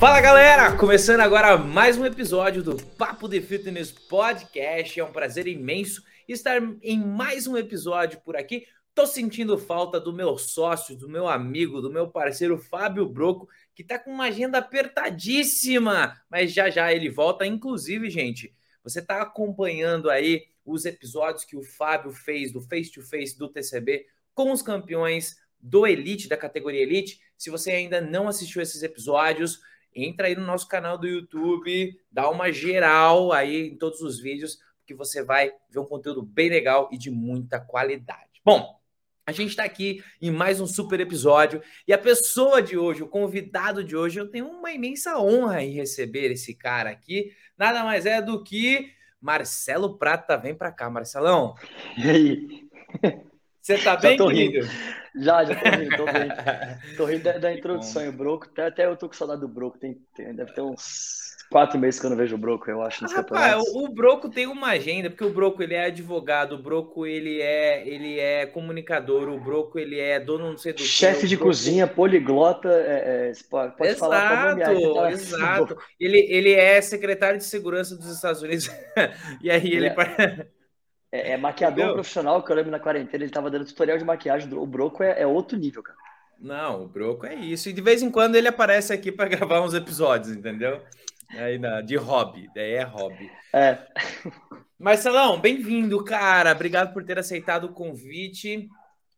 Fala galera, começando agora mais um episódio do Papo de Fitness Podcast. É um prazer imenso estar em mais um episódio por aqui. Tô sentindo falta do meu sócio, do meu amigo, do meu parceiro Fábio Broco, que tá com uma agenda apertadíssima, mas já já ele volta. Inclusive, gente, você tá acompanhando aí os episódios que o Fábio fez do Face to Face do TCB com os campeões do Elite, da categoria Elite. Se você ainda não assistiu esses episódios, entra aí no nosso canal do YouTube, dá uma geral aí em todos os vídeos, que você vai ver um conteúdo bem legal e de muita qualidade. Bom, a gente está aqui em mais um super episódio e a pessoa de hoje, o convidado de hoje, eu tenho uma imensa honra em receber esse cara aqui. Nada mais é do que Marcelo Prata. Vem para cá, Marcelão. E aí? Você tá bem, tô querido? Rindo. Já, já tô rindo, tô bem. Tô rindo da, da introdução. O Broco, até, até eu tô com saudade do Broco. Tem, tem, deve ter uns quatro meses que eu não vejo o Broco, eu acho, nos Rapaz, o, o Broco tem uma agenda, porque o Broco ele é advogado, o Broco ele é, ele é comunicador, o Broco ele é dono não sei do Chefe de Broco... cozinha, poliglota, é, é, pode, exato, falar Exato, exato. Ele, ele é secretário de segurança dos Estados Unidos. e aí ele... É. É, é maquiador Entendeu? profissional, que eu lembro na quarentena, ele tava dando tutorial de maquiagem. O Broco é, é outro nível, cara. Não, o Broco é isso. E de vez em quando ele aparece aqui para gravar uns episódios, entendeu? Aí na, de hobby, daí é hobby. É. Marcelão, bem-vindo, cara. Obrigado por ter aceitado o convite.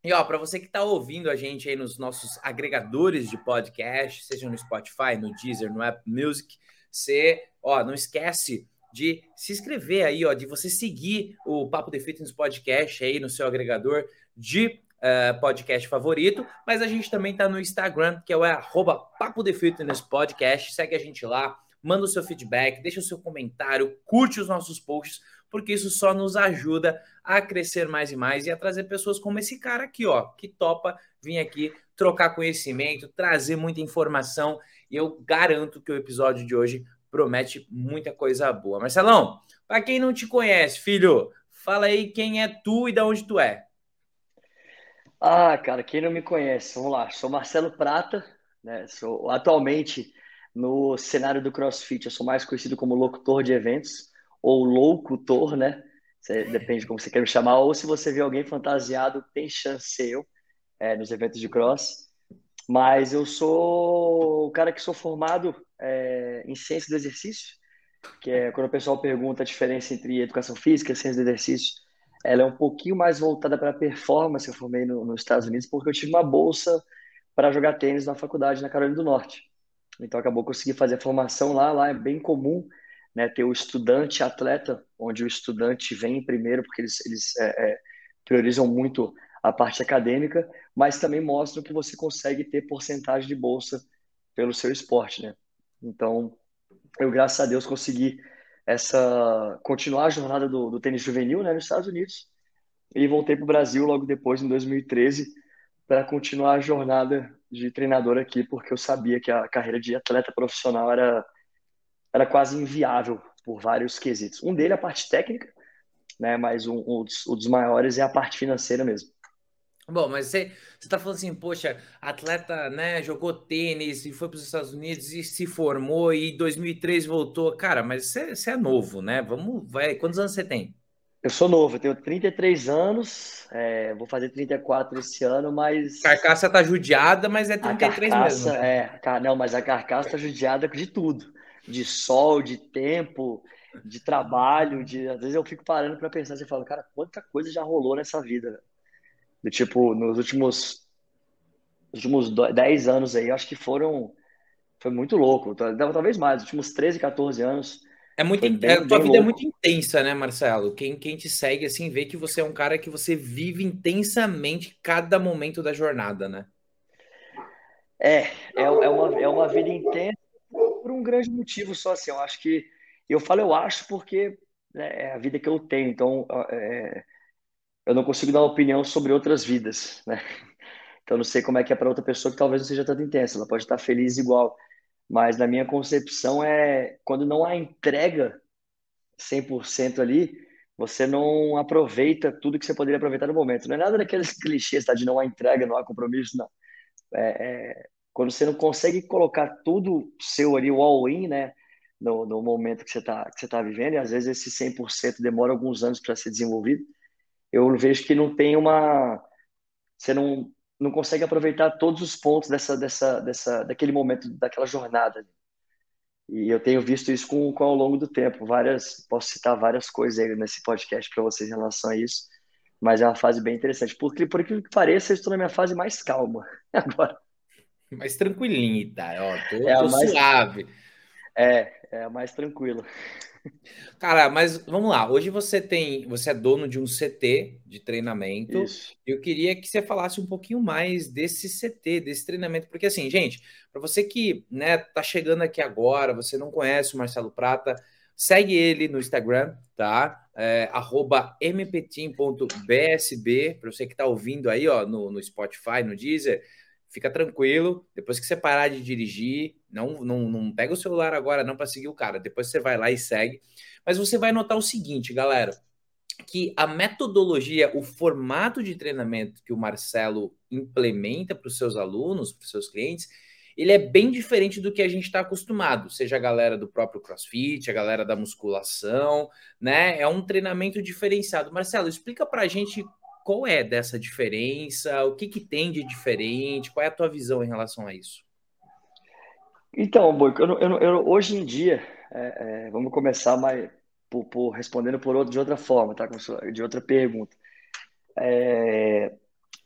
E ó, para você que está ouvindo a gente aí nos nossos agregadores de podcast, seja no Spotify, no Deezer, no Apple Music, você, ó, não esquece de se inscrever aí, ó, de você seguir o Papo de Fitness Podcast aí no seu agregador de uh, podcast favorito, mas a gente também está no Instagram, que é o arroba Papo de Fitness Podcast. Segue a gente lá, manda o seu feedback, deixa o seu comentário, curte os nossos posts, porque isso só nos ajuda a crescer mais e mais e a trazer pessoas como esse cara aqui, ó, que topa vir aqui trocar conhecimento, trazer muita informação. E eu garanto que o episódio de hoje promete muita coisa boa. Marcelão, para quem não te conhece, filho, fala aí quem é tu e de onde tu é. Ah, cara, quem não me conhece, vamos lá. Sou Marcelo Prata, né? Sou atualmente no cenário do CrossFit. Eu sou mais conhecido como locutor de eventos ou loucutor, né? Depende de como você quer me chamar. Ou se você vê alguém fantasiado, tem chance eu é, nos eventos de cross. Mas eu sou o cara que sou formado é, em ciência do exercício, que é quando o pessoal pergunta a diferença entre educação física e ciência do exercício, ela é um pouquinho mais voltada para performance. Eu formei no, nos Estados Unidos porque eu tive uma bolsa para jogar tênis na faculdade na Carolina do Norte. Então acabou conseguir fazer a formação lá. Lá é bem comum né, ter o estudante atleta, onde o estudante vem primeiro porque eles, eles é, é, priorizam muito a parte acadêmica, mas também mostram que você consegue ter porcentagem de bolsa pelo seu esporte, né? Então, eu, graças a Deus, consegui essa continuar a jornada do, do tênis juvenil né, nos Estados Unidos e voltei para o Brasil logo depois, em 2013, para continuar a jornada de treinador aqui, porque eu sabia que a carreira de atleta profissional era, era quase inviável por vários quesitos. Um dele é a parte técnica, né, mas um, um, dos, um dos maiores é a parte financeira mesmo. Bom, mas você, você tá falando assim, poxa, atleta, né, jogou tênis e foi para os Estados Unidos e se formou e em 2003 voltou. Cara, mas você, você é novo, né? Vamos, vai, quantos anos você tem? Eu sou novo, eu tenho 33 anos, é, vou fazer 34 esse ano, mas. Carcaça tá judiada, mas é 33 a carcaça, mesmo. É, não, mas a carcaça tá judiada de tudo: de sol, de tempo, de trabalho, de. Às vezes eu fico parando para pensar e falo, cara, quanta coisa já rolou nessa vida. Do tipo, nos últimos, últimos 10 anos aí, acho que foram. Foi muito louco. Talvez mais, nos últimos 13, 14 anos. É muito, bem, a tua vida louco. é muito intensa, né, Marcelo? Quem, quem te segue assim vê que você é um cara que você vive intensamente cada momento da jornada, né? É, é, é, uma, é uma vida intensa por um grande motivo só assim. Eu acho que eu falo eu acho porque né, é a vida que eu tenho. Então, é, eu não consigo dar opinião sobre outras vidas, né? Então, não sei como é que é para outra pessoa que talvez não seja tanto intensa, ela pode estar feliz igual. Mas na minha concepção é quando não há entrega 100% ali, você não aproveita tudo que você poderia aproveitar no momento. Não é nada daqueles clichês tá, de não há entrega, não há compromisso, não. É, é, quando você não consegue colocar tudo seu ali, o all-in, né? No, no momento que você está tá vivendo, e às vezes esse 100% demora alguns anos para ser desenvolvido, eu vejo que não tem uma. Você não, não consegue aproveitar todos os pontos dessa, dessa, dessa, daquele momento, daquela jornada. E eu tenho visto isso com, com ao longo do tempo. Várias, posso citar várias coisas aí nesse podcast para vocês em relação a isso, mas é uma fase bem interessante. Porque, por aquilo que pareça, eu estou na minha fase mais calma agora. Mais tranquilinha, tá? Ó, tô, é tô mais, suave. É, é mais tranquilo. Cara, mas vamos lá. Hoje você tem, você é dono de um CT de treinamento. Isso. Eu queria que você falasse um pouquinho mais desse CT, desse treinamento, porque assim, gente, para você que, né, tá chegando aqui agora, você não conhece o Marcelo Prata, segue ele no Instagram, tá? É, mpetim.bsb, para você que tá ouvindo aí, ó, no, no Spotify, no Deezer, fica tranquilo. Depois que você parar de dirigir, não, não, não pega o celular agora não para seguir o cara. Depois você vai lá e segue. Mas você vai notar o seguinte, galera, que a metodologia, o formato de treinamento que o Marcelo implementa para os seus alunos, para os seus clientes, ele é bem diferente do que a gente está acostumado, seja a galera do próprio CrossFit, a galera da musculação, né? É um treinamento diferenciado. Marcelo, explica para a gente qual é dessa diferença, o que, que tem de diferente, qual é a tua visão em relação a isso? Então, Boico, eu, eu, eu, hoje em dia, é, é, vamos começar mais por, por, respondendo por outro, de outra forma, tá? De outra pergunta. É,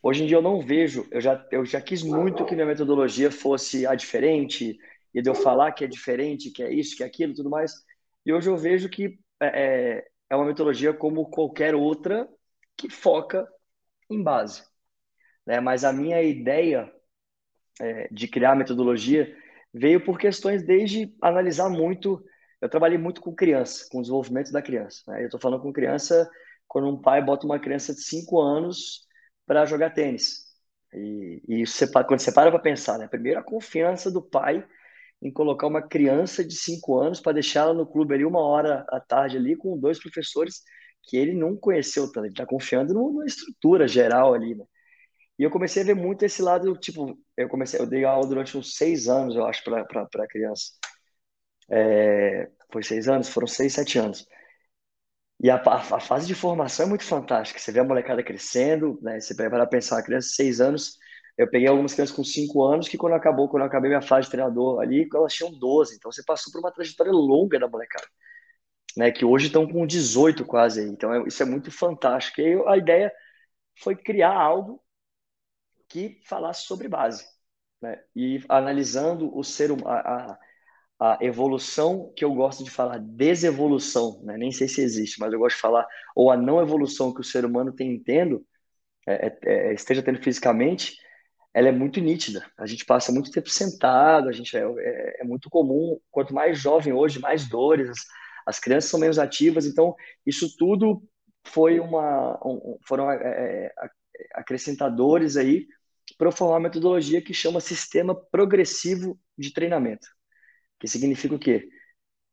hoje em dia eu não vejo, eu já, eu já quis muito que minha metodologia fosse a diferente, e de eu falar que é diferente, que é isso, que é aquilo, tudo mais. E hoje eu vejo que é, é, é uma metodologia como qualquer outra que foca em base. Né? Mas a minha ideia é, de criar metodologia veio por questões desde analisar muito. Eu trabalhei muito com criança, com o desenvolvimento da criança. Né? Eu estou falando com criança quando um pai bota uma criança de 5 anos para jogar tênis. E, e você, quando você para para pensar, né? primeiro a confiança do pai em colocar uma criança de 5 anos para deixá-la no clube ali uma hora à tarde ali com dois professores que ele não conheceu tanto, ele está confiando numa estrutura geral ali, né? E eu comecei a ver muito esse lado, tipo, eu comecei, eu dei aula durante uns seis anos, eu acho, para criança. É, foi seis anos? Foram seis, sete anos. E a, a, fase de formação é muito fantástica. Você vê a molecada crescendo, né? Você vai pensar, a criança de seis anos, eu peguei algumas crianças com cinco anos que quando acabou, quando eu acabei minha fase de treinador ali, elas tinham 12. Então você passou por uma trajetória longa da molecada né, que hoje estão com 18 quase aí. Então, é, isso é muito fantástico. E a ideia foi criar algo que falasse sobre base. Né? E analisando o ser a, a, evolução que eu gosto de falar, desevolução, né? nem sei se existe, mas eu gosto de falar, ou a não evolução que o ser humano tem tendo, é, é, é, esteja tendo fisicamente, ela é muito nítida. A gente passa muito tempo sentado, a gente é, é, é muito comum, quanto mais jovem hoje, mais dores, as crianças são menos ativas, então isso tudo foi uma, um, foram é, é acrescentadores aí para formar uma metodologia que chama Sistema Progressivo de Treinamento, que significa o quê?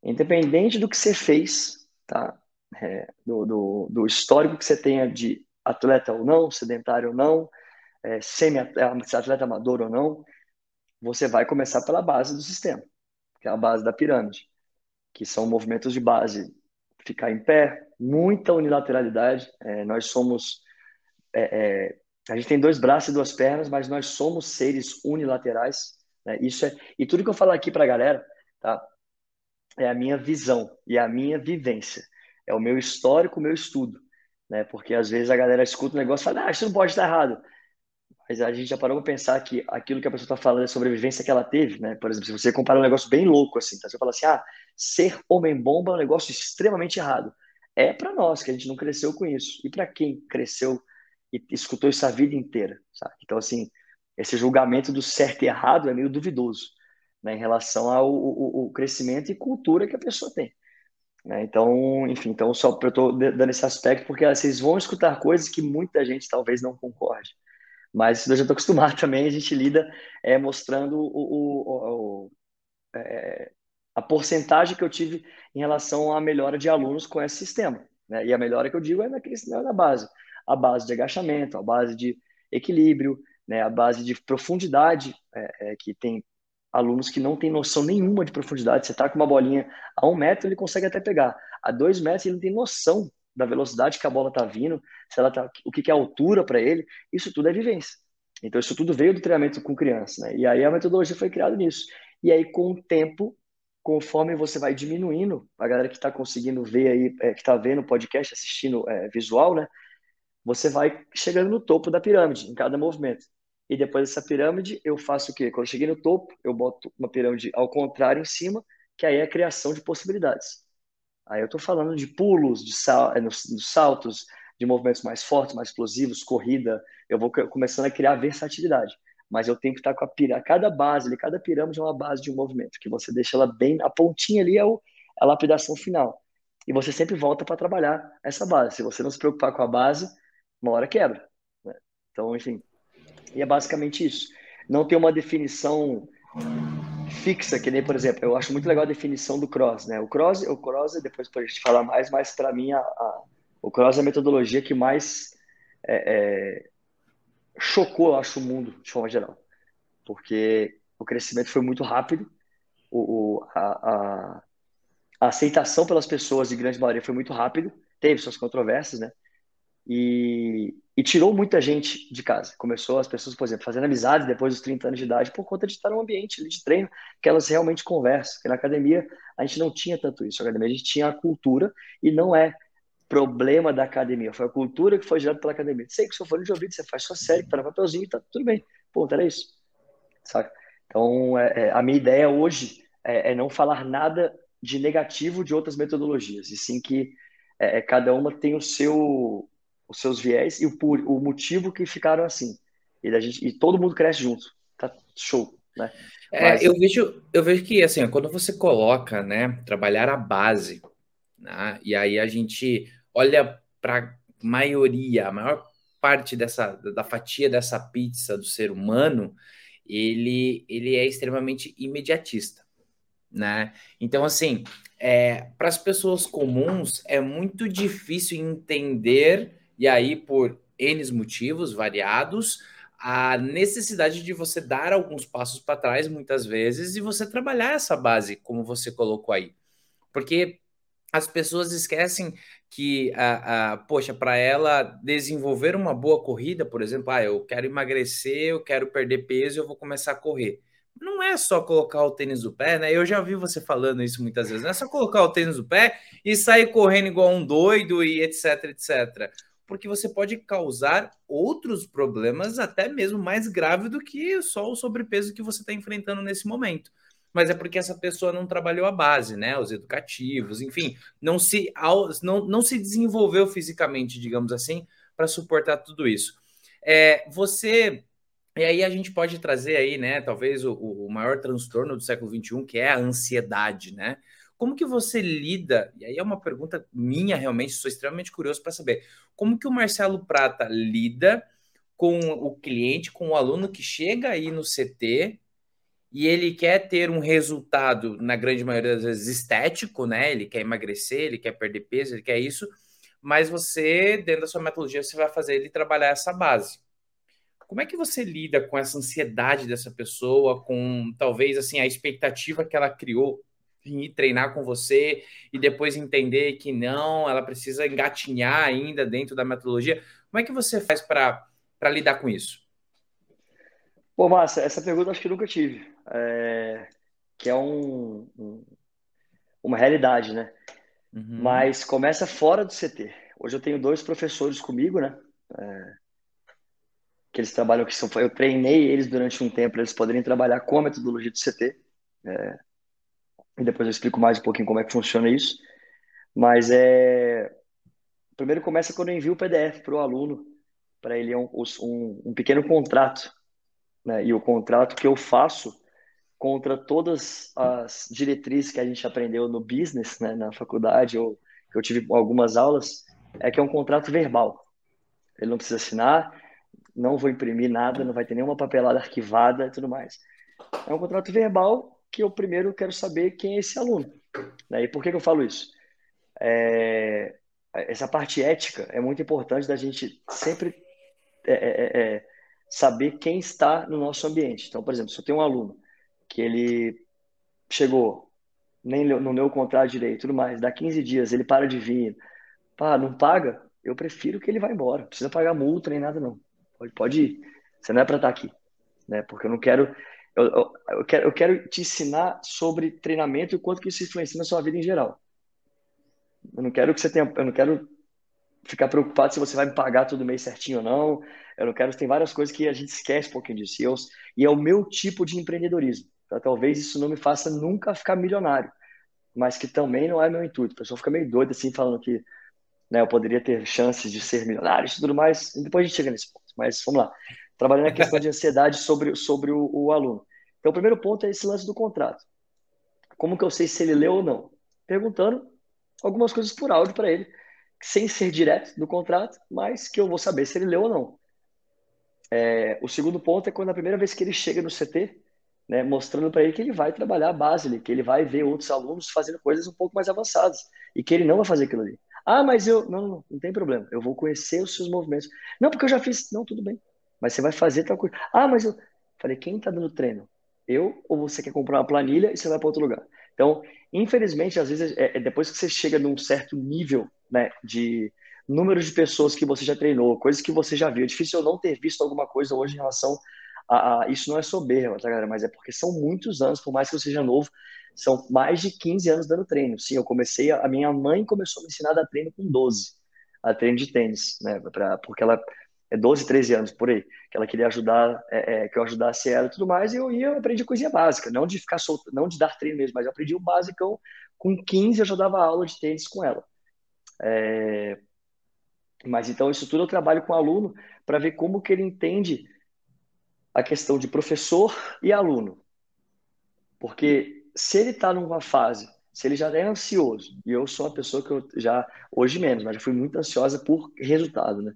Independente do que você fez, tá? É, do, do, do, histórico que você tenha de atleta ou não, sedentário ou não, é, semi-atleta amador ou não, você vai começar pela base do sistema, que é a base da pirâmide que são movimentos de base. Ficar em pé, muita unilateralidade. É, nós somos. É, é, a gente tem dois braços e duas pernas, mas nós somos seres unilaterais. Né? Isso é, e tudo que eu falo aqui para a galera tá, é a minha visão e a minha vivência. É o meu histórico, o meu estudo. Né? Porque às vezes a galera escuta um negócio e fala: ah, isso não pode estar errado. Mas a gente já parou para pensar que aquilo que a pessoa está falando é sobrevivência que ela teve, né? Por exemplo, se você comparar um negócio bem louco assim, tá? você fala assim, ah, ser homem-bomba é um negócio extremamente errado. É para nós, que a gente não cresceu com isso. E para quem cresceu e escutou isso a vida inteira, sabe? Então, assim, esse julgamento do certo e errado é meio duvidoso, né? Em relação ao, ao, ao crescimento e cultura que a pessoa tem. Né? Então, enfim, então só eu estou dando esse aspecto porque vocês vão escutar coisas que muita gente talvez não concorde. Mas eu já estou acostumado também, a gente lida é, mostrando o, o, o é, a porcentagem que eu tive em relação à melhora de alunos com esse sistema. Né? E a melhora que eu digo é naquele, na base. A base de agachamento, a base de equilíbrio, né? A base de profundidade, é, é, que tem alunos que não têm noção nenhuma de profundidade. Você está com uma bolinha a um metro, ele consegue até pegar. A dois metros, ele não tem noção da velocidade que a bola está vindo, se ela tá, o que, que é altura para ele. Isso tudo é vivência. Então, isso tudo veio do treinamento com criança, né? E aí a metodologia foi criada nisso. E aí, com o tempo, conforme você vai diminuindo, a galera que está conseguindo ver aí, é, que está vendo o podcast, assistindo é, visual, né? Você vai chegando no topo da pirâmide, em cada movimento. E depois dessa pirâmide, eu faço o quê? Quando eu cheguei no topo, eu boto uma pirâmide ao contrário em cima, que aí é a criação de possibilidades. Aí eu estou falando de pulos, de sal, é, nos, saltos, de movimentos mais fortes, mais explosivos, corrida. Eu vou começando a criar versatilidade. Mas eu tenho que estar com a pirâmide, cada base, cada pirâmide é uma base de um movimento, que você deixa ela bem, a pontinha ali é, o, a lapidação final. E você sempre volta para trabalhar essa base. Se você não se preocupar com a base, uma hora quebra. Né? Então, enfim, e é basicamente isso. Não tem uma definição fixa, que nem, por exemplo, eu acho muito legal a definição do cross, né? O cross, o cross depois a gente falar mais, mas para mim a, a, o cross é a metodologia que mais é, é, chocou, eu acho, o mundo de forma geral, porque o crescimento foi muito rápido, o, o a, a, a, aceitação pelas pessoas de grande maioria foi muito rápido, teve suas controvérsias, né? E, e tirou muita gente de casa. Começou as pessoas, por exemplo, fazendo amizades depois dos 30 anos de idade por conta de estar num ambiente de treino que elas realmente conversam. Porque na academia a gente não tinha tanto isso. Na academia a gente tinha a cultura e não é problema da academia. Foi a cultura que foi gerada pela academia. Sei que seu fone de ouvido, você faz sua série, tá no papelzinho, tá tudo bem. Ponto, era isso. Saca? Então, é, é, a minha ideia hoje é, é, não falar nada de negativo de outras metodologias, e sim que é, é, cada uma tem o seu os seus viés e o, o motivo que ficaram assim. E, gente, e todo mundo cresce junto. Tá show, né? É, Mas... eu, vejo, eu vejo que, assim, quando você coloca, né, trabalhar a base, né, e aí a gente olha para maioria, a maior parte dessa, da fatia dessa pizza do ser humano, ele, ele é extremamente imediatista, né? Então, assim, é, para as pessoas comuns é muito difícil entender e aí, por N motivos variados, a necessidade de você dar alguns passos para trás, muitas vezes, e você trabalhar essa base, como você colocou aí. Porque as pessoas esquecem que, a, poxa, para ela desenvolver uma boa corrida, por exemplo, ah, eu quero emagrecer, eu quero perder peso, eu vou começar a correr. Não é só colocar o tênis do pé, né? Eu já vi você falando isso muitas vezes. Não é só colocar o tênis do pé e sair correndo igual um doido e etc, etc porque você pode causar outros problemas, até mesmo mais graves do que só o sobrepeso que você está enfrentando nesse momento. Mas é porque essa pessoa não trabalhou a base, né? Os educativos, enfim, não se, não, não se desenvolveu fisicamente, digamos assim, para suportar tudo isso. É, você. E aí a gente pode trazer aí, né? Talvez o, o maior transtorno do século XXI, que é a ansiedade, né? Como que você lida? E aí é uma pergunta minha, realmente, sou extremamente curioso para saber. Como que o Marcelo Prata lida com o cliente, com o aluno que chega aí no CT e ele quer ter um resultado, na grande maioria das vezes, estético, né? Ele quer emagrecer, ele quer perder peso, ele quer isso, mas você, dentro da sua metodologia, você vai fazer ele trabalhar essa base. Como é que você lida com essa ansiedade dessa pessoa, com talvez assim a expectativa que ela criou ir treinar com você e depois entender que não, ela precisa engatinhar ainda dentro da metodologia. Como é que você faz para lidar com isso? Pô, Massa, essa pergunta acho que nunca tive. É... Que é um, um, uma realidade, né? Uhum. Mas começa fora do CT. Hoje eu tenho dois professores comigo, né? É... Que eles trabalham, que são, eu treinei eles durante um tempo para eles poderem trabalhar com a metodologia do CT. É e depois eu explico mais um pouquinho como é que funciona isso. Mas é. Primeiro começa quando eu envio o PDF para o aluno, para ele é um, um, um, pequeno contrato. Né? E o contrato que eu faço contra todas as diretrizes que a gente aprendeu no business, né, na faculdade, ou que eu tive algumas aulas, é que é um contrato verbal. Ele não precisa assinar, não vou imprimir nada, não vai ter nenhuma papelada arquivada e tudo mais. É um contrato verbal que eu primeiro quero saber quem é esse aluno. Né? E por que, que eu falo isso? É, essa parte ética é muito importante da gente sempre é, é, é, é saber quem está no nosso ambiente. Então, por exemplo, se eu tenho um aluno que ele chegou, nem no meu contrato direito, tudo mais, dá 15 dias, ele para de vir, pá, não paga, eu prefiro que ele vá embora. Não precisa pagar multa nem nada, não. Pode, pode ir. Você não é para estar aqui, né? Porque eu não quero eu, eu, quero, eu quero te ensinar sobre treinamento e o quanto que isso influencia na sua vida em geral. Eu não quero que você tenha, eu não quero ficar preocupado se você vai me pagar todo mês certinho ou não. Eu não quero, tem várias coisas que a gente esquece um pouquinho disso. E, e é o meu tipo de empreendedorismo. Tá? Talvez isso não me faça nunca ficar milionário, mas que também não é meu intuito. A pessoa fica meio doida assim, falando que né, eu poderia ter chances de ser milionário e tudo mais. Depois a gente chega nesse ponto. Mas vamos lá. Trabalhando na questão de ansiedade sobre, sobre o, o aluno. Então, o primeiro ponto é esse lance do contrato. Como que eu sei se ele leu ou não? Perguntando algumas coisas por áudio para ele, sem ser direto do contrato, mas que eu vou saber se ele leu ou não. É, o segundo ponto é quando a primeira vez que ele chega no CT, né, mostrando para ele que ele vai trabalhar a base, que ele vai ver outros alunos fazendo coisas um pouco mais avançadas e que ele não vai fazer aquilo ali. Ah, mas eu. Não, não, não tem problema. Eu vou conhecer os seus movimentos. Não, porque eu já fiz. Não, tudo bem. Mas você vai fazer tal coisa. Ah, mas eu. Falei, quem está dando treino? eu ou você quer comprar uma planilha e você vai para outro lugar. Então, infelizmente, às vezes, é, é, depois que você chega num certo nível né, de número de pessoas que você já treinou, coisas que você já viu, é difícil eu não ter visto alguma coisa hoje em relação a, a isso não é soberba, tá, galera? Mas é porque são muitos anos, por mais que eu seja novo, são mais de 15 anos dando treino. Sim, eu comecei, a, a minha mãe começou a me ensinar a dar treino com 12, a treino de tênis, né? Pra, porque ela 12, 13 anos por aí, que ela queria ajudar, é, é, que eu ajudasse ela e tudo mais, e eu ia, eu aprendi coisinha básica, não de ficar solto, não de dar treino mesmo, mas eu aprendi o básico, com 15 eu já dava aula de tênis com ela. É, mas então isso tudo eu trabalho com o aluno para ver como que ele entende a questão de professor e aluno. Porque se ele está numa fase, se ele já é ansioso, e eu sou uma pessoa que eu já, hoje menos, mas já fui muito ansiosa por resultado, né?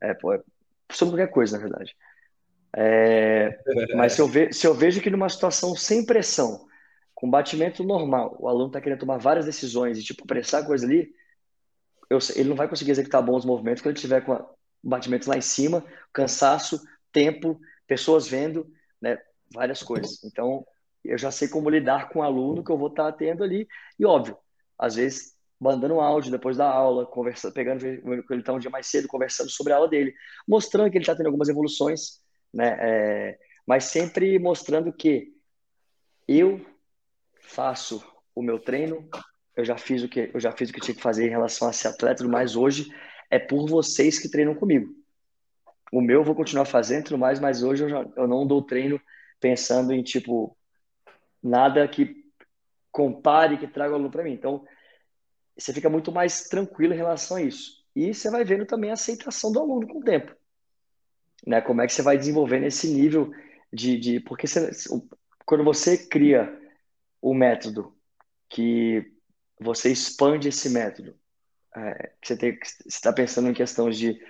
É, pô, sobre qualquer coisa, na verdade. É, mas se eu, ve, se eu vejo que numa situação sem pressão, com batimento normal, o aluno está querendo tomar várias decisões e, tipo, pressar a coisa ali, eu, ele não vai conseguir executar bons movimentos quando ele tiver com batimentos lá em cima, cansaço, tempo, pessoas vendo, né, várias coisas. Então, eu já sei como lidar com o aluno que eu vou estar tá tendo ali. E, óbvio, às vezes mandando um áudio depois da aula, conversando, pegando ele está um dia mais cedo, conversando sobre a aula dele, mostrando que ele está tendo algumas evoluções, né? É, mas sempre mostrando que eu faço o meu treino, eu já fiz o que eu já fiz o que tinha que fazer em relação a ser atleta, mas hoje é por vocês que treinam comigo. O meu eu vou continuar fazendo, mais, mas hoje eu, já, eu não dou treino pensando em tipo nada que compare, que traga o aluno para mim. Então, você fica muito mais tranquilo em relação a isso. E você vai vendo também a aceitação do aluno com o tempo. Né? Como é que você vai desenvolvendo esse nível de. de porque você, quando você cria o método, que você expande esse método, é, você está pensando em questões de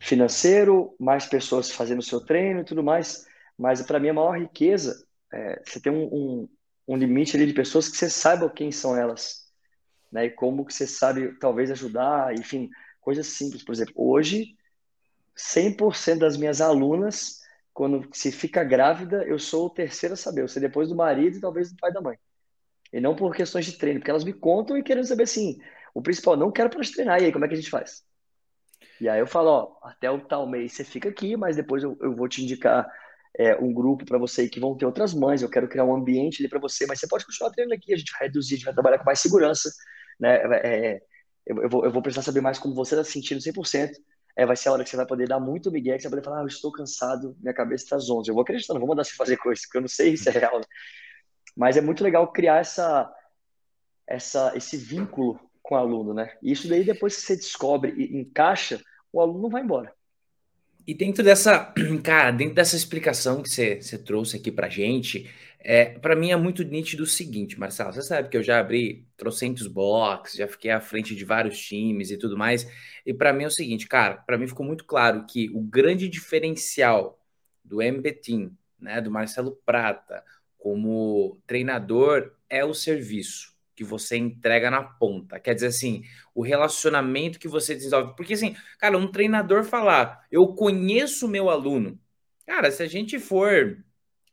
financeiro, mais pessoas fazendo o seu treino e tudo mais, mas para mim a maior riqueza é você ter um, um, um limite ali de pessoas que você saiba quem são elas né? E como que você sabe talvez ajudar, enfim, coisas simples. Por exemplo, hoje 100% das minhas alunas, quando se fica grávida, eu sou o terceiro a saber. Eu sei depois do marido e talvez do pai da mãe. E não por questões de treino, porque elas me contam e querendo saber assim, o principal, não quero para treinar, e aí, como é que a gente faz? E aí eu falo, ó, até o tal mês você fica aqui, mas depois eu, eu vou te indicar é, um grupo para você que vão ter outras mães, eu quero criar um ambiente ali para você, mas você pode continuar treinando aqui, a gente vai reduzir, a gente vai trabalhar com mais segurança, né? É, eu, eu, vou, eu vou precisar saber mais como você está se sentindo 100%. É, vai ser a hora que você vai poder dar muito migué, que você vai poder falar, ah, eu estou cansado, minha cabeça está 11. Eu vou acreditando, vou mandar você fazer coisas, porque eu não sei se é real. Né? Mas é muito legal criar essa, essa, esse vínculo com o aluno, né? E isso daí, depois que você descobre e encaixa, o aluno não vai embora. E dentro dessa, cara, dentro dessa explicação que você, trouxe aqui pra gente, é, para mim é muito nítido o seguinte, Marcelo, você sabe que eu já abri trocentos box, já fiquei à frente de vários times e tudo mais, e para mim é o seguinte, cara, para mim ficou muito claro que o grande diferencial do MB Team, né, do Marcelo Prata, como treinador, é o serviço que você entrega na ponta. Quer dizer assim, o relacionamento que você desenvolve. Porque assim, cara, um treinador falar, eu conheço o meu aluno, Cara, se a gente for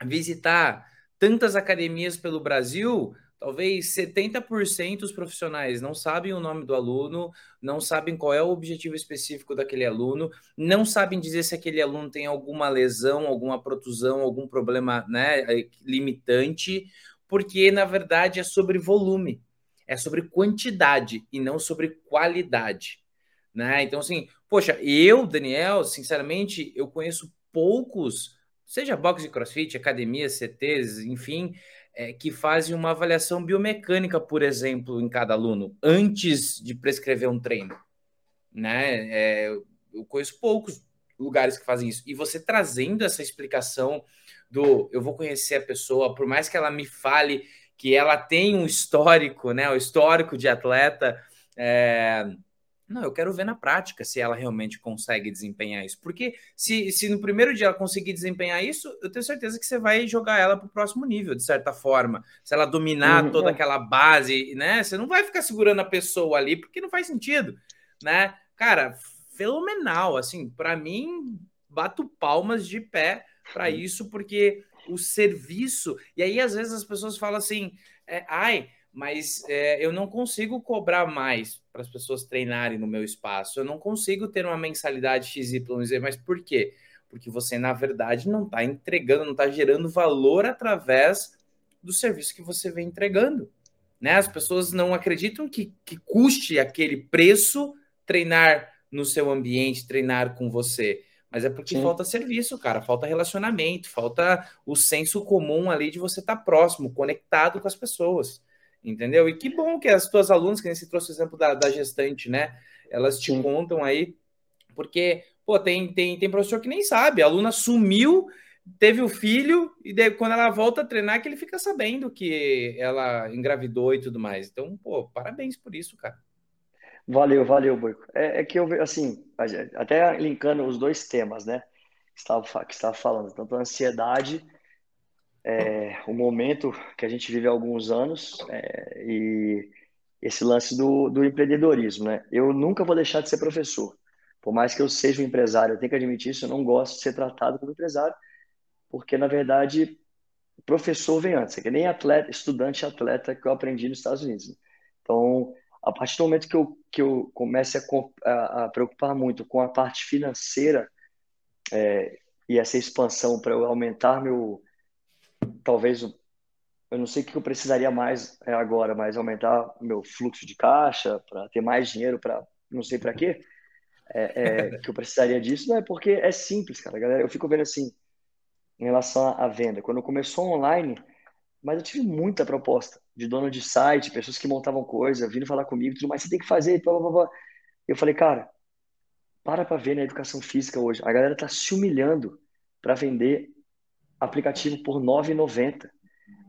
visitar tantas academias pelo Brasil, talvez 70% dos profissionais não sabem o nome do aluno, não sabem qual é o objetivo específico daquele aluno, não sabem dizer se aquele aluno tem alguma lesão, alguma protusão, algum problema né, limitante, porque na verdade é sobre volume, é sobre quantidade e não sobre qualidade. Né? Então, assim, poxa, eu, Daniel, sinceramente, eu conheço poucos, seja boxe e crossfit, academias, CTs, enfim, é, que fazem uma avaliação biomecânica, por exemplo, em cada aluno, antes de prescrever um treino. Né? É, eu conheço poucos lugares que fazem isso. E você trazendo essa explicação do eu vou conhecer a pessoa, por mais que ela me fale que ela tem um histórico, né? O histórico de atleta. É, não, eu quero ver na prática se ela realmente consegue desempenhar isso. Porque se, se no primeiro dia ela conseguir desempenhar isso, eu tenho certeza que você vai jogar ela para o próximo nível, de certa forma. Se ela dominar uhum, toda é. aquela base, né? Você não vai ficar segurando a pessoa ali, porque não faz sentido, né? Cara, fenomenal. Assim, para mim, bato palmas de pé para isso, porque o serviço. E aí, às vezes, as pessoas falam assim: é, ai, mas é, eu não consigo cobrar mais para as pessoas treinarem no meu espaço. Eu não consigo ter uma mensalidade XYZ, mas por quê? Porque você, na verdade, não está entregando, não está gerando valor através do serviço que você vem entregando. Né? As pessoas não acreditam que, que custe aquele preço treinar no seu ambiente, treinar com você. Mas é porque Sim. falta serviço, cara, falta relacionamento, falta o senso comum ali de você estar tá próximo, conectado com as pessoas entendeu? E que bom que as tuas alunas, que nem se trouxe o exemplo da, da gestante, né? Elas te Sim. contam aí, porque, pô, tem, tem, tem professor que nem sabe, a aluna sumiu, teve o filho, e daí, quando ela volta a treinar, que ele fica sabendo que ela engravidou e tudo mais. Então, pô, parabéns por isso, cara. Valeu, valeu, Boico. É, é que eu, assim, até linkando os dois temas, né? Que estava, que estava falando, tanto a ansiedade é, o momento que a gente vive há alguns anos é, e esse lance do, do empreendedorismo, né? Eu nunca vou deixar de ser professor. Por mais que eu seja um empresário, eu tenho que admitir isso, eu não gosto de ser tratado como empresário, porque, na verdade, professor vem antes. É que nem atleta, estudante atleta que eu aprendi nos Estados Unidos. Né? Então, a partir do momento que eu, que eu comece a, a, a preocupar muito com a parte financeira é, e essa expansão para eu aumentar meu, talvez eu não sei o que eu precisaria mais é, agora, mas aumentar meu fluxo de caixa para ter mais dinheiro para não sei para quê, é, é, que eu precisaria disso, não é porque é simples, cara, galera. Eu fico vendo assim em relação à venda. Quando começou online, mas eu tive muita proposta de dono de site, pessoas que montavam coisa, vindo falar comigo, tudo mais, você tem que fazer, blá, blá, blá. Eu falei, cara, para para ver na educação física hoje. A galera tá se humilhando para vender aplicativo por R$ 9,90.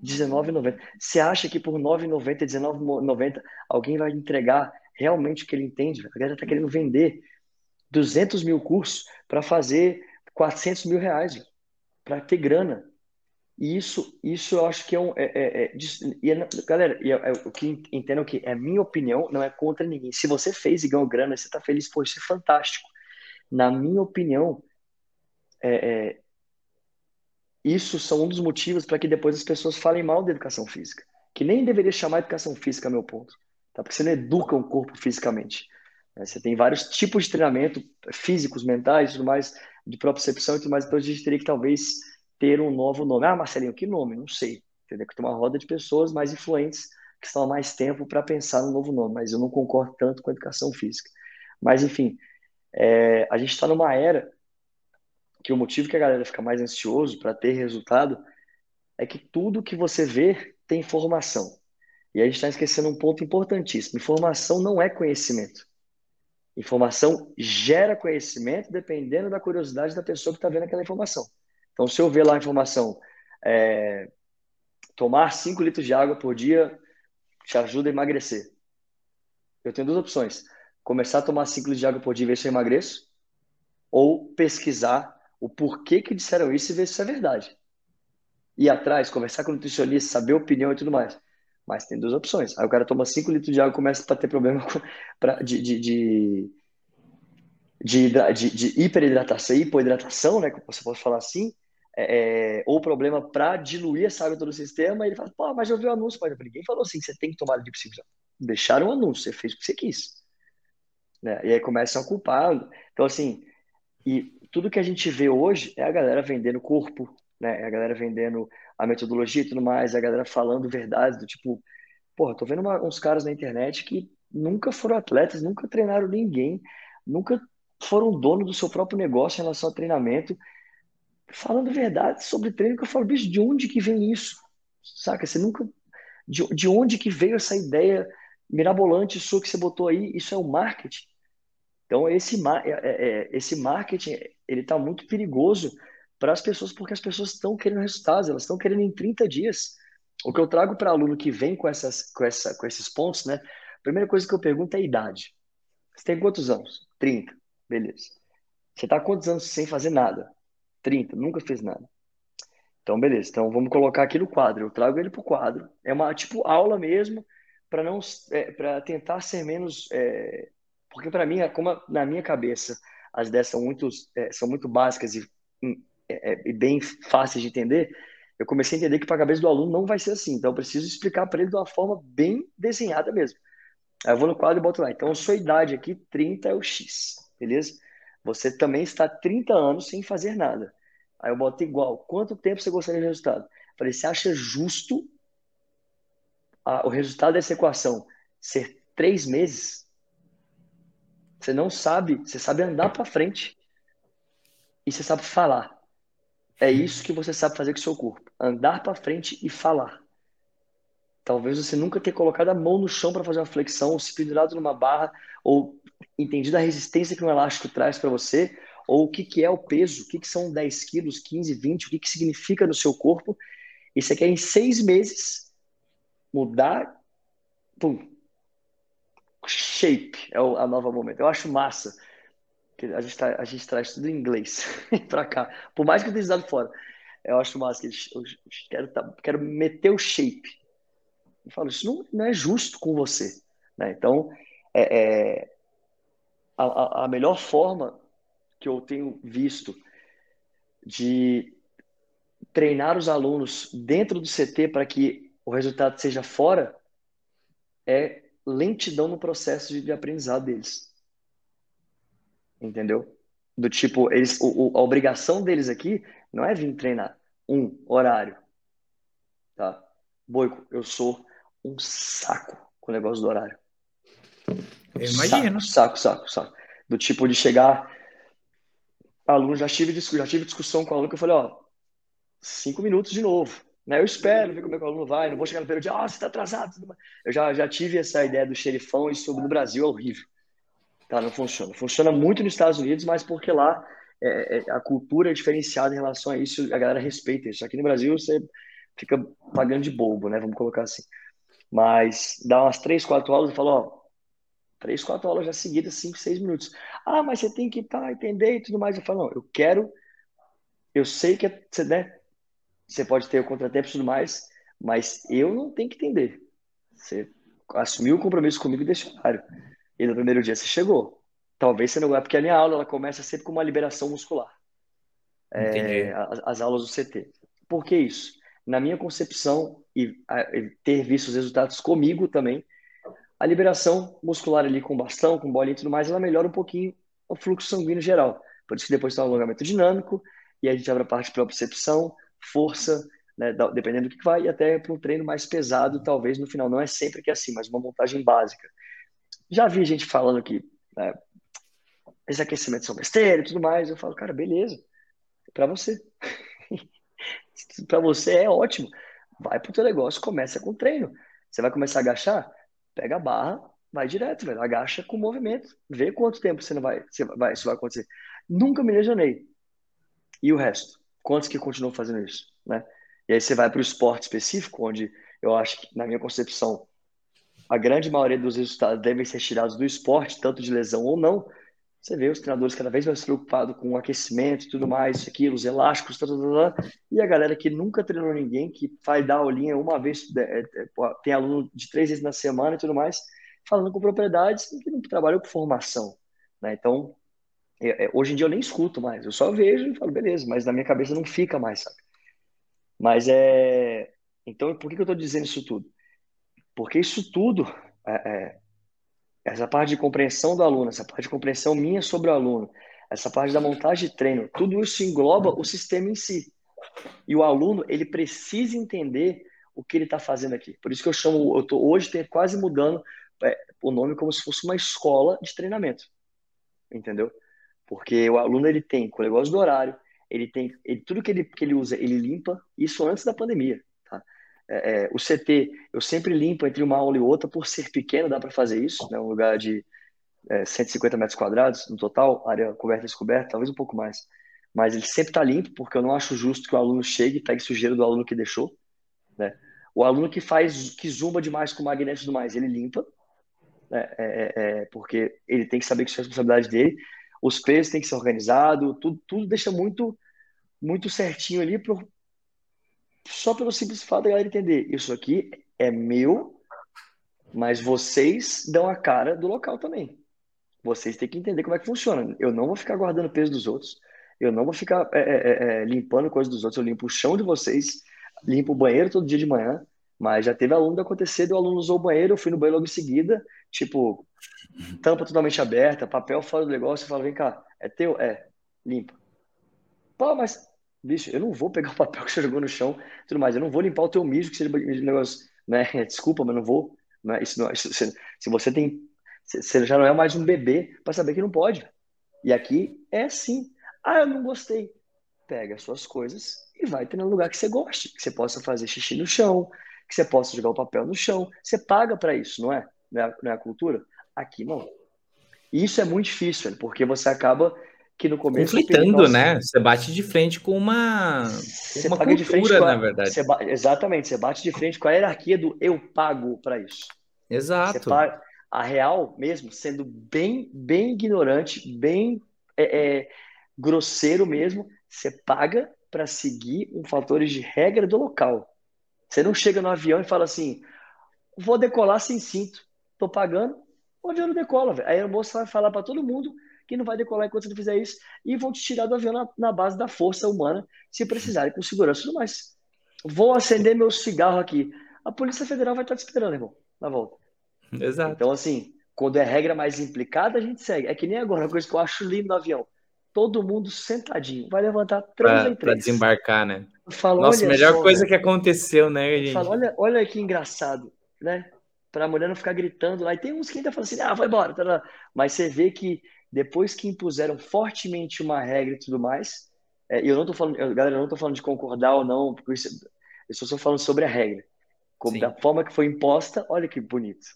R$19,90. Você acha que por R$ 9,90, R$19,90 alguém vai entregar realmente o que ele entende? A galera está querendo vender 200 mil cursos para fazer 400 mil reais, para ter grana. E isso, isso eu acho que é um. É, é, é, é, galera, é, o que entendam que é minha opinião, não é contra ninguém. Se você fez e ganhou grana, você está feliz, pô, isso é fantástico. Na minha opinião, é, é isso são um dos motivos para que depois as pessoas falem mal da educação física, que nem deveria chamar educação física, meu ponto, tá? porque você não educa um corpo fisicamente. Né? Você tem vários tipos de treinamento, físicos, mentais, tudo mais, de propriocepção e tudo mais, então a gente teria que talvez ter um novo nome. Ah, Marcelinho, que nome? Não sei. Entendeu? Que tem uma roda de pessoas mais influentes que estão há mais tempo para pensar no novo nome, mas eu não concordo tanto com a educação física. Mas, enfim, é, a gente está numa era que o motivo que a galera fica mais ansioso para ter resultado é que tudo que você vê tem informação. E a gente está esquecendo um ponto importantíssimo: informação não é conhecimento. Informação gera conhecimento dependendo da curiosidade da pessoa que está vendo aquela informação. Então, se eu ver lá a informação, é, tomar 5 litros de água por dia te ajuda a emagrecer. Eu tenho duas opções: começar a tomar 5 litros de água por dia e ver se eu emagreço, ou pesquisar o porquê que disseram isso e ver se isso é verdade. Ir atrás, conversar com o nutricionista, saber a opinião e tudo mais. Mas tem duas opções. Aí o cara toma 5 litros de água e começa a ter problema pra, de, de, de, de, de, de hiperidratação, hipoidratação, né, que você pode falar assim, é, é ou problema para diluir essa água todo o sistema, ele fala, pô, mas eu vi o anúncio, mas ninguém falou assim, você tem que tomar lipiciclina. Deixaram o anúncio, você fez o que você quis. Né? E aí começam a culpar. Então, assim, e tudo que a gente vê hoje é a galera vendendo corpo, né? É a galera vendendo a metodologia e tudo mais, é a galera falando verdades do tipo, porra, tô vendo uma, uns caras na internet que nunca foram atletas, nunca treinaram ninguém, nunca foram dono do seu próprio negócio em relação ao treinamento, falando verdade sobre treino, que eu falo, bicho, de onde que vem isso? Saca? Você nunca. De, de onde que veio essa ideia mirabolante sua que você botou aí? Isso é o marketing. Então, esse, é, é, é, esse marketing, ele está muito perigoso para as pessoas, porque as pessoas estão querendo resultados, elas estão querendo em 30 dias. O que eu trago para aluno que vem com, essas, com, essa, com esses pontos, né? A primeira coisa que eu pergunto é a idade. Você tem quantos anos? 30. Beleza. Você está quantos anos sem fazer nada? 30. Nunca fez nada. Então, beleza. Então, vamos colocar aqui no quadro. Eu trago ele para o quadro. É uma, tipo, aula mesmo, para não é, para tentar ser menos... É... porque, para mim, como na minha cabeça, as ideias são muito, é, são muito básicas e, hum, é, é, e bem fáceis de entender, eu comecei a entender que para a cabeça do aluno não vai ser assim. Então, eu preciso explicar para ele de uma forma bem desenhada mesmo. Aí eu vou no quadro e boto lá. Então, sua idade aqui, 30 é o X, beleza? Você também está 30 anos sem fazer nada. Aí eu boto igual. Quanto tempo você gostaria de resultado? falei, você acha justo a, o resultado dessa equação ser três meses? Você não sabe, você sabe andar para frente e você sabe falar. É isso que você sabe fazer com o seu corpo: andar para frente e falar. Talvez você nunca tenha colocado a mão no chão para fazer uma flexão, ou se pendurado numa barra, ou entendido a resistência que um elástico traz para você, ou o que, que é o peso, o que, que são 10 quilos, 15, 20, o que, que significa no seu corpo. E você quer em seis meses mudar, pum, shape é a nova momento. Eu acho massa a gente, tá, a gente traz tudo em inglês para cá. Por mais que eu tenha estudado fora, eu acho massa que eu, quero, tá, quero meter o shape. Eu falo, isso não, não é justo com você. Né? Então, é, é a, a melhor forma que eu tenho visto de treinar os alunos dentro do CT para que o resultado seja fora é lentidão no processo de, de aprendizado deles. Entendeu? Do tipo, eles, o, a obrigação deles aqui não é vir treinar. Um, horário. Tá? Boico, eu sou um saco com o negócio do horário. Eu imagino. Saco, saco, saco, saco. Do tipo de chegar. Aluno, já tive, já tive discussão com o aluno que eu falei, ó, cinco minutos de novo. Né? Eu espero ver como é que o aluno vai, não vou chegar no período de, ah, você está atrasado. Eu já, já tive essa ideia do xerifão e sobre no Brasil é horrível. Tá, não funciona. Funciona muito nos Estados Unidos, mas porque lá é, é, a cultura é diferenciada em relação a isso, a galera respeita isso. Aqui no Brasil você fica pagando de bobo, né? Vamos colocar assim. Mas dá umas três, quatro aulas e fala, ó, três, quatro aulas já seguidas, cinco, seis minutos. Ah, mas você tem que tá, entender e tudo mais. Eu falo, não, eu quero, eu sei que você, né, você pode ter o contratempo e tudo mais, mas eu não tenho que entender. Você assumiu o compromisso comigo desse horário. E no primeiro dia você chegou. Talvez você não vai, porque a minha aula ela começa sempre com uma liberação muscular. É, as, as, aulas do CT. Por que isso? Na minha concepção, e, a, e ter visto os resultados comigo também, a liberação muscular ali com bastão, com bolinha e tudo mais, ela melhora um pouquinho o fluxo sanguíneo geral. Por isso que depois tem um alongamento dinâmico, e a gente abre a parte de propriocepção, força, né, dependendo do que vai, e até para um treino mais pesado, talvez no final. Não é sempre que é assim, mas uma montagem básica. Já vi gente falando que né, esses aquecimentos são besteira e tudo mais. Eu falo, cara, beleza, para você. para você é ótimo. Vai pro teu negócio, começa com treino. Você vai começar a agachar? Pega a barra, vai direto, velho. Agacha com movimento. Vê quanto tempo você não vai, você vai, isso vai acontecer. Nunca me lesionei. E o resto? Quantos que continuam fazendo isso, né? E aí você vai para o esporte específico, onde eu acho que, na minha concepção, a grande maioria dos resultados devem ser tirados do esporte, tanto de lesão ou não. Você vê os treinadores cada vez mais preocupados com o aquecimento e tudo mais, isso aqui, os elásticos, tá, tá, tá, tá, e a galera que nunca treinou ninguém, que vai dar aulinha uma vez, é, é, tem aluno de três vezes na semana e tudo mais, falando com propriedades que não trabalham com formação. Né? Então, É, é, hoje em dia eu nem escuto mais, eu só vejo e falo, beleza, mas na minha cabeça não fica mais, sabe? Mas é. Então, por que, que eu estou dizendo isso tudo? Porque isso tudo, é, é, essa parte de compreensão do aluno, essa parte de compreensão minha sobre o aluno, essa parte da montagem de treino, tudo isso engloba o sistema em si. E o aluno, ele precisa entender o que ele está fazendo aqui. Por isso que eu chamo, eu estou hoje quase mudando é, o nome como se fosse uma escola de treinamento. Entendeu? Porque o aluno, ele tem, o negócio do horário, ele tem, ele, tudo que ele, que ele usa, ele limpa, isso antes da pandemia. É, é, o CT, eu sempre limpo entre uma aula e outra, por ser pequeno, dá para fazer isso, né? um lugar de é, 150 metros quadrados no total, área coberta e descoberta, talvez um pouco mais. Mas ele sempre está limpo, porque eu não acho justo que o aluno chegue e pegue sujeira do aluno que deixou. Né? O aluno que faz, que zumba demais com magnético e mais, ele limpa, né? É, é, é, porque ele tem que saber que isso é responsabilidade dele. Os pesos têm que ser organizados, tudo, tudo deixa muito, muito certinho ali, só pelo simples fato da galera entender: isso aqui é meu, mas vocês dão a cara do local também. Vocês têm que entender como é que funciona. Eu não vou ficar guardando peso dos outros, eu não vou ficar é, é, é, limpando coisas dos outros, eu limpo o chão de vocês limpo o banheiro todo dia de manhã, mas já teve aluno acontecer, o aluno usou o banheiro, eu fui no banheiro logo em seguida, tipo, tampa totalmente aberta, papel fora do negócio, eu falo, vem cá, é teu? É, limpa. Pô, mas, bicho, eu não vou pegar o papel que você jogou no chão, tudo mais, eu não vou limpar o teu mijo, que seja negócio, né, desculpa, mas não vou, né, isso não, isso, se, se você tem, você já não é mais um bebê para saber que não pode, e aqui é assim, ah, eu não gostei, pega as suas coisas e vai ter um lugar que você goste, que você possa fazer xixi no chão, que você possa jogar o papel no chão. Você paga para isso, não é? Não é, não é a cultura? Aqui não. E isso é muito difícil, porque você acaba que no começo. Conflitando, né? Você bate de frente com uma, você uma cultura, de frente a, na verdade. Você exatamente, você bate de frente com a hierarquia do eu pago para isso. Exato. Paga, a real mesmo, sendo bem, bem ignorante, bem é, é, grosseiro mesmo, você paga para seguir um fatores de regra do local. Você não chega no avião e fala assim: vou decolar sem cinto, tô pagando, o avião não decola. Aí a moça vai falar para todo mundo que não vai decolar enquanto você não fizer isso e vão te tirar do avião na, na base da força humana, se precisarem, com segurança e tudo mais. Vou acender meu cigarro aqui. A Polícia Federal vai estar te esperando, irmão, na volta. Exato. Então, assim, quando é regra mais implicada, a gente segue. É que nem agora, a coisa que eu acho lindo no avião todo mundo sentadinho. Vai levantar três pra, em três. Para desembarcar, né? Falo, Nossa, melhor só, coisa que aconteceu, né, gente? Falo, olha, olha que engraçado, né? Para a mulher não ficar gritando lá. E tem uns que ainda falam assim, ah, vai embora. Tá Mas você vê que depois que impuseram fortemente uma regra e tudo mais, é, eu não tô falando, eu, galera, eu não tô falando de concordar ou não, porque isso, eu só estou falando sobre a regra. Como, da forma que foi imposta, olha que bonito.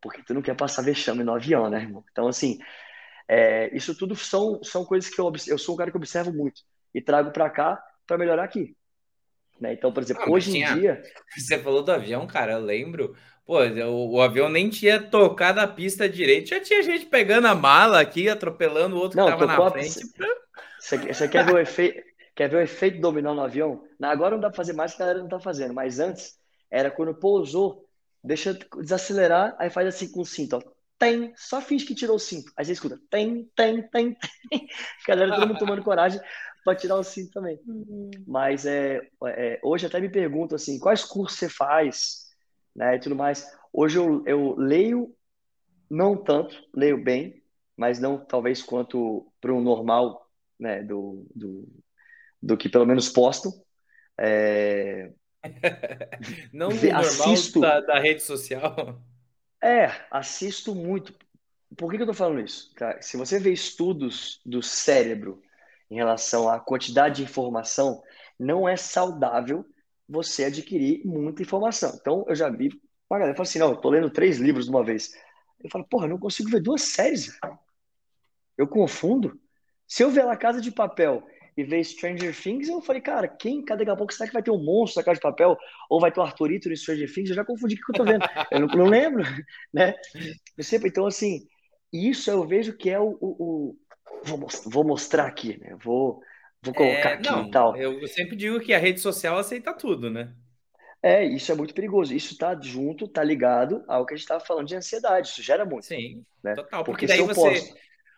Porque tu não quer passar vexame no avião, né, irmão? Então, assim, é, isso tudo são, são coisas que eu, eu sou um cara que observo muito e trago para cá para melhorar aqui. Né? Então, por exemplo, ah, hoje tinha, em dia. Você falou do avião, cara, eu lembro. Pô, o, o, avião nem tinha tocado a pista direito, já tinha gente pegando a mala aqui, atropelando o outro Não, que tava na frente. Você, você quer, ver o efeito, quer ver o efeito dominó no avião? agora não dá para fazer mais, que a galera não tá fazendo, mas antes era quando pousou, deixa desacelerar, aí faz assim com o cinto, ó tem, só finge que tirou o cinto. Aí você escuta, tem, tem, tem, tem. Galera, todo mundo tomando coragem para tirar o cinto também. Uhum. Mas é, é, hoje até me pergunto assim, quais cursos você faz, né, e tudo mais. Hoje eu, eu leio, não tanto, leio bem, mas não talvez quanto para o normal, né, do, do, do que pelo menos postam. É... não o normal assisto... da, da rede social. É, assisto muito. Por que, que eu tô falando isso? Se você vê estudos do cérebro em relação à quantidade de informação, não é saudável você adquirir muita informação. Então, eu já vi uma galera fala assim: não, eu tô lendo três livros de uma vez. Eu falo, porra, eu não consigo ver duas séries. Eu confundo. Se eu ver La Casa de Papel e ver Stranger Things, eu falei, cara, quem, daqui a pouco, será que vai ter um monstro da Casa de Papel? Ou vai ter o Arthurito no Stranger Things? Eu já confundi o que eu tô vendo. Eu não, não lembro, né? Eu sempre, então, assim, isso eu vejo que é o... o, o vou, vou, mostrar aqui, né? Vou, vou colocar é, aqui não, e tal. Eu sempre digo que a rede social aceita tudo, né? É, isso é muito perigoso. Isso tá junto, tá ligado ao que a gente estava falando de ansiedade. Isso gera muito. Sim, né? total. Porque, porque daí você...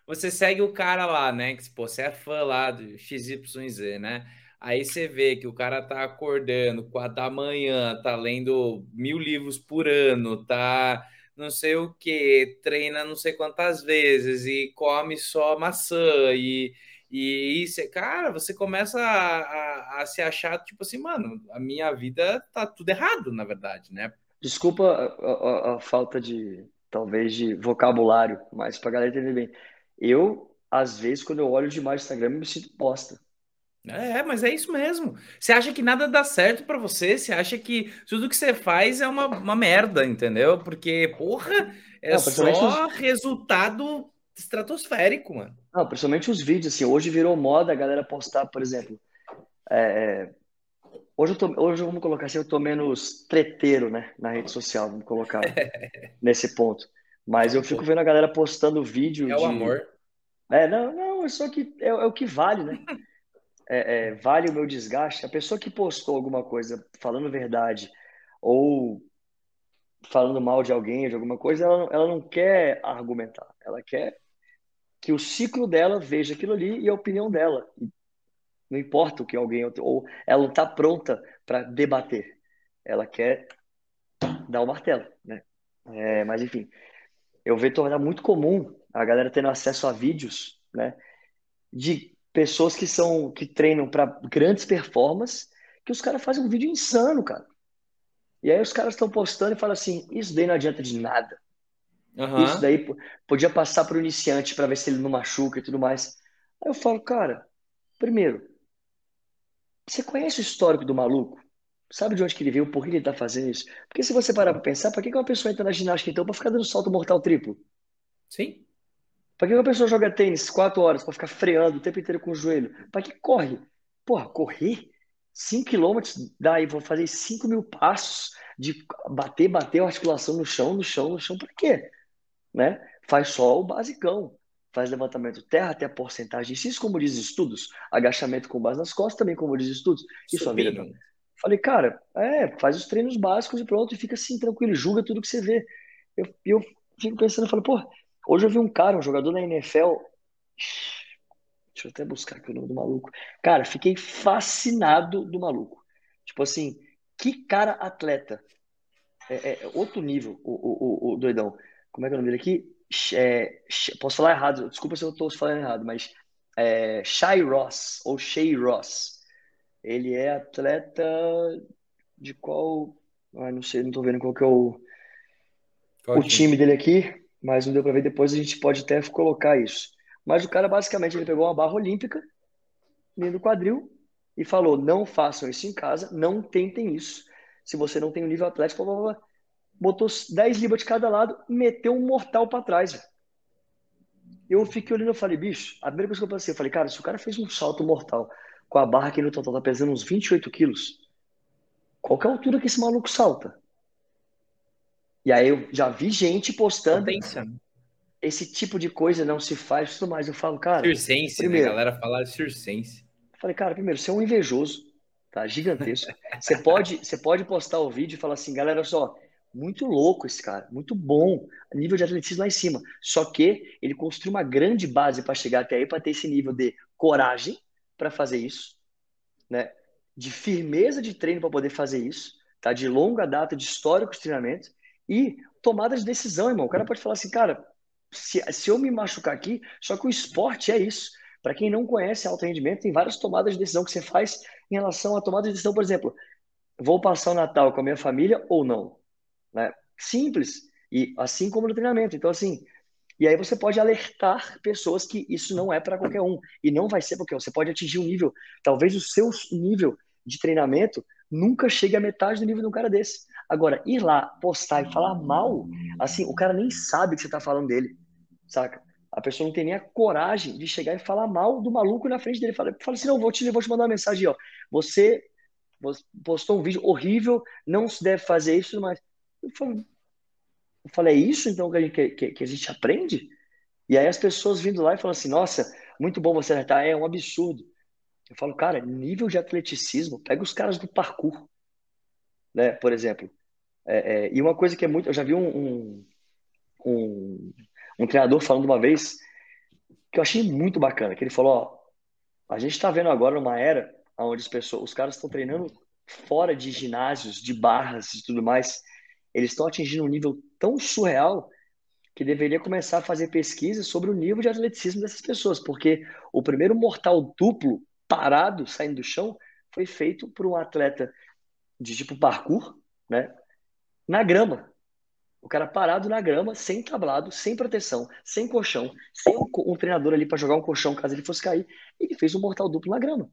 Você segue o cara lá, né? Que pô, você é fã lá do XYZ, né? Aí você vê que o cara tá acordando quatro da manhã, tá lendo mil livros por ano, tá não sei o que, treina não sei quantas vezes e come só maçã e, e isso, cara, você começa a, a, a, se achar tipo assim, mano, a minha vida tá tudo errado, na verdade, né? Desculpa a, a, falta de, talvez, de vocabulário, mas pra galera entender bem. Eu, às vezes, quando eu olho demais o Instagram, eu me sinto bosta. É, mas é isso mesmo. Você acha que nada dá certo para você, você acha que tudo que você faz é uma, uma merda, entendeu? Porque, porra, é Não, só resultado estratosférico, mano. Não, principalmente os vídeos, assim, hoje virou moda a galera postar, por exemplo, é, é hoje, eu tô, hoje vamos colocar assim, eu tô menos treteiro, né, na rede social, vamos colocar nesse ponto. Mas eu fico vendo a galera postando vídeo É de... o amor. É, não, não, é só que é, é o que vale, né? é, é, vale o meu desgaste? A pessoa que postou alguma coisa falando verdade ou falando mal de alguém, de alguma coisa, ela, ela não quer argumentar. Ela quer que o ciclo dela veja aquilo ali e a opinião dela. Não importa o que alguém ou ela não está pronta para debater. Ela quer dar o martelo, né? É, mas enfim, eu vejo tornar muito comum a galera tendo acesso a vídeos, né? De pessoas que são que treinam para grandes performances, que os caras fazem um vídeo insano, cara. E aí os caras estão postando e falam assim: isso daí não adianta de nada. Uhum. Isso daí podia passar para o iniciante para ver se ele não machuca e tudo mais. Aí eu falo, cara, primeiro, você conhece o histórico do maluco? Sabe de onde que ele veio, por que ele está fazendo isso? Porque se você parar para pensar, para que uma pessoa entra na ginástica então para ficar dando salto mortal triplo? Sim. Para que uma pessoa joga tênis quatro horas para ficar freando o tempo inteiro com o joelho? Para que corre? Porra, correr 5 quilômetros, daí vou fazer 5 mil passos de bater, bater a articulação no chão, no chão, no chão, para quê? Né? Faz só o basicão. Faz levantamento terra até a porcentagem. Isso, como diz estudos, agachamento com base nas costas, também como diz estudos. Isso a vida. Falei, cara, é, faz os treinos básicos e pronto, e fica assim, tranquilo, julga tudo que você vê. Eu, eu fico pensando, falo, pô, Hoje eu vi um cara, um jogador da NFL. Deixa eu até buscar aqui o nome do maluco. Cara, fiquei fascinado do maluco. Tipo assim, que cara atleta. É, é outro nível, o, o, o, o, doidão. Como é que é o nome dele aqui? É, posso falar errado, desculpa se eu estou falando errado, mas é Shai Ross, ou Shay Ross. Ele é atleta de qual. Ah, não sei, não estou vendo qual que é o, o time dele aqui mas não deu para ver. Depois a gente pode até colocar isso. Mas o cara basicamente ele pegou uma barra olímpica no quadril e falou: não façam isso em casa, não tentem isso. Se você não tem um nível atlético, blá, blá, blá. Botou 10 libras de cada lado, meteu um mortal para trás. Véio. Eu fiquei olhando e falei, bicho, a primeira coisa que eu pensei, eu falei, cara, se o cara fez um salto mortal com a barra que no total tá pesando uns 28 quilos, qual que é a altura que esse maluco salta? E aí eu já vi gente postando. Esse tipo de coisa não se faz, tudo mais. Eu falo, cara. Circense, né? primeiro, né? A galera fala circense. Eu falei, cara, primeiro, você é um invejoso, tá? Gigantesco. você, pode, você pode postar o vídeo e falar assim, galera, só, muito louco esse cara, muito bom, nível de atletismo lá em cima. Só que ele construiu uma grande base para chegar até aí, para ter esse nível de coragem para fazer isso, né? De firmeza de treino para poder fazer isso, tá? De longa data de histórico de treinamento e tomada de decisão, irmão. O cara pode falar assim, cara, se, se eu me machucar aqui, só que o esporte é isso. Para quem não conhece alto rendimento, tem várias tomadas de decisão que você faz em relação à tomada de decisão, por exemplo, vou passar o Natal com a minha família ou não? Né? Simples. E assim como no treinamento. Então, assim, e aí você pode alertar pessoas que isso não é para qualquer um. E não vai ser porque você pode atingir um nível, talvez o seu nível de treinamento nunca chegue à metade do nível de um cara desse. Agora, ir lá, postar e falar mal, assim, o cara nem sabe que você tá falando dele, saca? A pessoa não tem nem a coragem de chegar e falar mal do maluco na frente dele. Fala, fala assim, não, vou te, vou te mandar uma mensagem, ó. Você postou um vídeo horrível, não se deve fazer isso, mas... Eu falei, eu é isso então que a, gente, que, que a gente aprende? E aí as pessoas vindo lá e falando assim, nossa, muito bom você acertar, é um absurdo. Eu falo, cara, nível de atleticismo, pega os caras do parkour, né, por exemplo. É, é, e uma coisa que é muito. Eu já vi um, um, um, um, treinador falando uma vez que eu achei muito bacana, que ele falou, ó, a gente está vendo agora uma era onde as pessoas, os caras estão treinando fora de ginásios, de barras e tudo mais, eles estão atingindo um nível tão surreal que deveria começar a fazer pesquisas sobre o nível de atleticismo dessas pessoas, porque o primeiro mortal duplo parado, saindo do chão, foi feito por um atleta de tipo parkour, né? Na grama. O cara parado na grama, sem tablado, sem proteção, sem colchão, sem um, um treinador ali para jogar um colchão caso ele fosse cair. Ele fez um mortal duplo na grama.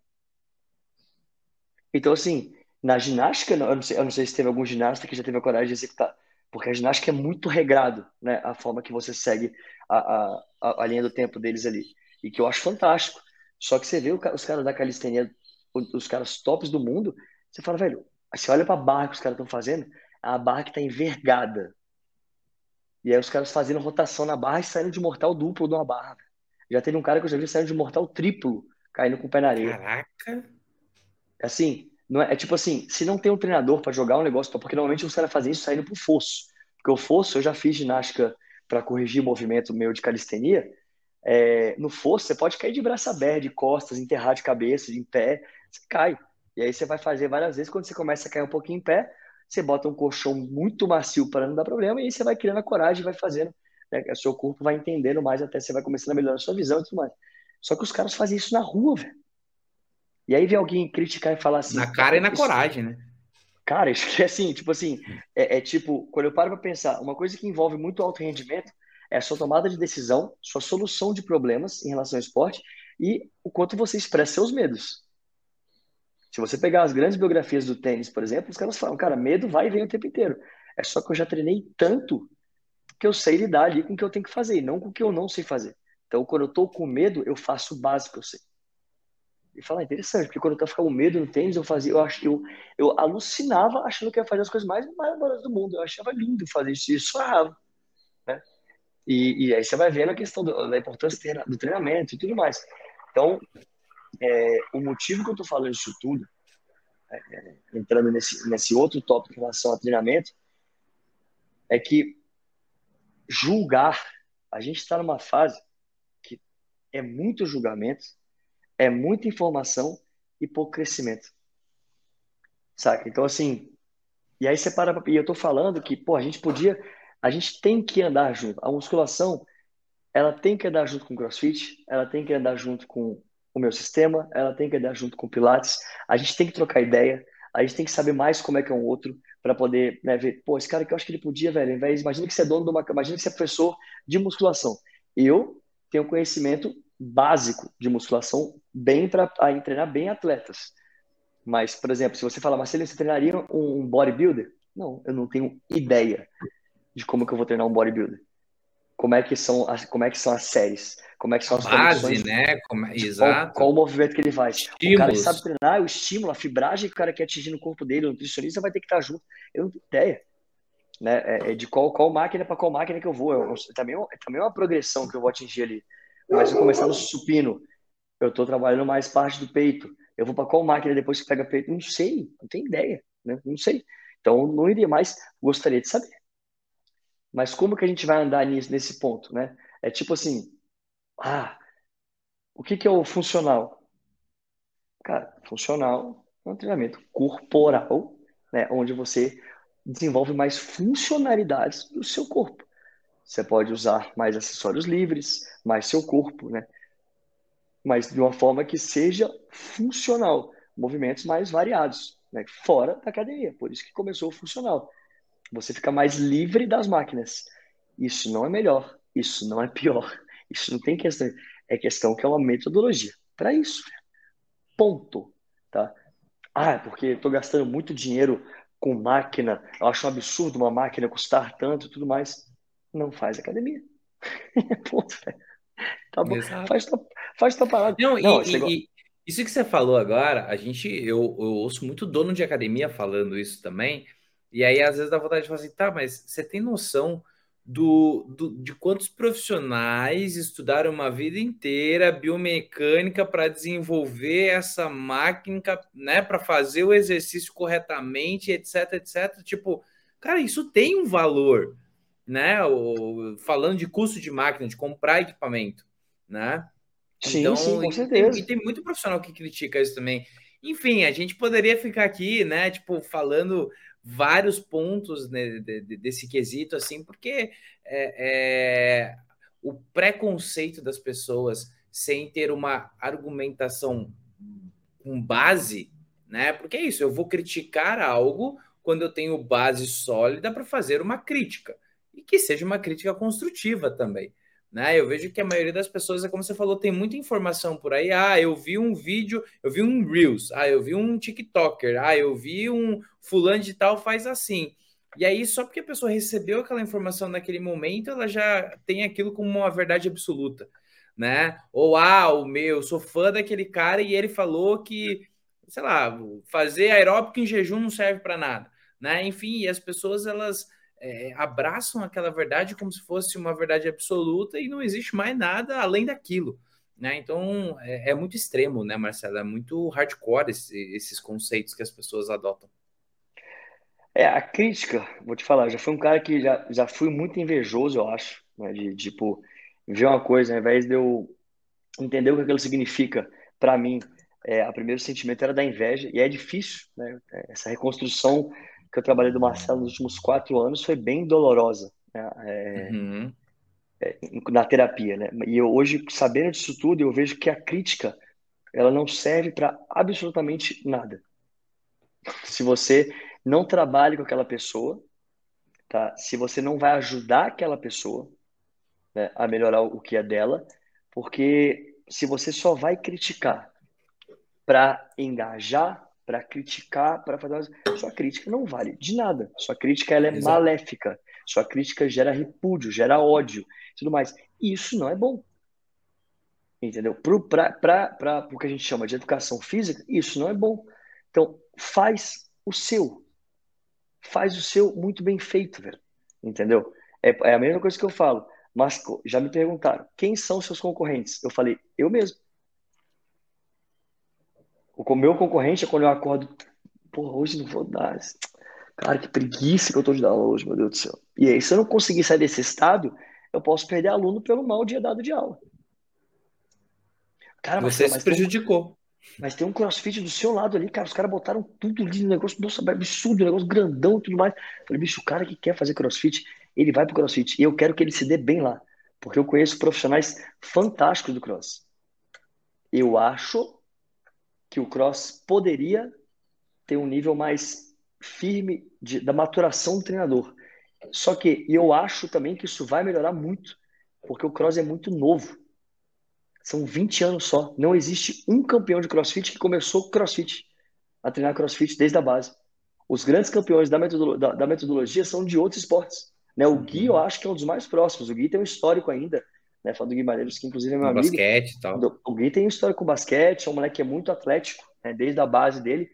Então, assim, na ginástica, eu não sei, eu não sei se teve algum ginasta que já teve a coragem de executar, porque a ginástica é muito regrado, né? A forma que você segue a, a, a linha do tempo deles ali. E que eu acho fantástico. Só que você vê os caras da calistenia, os caras tops do mundo, você fala, velho, você olha para a barra que os caras estão fazendo, a barra que está envergada. E aí os caras fazendo rotação na barra e saindo de mortal duplo de uma barra. Já teve um cara que eu já vi saindo de mortal triplo, caindo com o pé na areia. Caraca! Assim, não é, é tipo assim, se não tem um treinador para jogar um negócio, porque normalmente os caras fazem isso saindo pro fosso. Porque o fosso, eu já fiz ginástica para corrigir movimento meu de calistenia. É, no fosso, você pode cair de braço aberto, de costas, enterrar de cabeça, de em pé, você cai. E aí você vai fazer várias vezes, quando você começa a cair um pouquinho em pé, você bota um colchão muito macio para não dar problema, e aí você vai criando a coragem vai fazendo, né? O seu corpo vai entendendo mais, até você vai começando a melhorar a sua visão e tudo mais. Só que os caras fazem isso na rua, velho. E aí vem alguém criticar e falar assim. Na cara e na coragem, né? Cara, isso é assim, tipo assim, é, é, tipo, quando eu paro pra pensar, uma coisa que envolve muito alto rendimento é a sua tomada de decisão, sua solução de problemas em relação ao esporte e o quanto você expressa seus medos. Se você pegar as grandes biografias do tênis, por exemplo, os caras falam, cara, medo vai e vem o tempo inteiro. É só que eu já treinei tanto que eu sei lidar ali com o que eu tenho que fazer, e não com o que eu não sei fazer. Então, quando eu tô com medo, eu faço o básico, eu sei. E falar ah, interessante, porque quando eu tava com medo no tênis, eu fazia, eu acho eu, eu alucinava achando que ia fazer as coisas mais maravilhosas do mundo. Eu achava lindo fazer isso e suava, né? E, e aí você vai vendo a questão do, da importância do treinamento e tudo mais. Então, é, o motivo que eu tô falando isso tudo, é, é, entrando nesse, nesse outro tópico em relação ao treinamento, é que julgar, a gente está numa fase que é muito julgamento, é muita informação e pouco crescimento. Saca? Então, assim, e aí você para, e eu tô falando que, pô, a gente podia, a gente tem que andar junto. A musculação, ela tem que andar junto com o CrossFit, ela tem que andar junto com o meu sistema, ela tem que andar junto com o Pilates. A gente tem que trocar ideia, a gente tem que saber mais como é que é um outro para poder né, ver, pô, esse cara que eu acho que ele podia, velho, ao invés, imagina que você é dono de uma, imagina que você é professor de musculação. Eu tenho conhecimento básico de musculação bem para treinar bem atletas. Mas, por exemplo, se você falar, Marcelo, você treinaria um bodybuilder? Não, eu não tenho ideia de como que eu vou treinar um bodybuilder. Como é que são as, como é que são as séries? Como é que são as base, né? Como, é, exato. Qual, qual, o movimento que ele faz? Estímulos. O cara sabe treinar, o estímulo, a fibragem que o cara quer atingir no corpo dele, o nutricionista vai ter que estar junto. Eu não tenho ideia. Né? É, é de qual, qual máquina para qual máquina que eu vou. Eu, também, é também é uma progressão que eu vou atingir ali. Mas eu começar no supino, eu estou trabalhando mais parte do peito. Eu vou para qual máquina depois que pega peito? Não sei, não tenho ideia, né? Não sei. Então, não iria mais, gostaria de saber. Mas como que a gente vai andar nisso, nesse ponto, né? É tipo assim, ah, o que, que é o funcional? Cara, funcional é um treinamento corporal, né? Onde você desenvolve mais funcionalidades do seu corpo. Você pode usar mais acessórios livres, mais seu corpo, né? Mas de uma forma que seja funcional, movimentos mais variados, né? Fora da academia. Por isso que começou o funcional. Você fica mais livre das máquinas. Isso não é melhor, isso não é pior. Isso não tem questão. É questão que é uma metodologia para isso. Ponto, tá? Ah, é porque estou gastando muito dinheiro com máquina. Eu acho um absurdo uma máquina custar tanto e tudo mais não faz academia. Ponto. Tá bom. Faz tua, faz tua parada. Não, não e, negócio... e, isso que você falou agora, a gente, eu, eu ouço muito dono de academia falando isso também. E aí, às vezes, dá vontade de falar assim, tá, mas você tem noção do, do, de quantos profissionais estudaram uma vida inteira biomecânica para desenvolver essa máquina, né, para fazer o exercício corretamente, etc, etc. Tipo, cara, isso tem um valor né? O, falando de custo de máquina, de comprar equipamento, né? Sim, então, sim, com certeza. Tem, e tem muito profissional que critica isso também. Enfim, a gente poderia ficar aqui, né, tipo, falando vários pontos né, de, de, desse quesito, assim, porque é, é, o preconceito das pessoas sem ter uma argumentação com base, né? Porque é isso, eu vou criticar algo quando eu tenho base sólida para fazer uma crítica e que seja uma crítica construtiva também. Né? Eu vejo que a maioria das pessoas, é como você falou, tem muita informação por aí. Ah, eu vi um vídeo, eu vi um Reels, ah, eu vi um TikToker, ah, eu vi um fulano de tal faz assim. E aí, só porque a pessoa recebeu aquela informação naquele momento, ela já tem aquilo como uma verdade absoluta, né? Ou, ah, o meu, eu sou fã daquele cara e ele falou que, sei lá, fazer aeróbico em jejum não serve para nada, né? Enfim, as pessoas, elas é, abraçam aquela verdade como se fosse uma verdade absoluta e não existe mais nada além daquilo. Né? Então é, é muito extremo, né, Marcelo? É muito hardcore esse, esses conceitos que as pessoas adotam. É, a crítica, vou te falar, já fui um cara que já, já fui muito invejoso, eu acho, né? De tipo, ver uma coisa, ao invés de eu entender o que aquilo significa para mim, é, a primeiro sentimento era da inveja, e é difícil, né? Essa reconstrução que eu trabalhei do Marcelo nos últimos quatro anos foi bem dolorosa né? é, uhum. é, na terapia, né? E eu, hoje, sabendo disso tudo, eu vejo que a crítica ela não serve para absolutamente nada. Se você não trabalha com aquela pessoa, tá? Se você não vai ajudar aquela pessoa né, a melhorar o que é dela, porque se você só vai criticar para engajar para criticar, para fazer. Sua crítica não vale de nada. Sua crítica ela é Exato. maléfica. Sua crítica gera repúdio, gera ódio, tudo mais. E isso não é bom. Entendeu? Para o que a gente chama de educação física, isso não é bom. Então, faz o seu. Faz o seu muito bem feito, velho. Entendeu? É, é a mesma coisa que eu falo. Mas já me perguntaram, quem são seus concorrentes? Eu falei, eu mesmo. O meu concorrente é quando eu acordo, porra, hoje não vou dar. Cara, que preguiça que eu tô de dar aula hoje, meu Deus do céu. E aí, se eu não conseguir sair desse estado, eu posso perder aluno pelo mau dia dado de aula. Cara, Você se prejudicou. Tem, mas tem um crossfit do seu lado ali, cara. Os caras botaram tudo ali no negócio, nossa, absurdo, negócio grandão e tudo mais. Eu falei, bicho, o cara que quer fazer crossfit, ele vai pro crossfit. E eu quero que ele se dê bem lá. Porque eu conheço profissionais fantásticos do cross. Eu acho que o cross poderia ter um nível mais firme de, da maturação do treinador. Só que eu acho também que isso vai melhorar muito, porque o cross é muito novo. São 20 anos só. Não existe um campeão de crossfit que começou crossfit, a treinar crossfit desde a base. Os grandes campeões da, metodolo da, da metodologia são de outros esportes. Né? O Gui, eu acho que é um dos mais próximos. O Gui tem um histórico ainda né? Falando do Guimarães, que inclusive é meu amigo. Basquete tal. O Gui tem história com basquete, é um moleque que é muito atlético, né? desde a base dele.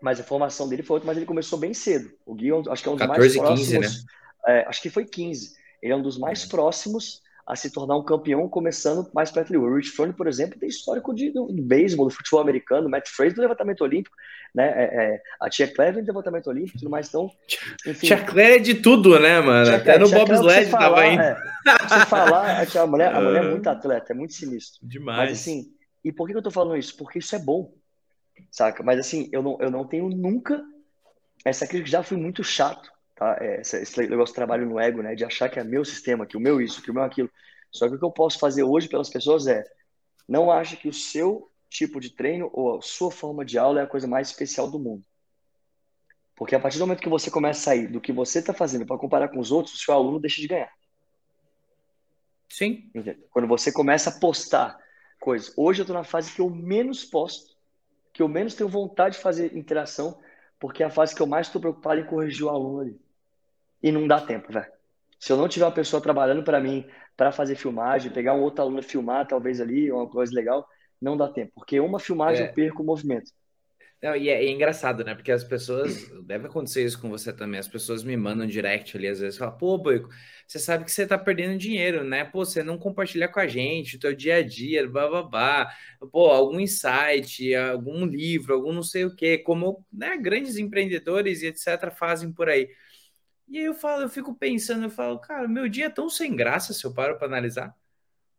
Mas a formação dele foi outra, mas ele começou bem cedo. O Gui, é acho que é um dos 14, mais próximos. 15, né? É, acho que foi 15. Ele é um dos mais próximos a se tornar um campeão, começando mais perto ali. O Rich Froning, por exemplo, tem histórico de, do, do beisebol, do futebol americano, Matt Fraser do levantamento olímpico, né? É, é, a Tia Clever do levantamento olímpico e tudo mais. Então, enfim. Tia Clever é de tudo, né, mano? Tia, Até no bobsled tava indo. É, você falar, a, mulher, a mulher é muito atleta, é muito sinistro. Demais. Mas assim, e por que eu tô falando isso? Porque isso é bom, saca? Mas assim, eu não, eu não tenho nunca. Essa crítica já foi muito chato tá? É, esse, esse negócio de trabalho no ego, né? De achar que é meu sistema, que o meu isso, que o meu aquilo. Só que o que eu posso fazer hoje pelas pessoas é não acha que o seu tipo de treino ou a sua forma de aula é a coisa mais especial do mundo. Porque a partir do momento que você começa a sair do que você está fazendo para comparar com os outros, o seu aluno deixa de ganhar. Sim. Quando você começa a postar coisas. Hoje eu estou na fase que eu menos posto, que eu menos tenho vontade de fazer interação, porque é a fase que eu mais estou preocupado em corrigir o aluno ali. E não dá tempo, velho. Se eu não tiver uma pessoa trabalhando para mim, para fazer filmagem, pegar um outro aluno filmar, talvez ali, uma coisa legal, não dá tempo. Porque uma filmagem é. eu perco o movimento. Não, e é, é, engraçado, né? Porque as pessoas. Deve acontecer isso com você também. As pessoas me mandam direct ali, às vezes, falam, pô, Boico, você sabe que você tá perdendo dinheiro, né? Pô, você não compartilha com a gente o teu dia a dia, babá. Pô, algum insight, algum livro, algum não sei o quê, como né, grandes empreendedores e etc. fazem por aí. E aí eu falo, eu fico pensando, eu falo, cara, meu dia é tão sem graça se eu paro para analisar.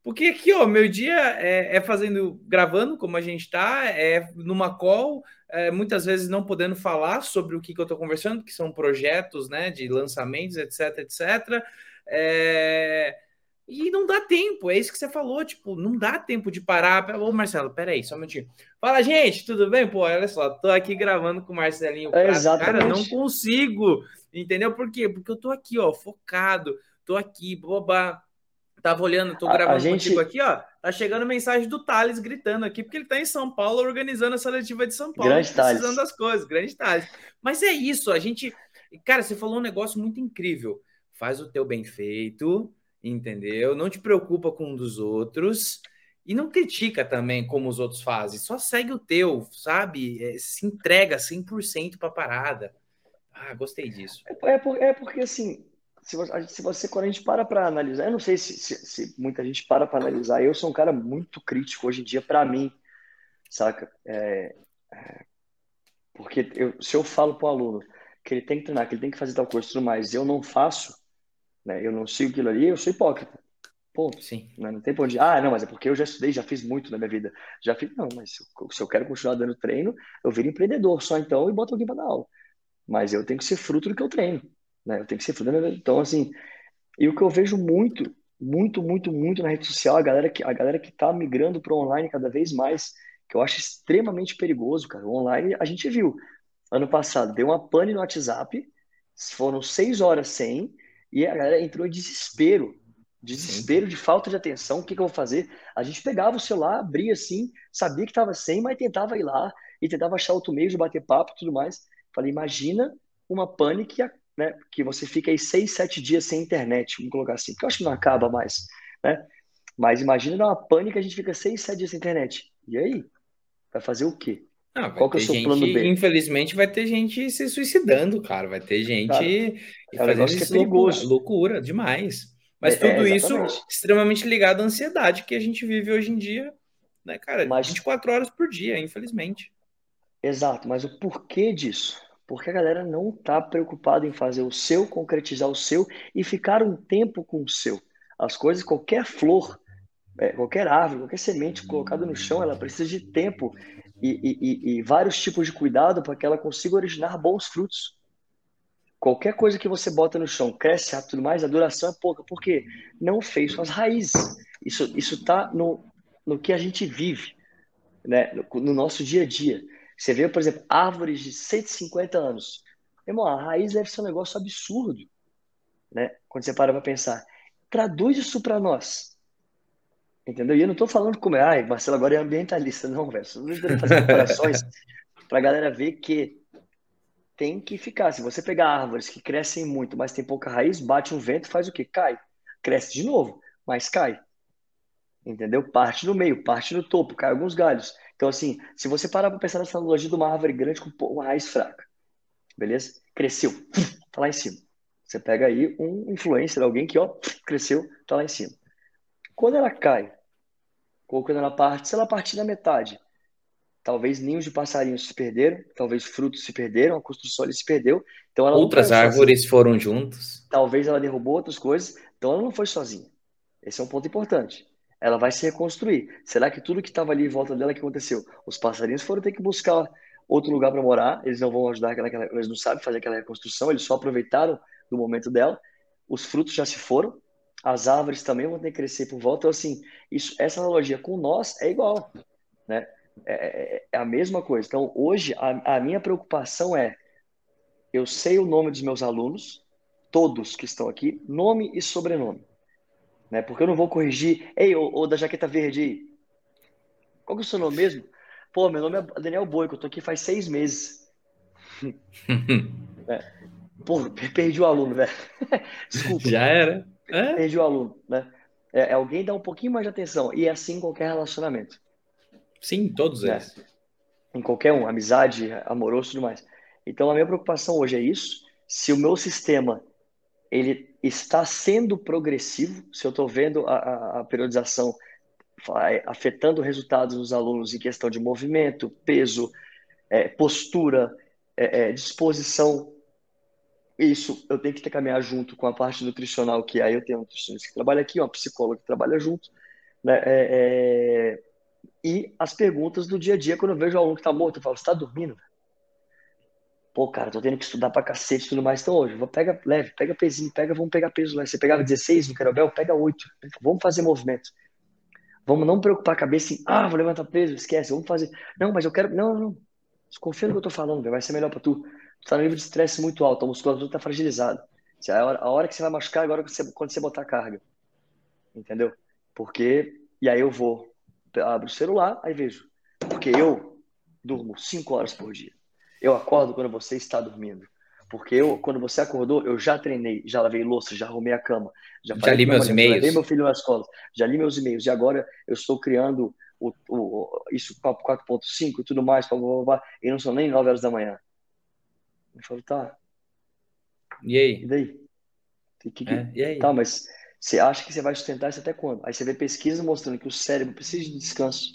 Porque aqui, ó, meu dia é, é fazendo, gravando como a gente está, é numa call, é, muitas vezes não podendo falar sobre o que, que eu estou conversando, que são projetos, né, de lançamentos, etc, etc. É... E não dá tempo, é isso que você falou, tipo, não dá tempo de parar. Ô, Marcelo, peraí, só um minutinho. Fala, gente, tudo bem? Pô, olha só, tô aqui gravando com o Marcelinho. É, exatamente. Cara, não consigo, entendeu? Por quê? Porque eu tô aqui, ó, focado, tô aqui, boba. Tava olhando, tô gravando a, a gente... contigo aqui, ó. Tá chegando mensagem do Thales gritando aqui, porque ele tá em São Paulo organizando a seletiva de São Paulo, grande precisando Thales. das coisas, grande Thales. Mas é isso, a gente. Cara, você falou um negócio muito incrível. Faz o teu bem feito, entendeu? Não te preocupa com um dos outros e não critica também como os outros fazem, só segue o teu, sabe? É, se entrega 100% para a parada. Ah, gostei disso. É, é, é porque assim, se você, se você, quando a gente para para analisar, eu não sei se, se, se muita gente para para analisar, eu sou um cara muito crítico hoje em dia para mim, saca? É, é, porque eu, se eu falo para o aluno que ele tem que treinar, que ele tem que fazer tal coisa e tudo mais, eu não faço, né, eu não sigo aquilo ali, eu sou hipócrita. Ponto. Sim. Né? Não tem ponto de, ah, não, mas é porque eu já estudei, já fiz muito na minha vida. Já fiz, não, mas se eu quero continuar dando treino, eu viro empreendedor só então e boto alguém para dar aula. Mas eu tenho que ser fruto do que eu treino. Né? Eu tenho que ser fruto da minha... Então, assim, e o que eu vejo muito, muito, muito, muito na rede social, a galera que, a galera que tá migrando para online cada vez mais, que eu acho extremamente perigoso, cara. O online, a gente viu, ano passado, deu uma pane no WhatsApp, foram seis horas sem, e a galera entrou em desespero. Desespero Sim. de falta de atenção, o que, que eu vou fazer? A gente pegava o celular, abria assim, sabia que estava sem, mas tentava ir lá e tentava achar outro meio de bater papo e tudo mais. Falei, imagina uma que, né, que você fica aí seis, sete dias sem internet, vamos colocar assim, porque eu acho que não acaba mais, né? Mas imagina dar uma que a gente fica seis, sete dias sem internet. E aí? Vai fazer o quê? Ah, Qual que é o seu gente, plano B? Infelizmente vai ter gente se suicidando, cara. Vai ter gente cara, é fazendo isso é loucura, loucura, demais. Mas é, tudo é, isso extremamente ligado à ansiedade que a gente vive hoje em dia, né, cara? Mas, 24 horas por dia, infelizmente. Exato, mas o porquê disso? Porque a galera não está preocupada em fazer o seu, concretizar o seu e ficar um tempo com o seu. As coisas, qualquer flor, é, qualquer árvore, qualquer semente colocada no chão, ela precisa de tempo e, e, e vários tipos de cuidado para que ela consiga originar bons frutos. Qualquer coisa que você bota no chão cresce rápido tudo mais, a duração é pouca, porque não fez suas raízes. Isso está no, no que a gente vive, né? no, no nosso dia a dia. Você vê, por exemplo, árvores de 150 anos. Irmão, a raiz deve ser um negócio absurdo, né? Quando você para para pensar. Traduz isso para nós. Entendeu? E eu não estou falando como é, ai, Marcelo agora é ambientalista, não, velho. Estou fazer comparações para a galera ver que tem que ficar. Se você pegar árvores que crescem muito, mas tem pouca raiz, bate um vento, faz o quê? Cai. Cresce de novo, mas cai. Entendeu? Parte no meio, parte no topo, cai alguns galhos. Então, assim, se você parar para pensar nessa analogia de uma árvore grande com uma raiz fraca, beleza? Cresceu, tá lá em cima. Você pega aí um influencer, alguém que, ó, cresceu, tá lá em cima. Quando ela cai, colocando ela parte, se ela partir na metade, talvez ninhos de passarinhos se perderam, talvez frutos se perderam, a construção ali se perdeu. Então ela Outras árvores sozinha. foram juntas. Talvez ela derrubou outras coisas, então ela não foi sozinha. Esse é um ponto importante. Ela vai se reconstruir. Será que tudo que estava ali em volta dela que aconteceu? Os passarinhos foram ter que buscar outro lugar para morar, eles não vão ajudar aquela, aquela, eles não sabem fazer aquela reconstrução, eles só aproveitaram do momento dela. Os frutos já se foram, as árvores também vão ter que crescer por volta. Então, assim, isso, essa analogia com nós é igual, né? É, é, é a mesma coisa. Então, hoje, a, a, minha preocupação é: eu sei o nome dos meus alunos, todos que estão aqui, nome e sobrenome. Né? Porque eu não vou corrigir, ei, ô, ô da jaqueta verde qual que é o seu nome mesmo? Pô, meu nome é Daniel Boico, eu tô aqui faz seis meses. é. Pô, perdi o aluno, velho. Desculpa. Já era. É? Perdi o aluno, né? É, é, alguém dá um pouquinho mais de atenção. E é assim em qualquer relacionamento. Sim, todos né? eles. Em qualquer um, amizade, amoroso e tudo mais. Então, a minha preocupação hoje é isso. Se o meu sistema ele está sendo progressivo, se eu estou vendo a, a, a periodização afetando resultados dos alunos em questão de movimento, peso, é, postura, é, é, disposição isso eu tenho que caminhar junto com a parte nutricional, que aí eu tenho um nutricionista que trabalha aqui, uma psicóloga que trabalha junto, Né? É, é... E as perguntas do dia a dia, quando eu vejo aluno que tá morto, eu falo, você tá dormindo? Pô, cara, tô tendo que estudar pra cacete tudo mais. Então hoje, vou pega leve, pega pezinho, pega, vamos pegar peso leve. Você pegava 16 no Querobel, pega 8. Vamos fazer movimento. Vamos não preocupar a cabeça em, ah, vou levantar peso, esquece, vamos fazer. Não, mas eu quero. Não, não. Confia no que eu tô falando, vai ser melhor pra tu. Tu tá no nível de estresse muito alto, a musculatura tá fragilizada. A hora, a hora que você vai machucar, agora quando você, quando você botar carga. Entendeu? Porque. E aí eu vou, abro o celular, aí vejo. Porque eu durmo 5 horas por dia. Eu acordo quando você está dormindo. Porque eu, quando você acordou, eu já treinei, já lavei louça, já arrumei a cama, já, já li meus e-mails, levei meu filho na escola, já li meus e-mails, e agora eu estou criando o, o, isso papo 4.5 e tudo mais, blá, blá, blá, e não são nem 9 horas da manhã. Eu falo, tá. E aí? E daí? Que, que, é, e aí? Tá, mas você acha que você vai sustentar isso até quando? Aí você vê pesquisa mostrando que o cérebro precisa de descanso,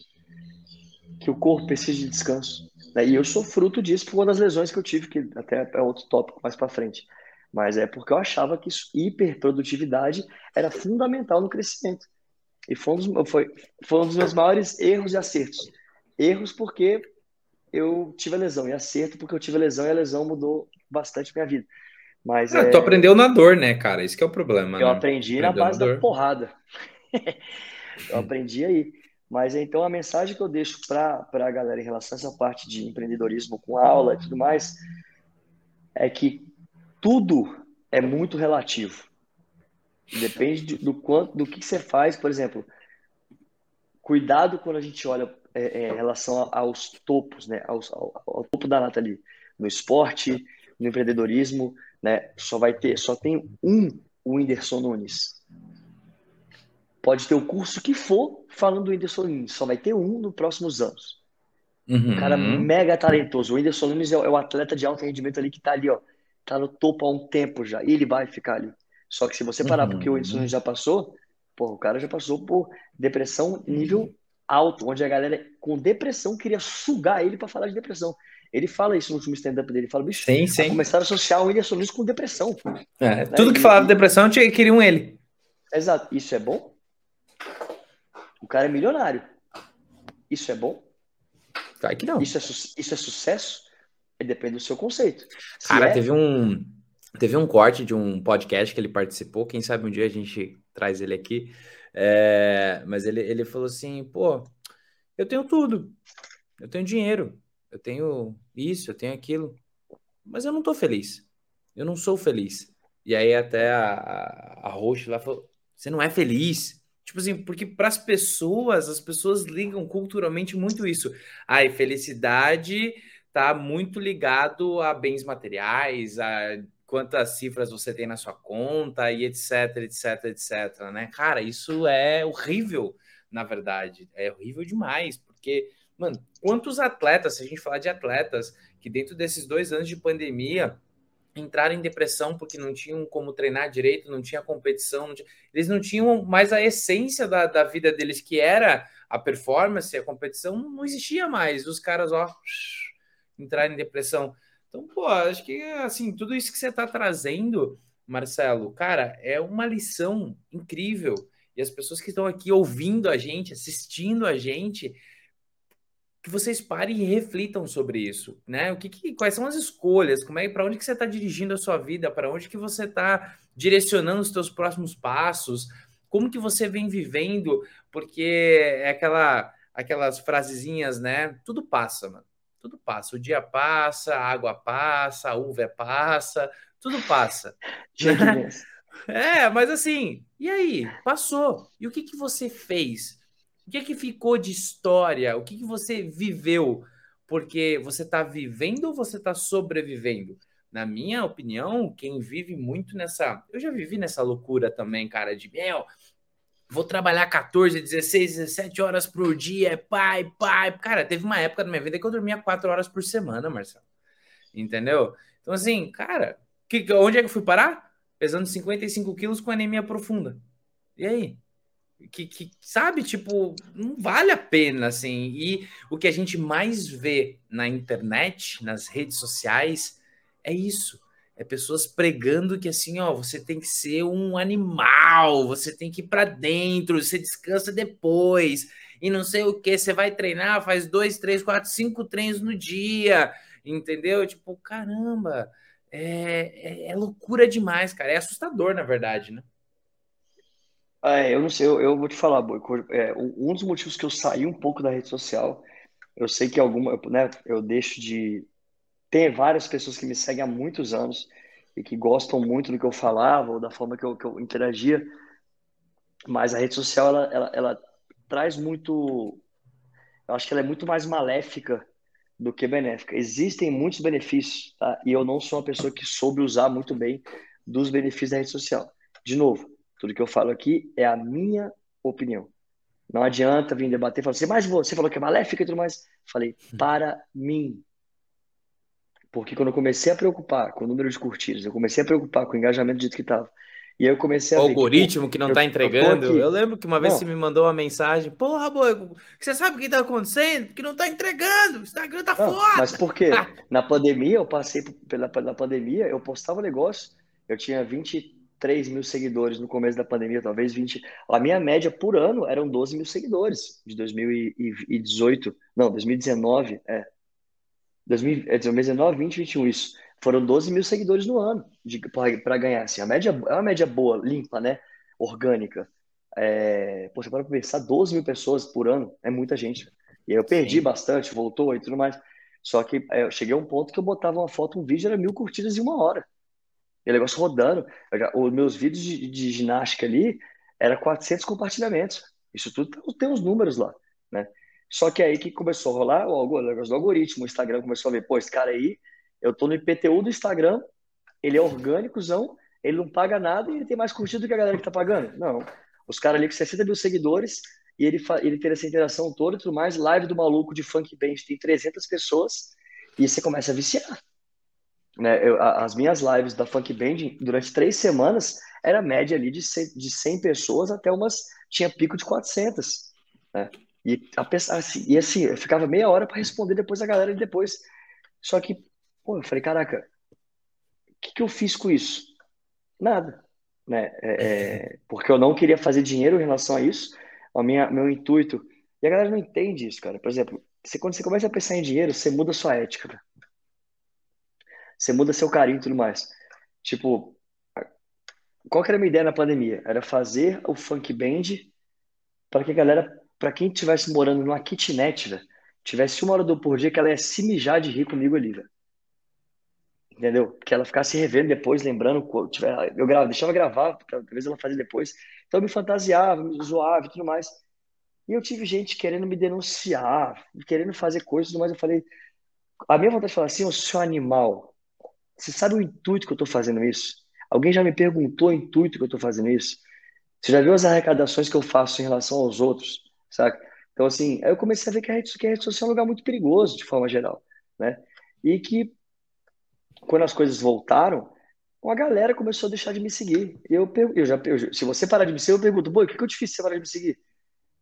que o corpo precisa de descanso. Né? E eu sou fruto disso por uma das lesões que eu tive, que até é outro tópico mais para frente. Mas é porque eu achava que isso, hiperprodutividade era fundamental no crescimento. E foi um, dos, foi, foi um dos meus maiores erros e acertos. Erros porque eu tive a lesão, e acerto porque eu tive a lesão e a lesão mudou bastante minha vida. Mas ah, é... Tu aprendeu na dor, né, cara? Isso que é o problema. Eu né? aprendi Aprendeu na base na da porrada. eu aprendi aí. Mas então a mensagem que eu deixo para a galera em relação a essa parte de empreendedorismo com aula e tudo mais é que tudo é muito relativo. Depende do quanto, do que você faz, por exemplo. Cuidado quando a gente olha é, é, em relação aos topos, né? Ao, ao, ao, topo da nata ali, no esporte, no empreendedorismo, né? Só vai ter, só tem um Whindersson Nunes. Pode ter o curso que for falando do Whindersson Nunes, só vai ter um nos próximos anos. Uhum. Um cara mega talentoso. O Whindersson Nunes é, é, o atleta de alto rendimento ali que tá ali, ó. Tá no topo há um tempo já. E ele vai ficar ali. Só que se você parar, uhum. porque o Whindersson Nunes já passou, pô, o cara já passou por depressão nível alto, onde a galera com depressão queria sugar ele para falar de depressão. Ele fala isso no último stand-up dele. Ele fala, bicho, sim, sim. começaram a associar o Whindersson Nunes com depressão. É, né? Tudo que falava de depressão, queriam ele. Exato. Isso é bom? O cara é milionário. Isso é bom? Claro que não. Isso é, isso é sucesso? Depende do seu conceito. Se cara, é... teve um teve um corte de um podcast que ele participou. Quem sabe um dia a gente traz ele aqui. É... mas ele, ele falou assim: pô, eu tenho tudo. Eu tenho dinheiro. Eu tenho isso, eu tenho aquilo. Mas eu não tô feliz. Eu não sou feliz. E aí até a, a, a lá falou: você não é feliz? Tipo assim, porque para as pessoas, as pessoas ligam culturalmente muito isso. Ai, felicidade tá muito ligado a bens materiais, a quantas cifras você tem na sua conta e etc, etc, etc, né? Cara, isso é horrível, na verdade. É horrível demais, porque, mano, quantos atletas, se a gente falar de atletas, que dentro desses dois anos de pandemia entraram em depressão porque não tinham como treinar direito, não tinha competição, não tinha... eles não tinham mais a essência da, da vida deles, que era a performance, a competição, não existia mais. Os caras, ó, entrarem em depressão. Então, pô, acho que, assim, tudo isso que você está trazendo, Marcelo, cara, é uma lição incrível. E as pessoas que estão aqui ouvindo a gente, assistindo a gente, que vocês parem e reflitam sobre isso, né? O que, que quais são as escolhas? Como é para onde que você está dirigindo a sua vida? Para onde que você está direcionando os seus próximos passos? Como que você vem vivendo? Porque é aquela aquelas frasezinhas, né? Tudo passa, mano. Tudo passa. O dia passa, a água passa, a uva passa, tudo passa. é, mas assim, e aí? Passou. E o que que você fez? O que, é que ficou de história? O que, que você viveu? Porque você está vivendo ou você está sobrevivendo? Na minha opinião, quem vive muito nessa. Eu já vivi nessa loucura também, cara, de meu, vou trabalhar 14, 16, 17 horas por dia, é pai, pai. Cara, teve uma época da minha vida que eu dormia 4 horas por semana, Marcelo. Entendeu? Então, assim, cara, que, onde é que eu fui parar? Pesando 55 quilos com anemia profunda. E aí? que, que, sabe, tipo, não vale a pena, assim. E o que a gente mais vê na internet, nas redes sociais, é isso. É pessoas pregando que assim, ó, você tem que ser um animal, você tem que ir para dentro, você descansa depois e não sei o que, você vai treinar, faz dois, três, quatro, cinco treinos no dia, entendeu? Tipo, caramba, é, é, é loucura demais, cara, é assustador, na verdade, né? É, eu não sei, eu, eu vou te falar, Boico, é, um dos motivos que eu saí um pouco da rede social, eu sei que alguma, né, eu deixo de tem várias pessoas que me seguem há muitos anos e que gostam muito do que eu falava ou da forma que eu, que eu interagia, mas a rede social ela, ela, ela traz muito, eu acho que ela é muito mais maléfica do que benéfica. Existem muitos benefícios, tá? E eu não sou uma pessoa que soube usar muito bem dos benefícios da rede social. De novo, tudo que eu falo aqui é a minha opinião. Não adianta vir debater e falar assim, mas você falou que é maléfica e tudo mais. Falei, para mim, porque quando eu comecei a preocupar com o número de curtidas, eu comecei a preocupar com o engajamento do jeito que estava. E aí eu comecei a. O algoritmo que, que não está entregando. Eu, eu, lembro que uma vez não. você me mandou uma mensagem: Porra, boy, você sabe o que está acontecendo? Que não está entregando. O Instagram está foda. Mas por quê? Na pandemia, eu passei pela, pela pandemia, eu postava negócio. Eu tinha 23 mil seguidores no começo da pandemia, talvez 20. A minha média por ano eram 12 mil seguidores de 2018. Não, 2019. É, 2019, 20, 21, isso. Foram 12 mil seguidores no ano para ganhar. Assim, a média é uma média boa, limpa, né? Orgânica. É, pô, você para pensar, 12 mil pessoas por ano é muita gente. E eu perdi Sim. bastante, voltou e tudo mais. Só que é, eu cheguei a um ponto que eu botava uma foto, um vídeo, era mil curtidas em uma hora. E o negócio rodando. Já, os meus vídeos de, de, ginástica ali era 400 compartilhamentos. Isso tudo tem os números lá, né? Só que aí que começou a rolar o negócio do algoritmo, o Instagram começou a ver, pô, esse cara aí, eu tô no IPTU do Instagram, ele é orgânicozão, ele não paga nada e ele tem mais curtido do que a galera que tá pagando. Não. Os caras ali com 60 mil seguidores e ele, ele ter essa interação toda e tudo mais, live do maluco de funk band tem 300 pessoas e você começa a viciar. Né? Eu, as minhas lives da Funk Band, durante três semanas, era média ali de 100, de 100 pessoas até umas. tinha pico de 400. Né? E, a, assim, e assim, eu ficava meia hora para responder depois a galera e depois. Só que, pô, eu falei, caraca, o que, que eu fiz com isso? Nada. Né? É, é, porque eu não queria fazer dinheiro em relação a isso. O minha, meu intuito. E a galera não entende isso, cara. Por exemplo, você, quando você começa a pensar em dinheiro, você muda sua ética. Né? Você muda seu carinho e tudo mais. Tipo, qual que era a minha ideia na pandemia? Era fazer o funk band para que a galera para quem estivesse morando numa kitnet, velho, tivesse uma hora do por dia que ela ia se mijar de rir comigo ali, velho. Entendeu? Que ela ficasse revendo depois, lembrando. Eu gravava, deixava gravar, talvez ela fazia depois. Então eu me fantasiava, me zoava e tudo mais. E eu tive gente querendo me denunciar, querendo fazer coisas, mas eu falei. A minha vontade de falar assim, o seu animal, você sabe o intuito que eu estou fazendo isso? Alguém já me perguntou o intuito que eu estou fazendo isso? Você já viu as arrecadações que eu faço em relação aos outros? Saca? Então, assim, aí eu comecei a ver que a rede, que a rede social é um lugar muito perigoso, de forma geral, né? E que, quando as coisas voltaram, a galera começou a deixar de me seguir. Eu, eu já, eu, se você parar de me seguir, eu pergunto, boi, o que, que eu te fiz você parar de me seguir?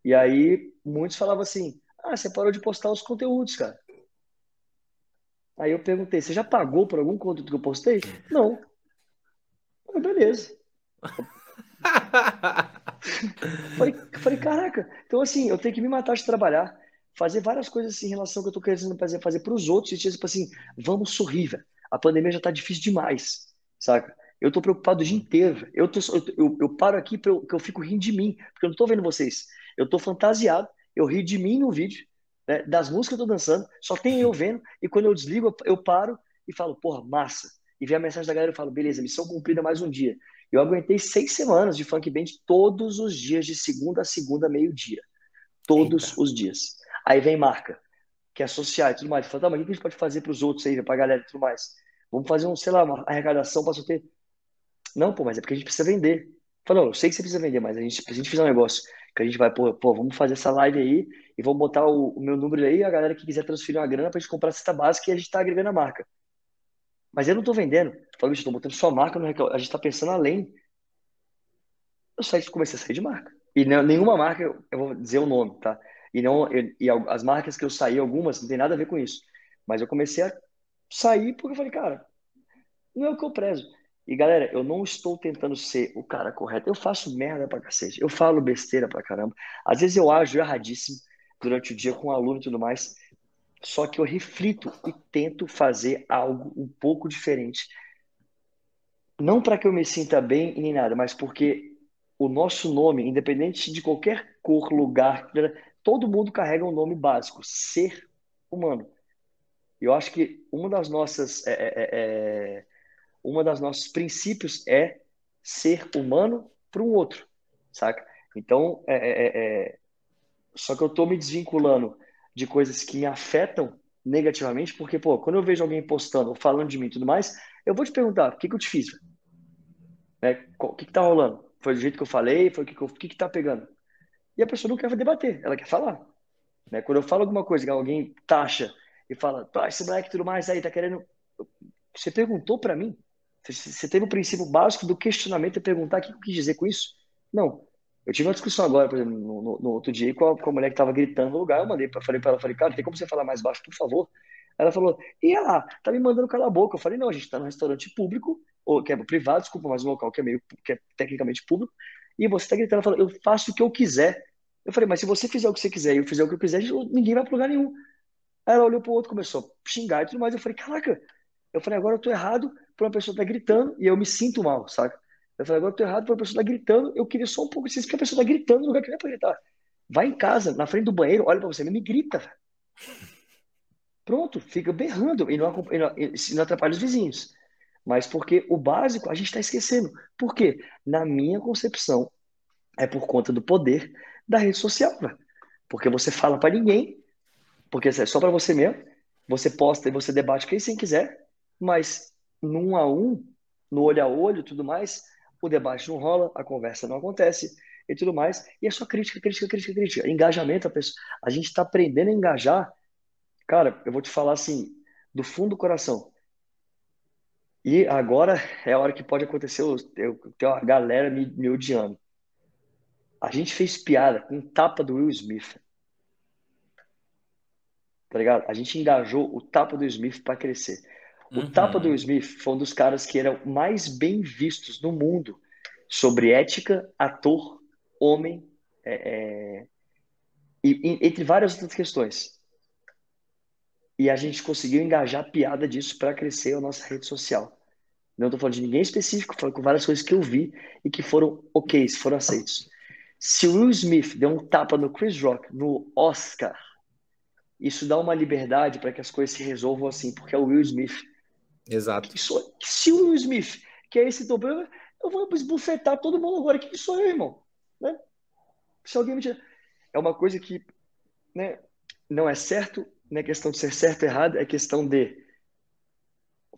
E aí, muitos falavam assim, ah, você parou de postar os conteúdos, cara. Aí eu perguntei, você já pagou por algum conteúdo que eu postei? Não. beleza. falei, falei, caraca, então assim, eu tenho que me matar de trabalhar, fazer várias coisas assim, em relação ao que eu tô querendo fazer, fazer para os outros, e tipo assim, vamos sorrir, velho. A pandemia já tá difícil demais, saca? Eu tô preocupado o dia inteiro, eu, tô, eu, eu, paro aqui porque eu, fico rindo de mim, porque eu não tô vendo vocês. Eu tô fantasiado, eu rio de mim no vídeo, né, das músicas que eu tô dançando, só tem eu vendo, e quando eu desligo, eu paro e falo, porra, massa. E vem a mensagem da galera e falo, beleza, missão cumprida mais um dia. Eu aguentei seis semanas de funk band todos os dias, de segunda a segunda, meio-dia. Todos Eita. os dias. Aí vem marca, que é associar e tudo mais. Fala, tá, mas o que a gente pode fazer para os outros aí, para a galera e tudo mais? Vamos fazer um, sei lá, uma arrecadação para sorteio. Não, pô, mas é porque a gente precisa vender. Falou, eu sei que você precisa vender, mas a gente, a gente fizer um negócio que a gente vai, pô, pô, vamos fazer essa live aí e vamos botar o, o meu número aí, a galera que quiser transferir uma grana para a gente comprar a cesta básica e a gente está agregando a marca. Mas eu não estou vendendo. Falei, estou botando sua marca no A gente está pensando além. Eu saí, comecei a sair de marca. E não, nenhuma marca, eu vou dizer o nome, tá? E, não, eu, e as marcas que eu saí, algumas, não tem nada a ver com isso. Mas eu comecei a sair porque eu falei, cara, Não é o que eu prezo. E galera, eu não estou tentando ser o cara correto. Eu faço merda pra cacete. Eu falo besteira pra caramba. Às vezes eu ajo erradíssimo durante o dia com um aluno e tudo mais. Só que eu reflito e tento fazer algo um pouco diferente. Não para que eu me sinta bem nem nada, mas porque o nosso nome, independente de qualquer cor, lugar, todo mundo carrega um nome básico: ser humano. Eu acho que uma das nossas, é, é, é, uma das nossos princípios é ser humano para um outro, saca? Então, é, é, é, só que eu estou me desvinculando de coisas que me afetam negativamente, porque, pô, quando eu vejo alguém postando ou falando de mim e tudo mais, eu vou te perguntar, o que, que eu te fiz? Né? O que, que tá rolando? Foi do jeito que eu falei? Foi o que, que, que, que tá pegando? E a pessoa não quer debater, ela quer falar. Né? Quando eu falo alguma coisa que alguém taxa e fala, tá, esse moleque tudo mais aí, tá querendo. Você perguntou para mim? Você teve o princípio básico do questionamento e perguntar o que eu quis dizer com isso? Não. Eu tive uma discussão agora, por exemplo, no, no, no outro dia, com a, com a mulher que estava gritando no lugar. Eu mandei, falei para ela, falei, cara, tem como você falar mais baixo, por favor? Ela falou, e ela, tá me mandando calar a boca. Eu falei, não, a gente está num restaurante público, ou que é privado, desculpa, mas um local que é meio, que é tecnicamente público, e você está gritando, falando, eu faço o que eu quiser. Eu falei, mas se você fizer o que você quiser e eu fizer o que eu quiser, ninguém vai para lugar nenhum. Aí ela olhou pro outro, começou a xingar e tudo mais. Eu falei, caraca, eu falei, agora eu tô errado por uma pessoa estar tá gritando e eu me sinto mal, saca? Eu falei, agora eu tô errado por uma pessoa tá gritando, eu queria só um pouco de porque a pessoa tá gritando no lugar que não é pra gritar. Vai em casa, na frente do banheiro, olha pra você, me grita. Pronto, fica berrando e não, e não, e não atrapalha os vizinhos. Mas porque o básico a gente está esquecendo. Por quê? Na minha concepção, é por conta do poder da rede social. Porque você fala para ninguém, porque é só para você mesmo, você posta e você debate quem você quiser, mas num a um, no olho a olho tudo mais, o debate não rola, a conversa não acontece e tudo mais, e é só crítica, crítica, crítica, crítica. Engajamento, a, pessoa, a gente está aprendendo a engajar. Cara, eu vou te falar assim, do fundo do coração. E agora é a hora que pode acontecer, eu, eu tenho uma galera me, me odiando. A gente fez piada com tapa do Will Smith. Tá ligado? A gente engajou o tapa do Smith para crescer. O uhum. tapa do Smith foi um dos caras que eram mais bem vistos no mundo sobre ética, ator, homem, é, é... E, entre várias outras questões. E a gente conseguiu engajar a piada disso para crescer a nossa rede social. Não estou falando de ninguém específico, falando com várias coisas que eu vi e que foram ok, foram aceitos. Se o Will Smith deu um tapa no Chris Rock no Oscar, isso dá uma liberdade para que as coisas se resolvam assim, porque é o Will Smith. Exato. Sou, se o Will Smith que é esse problema, eu vou esbufetar todo mundo agora. Quem sou eu, irmão? Né? Se alguém me tira... É uma coisa que né, não é certo, não é questão de ser certo ou errado, é questão de.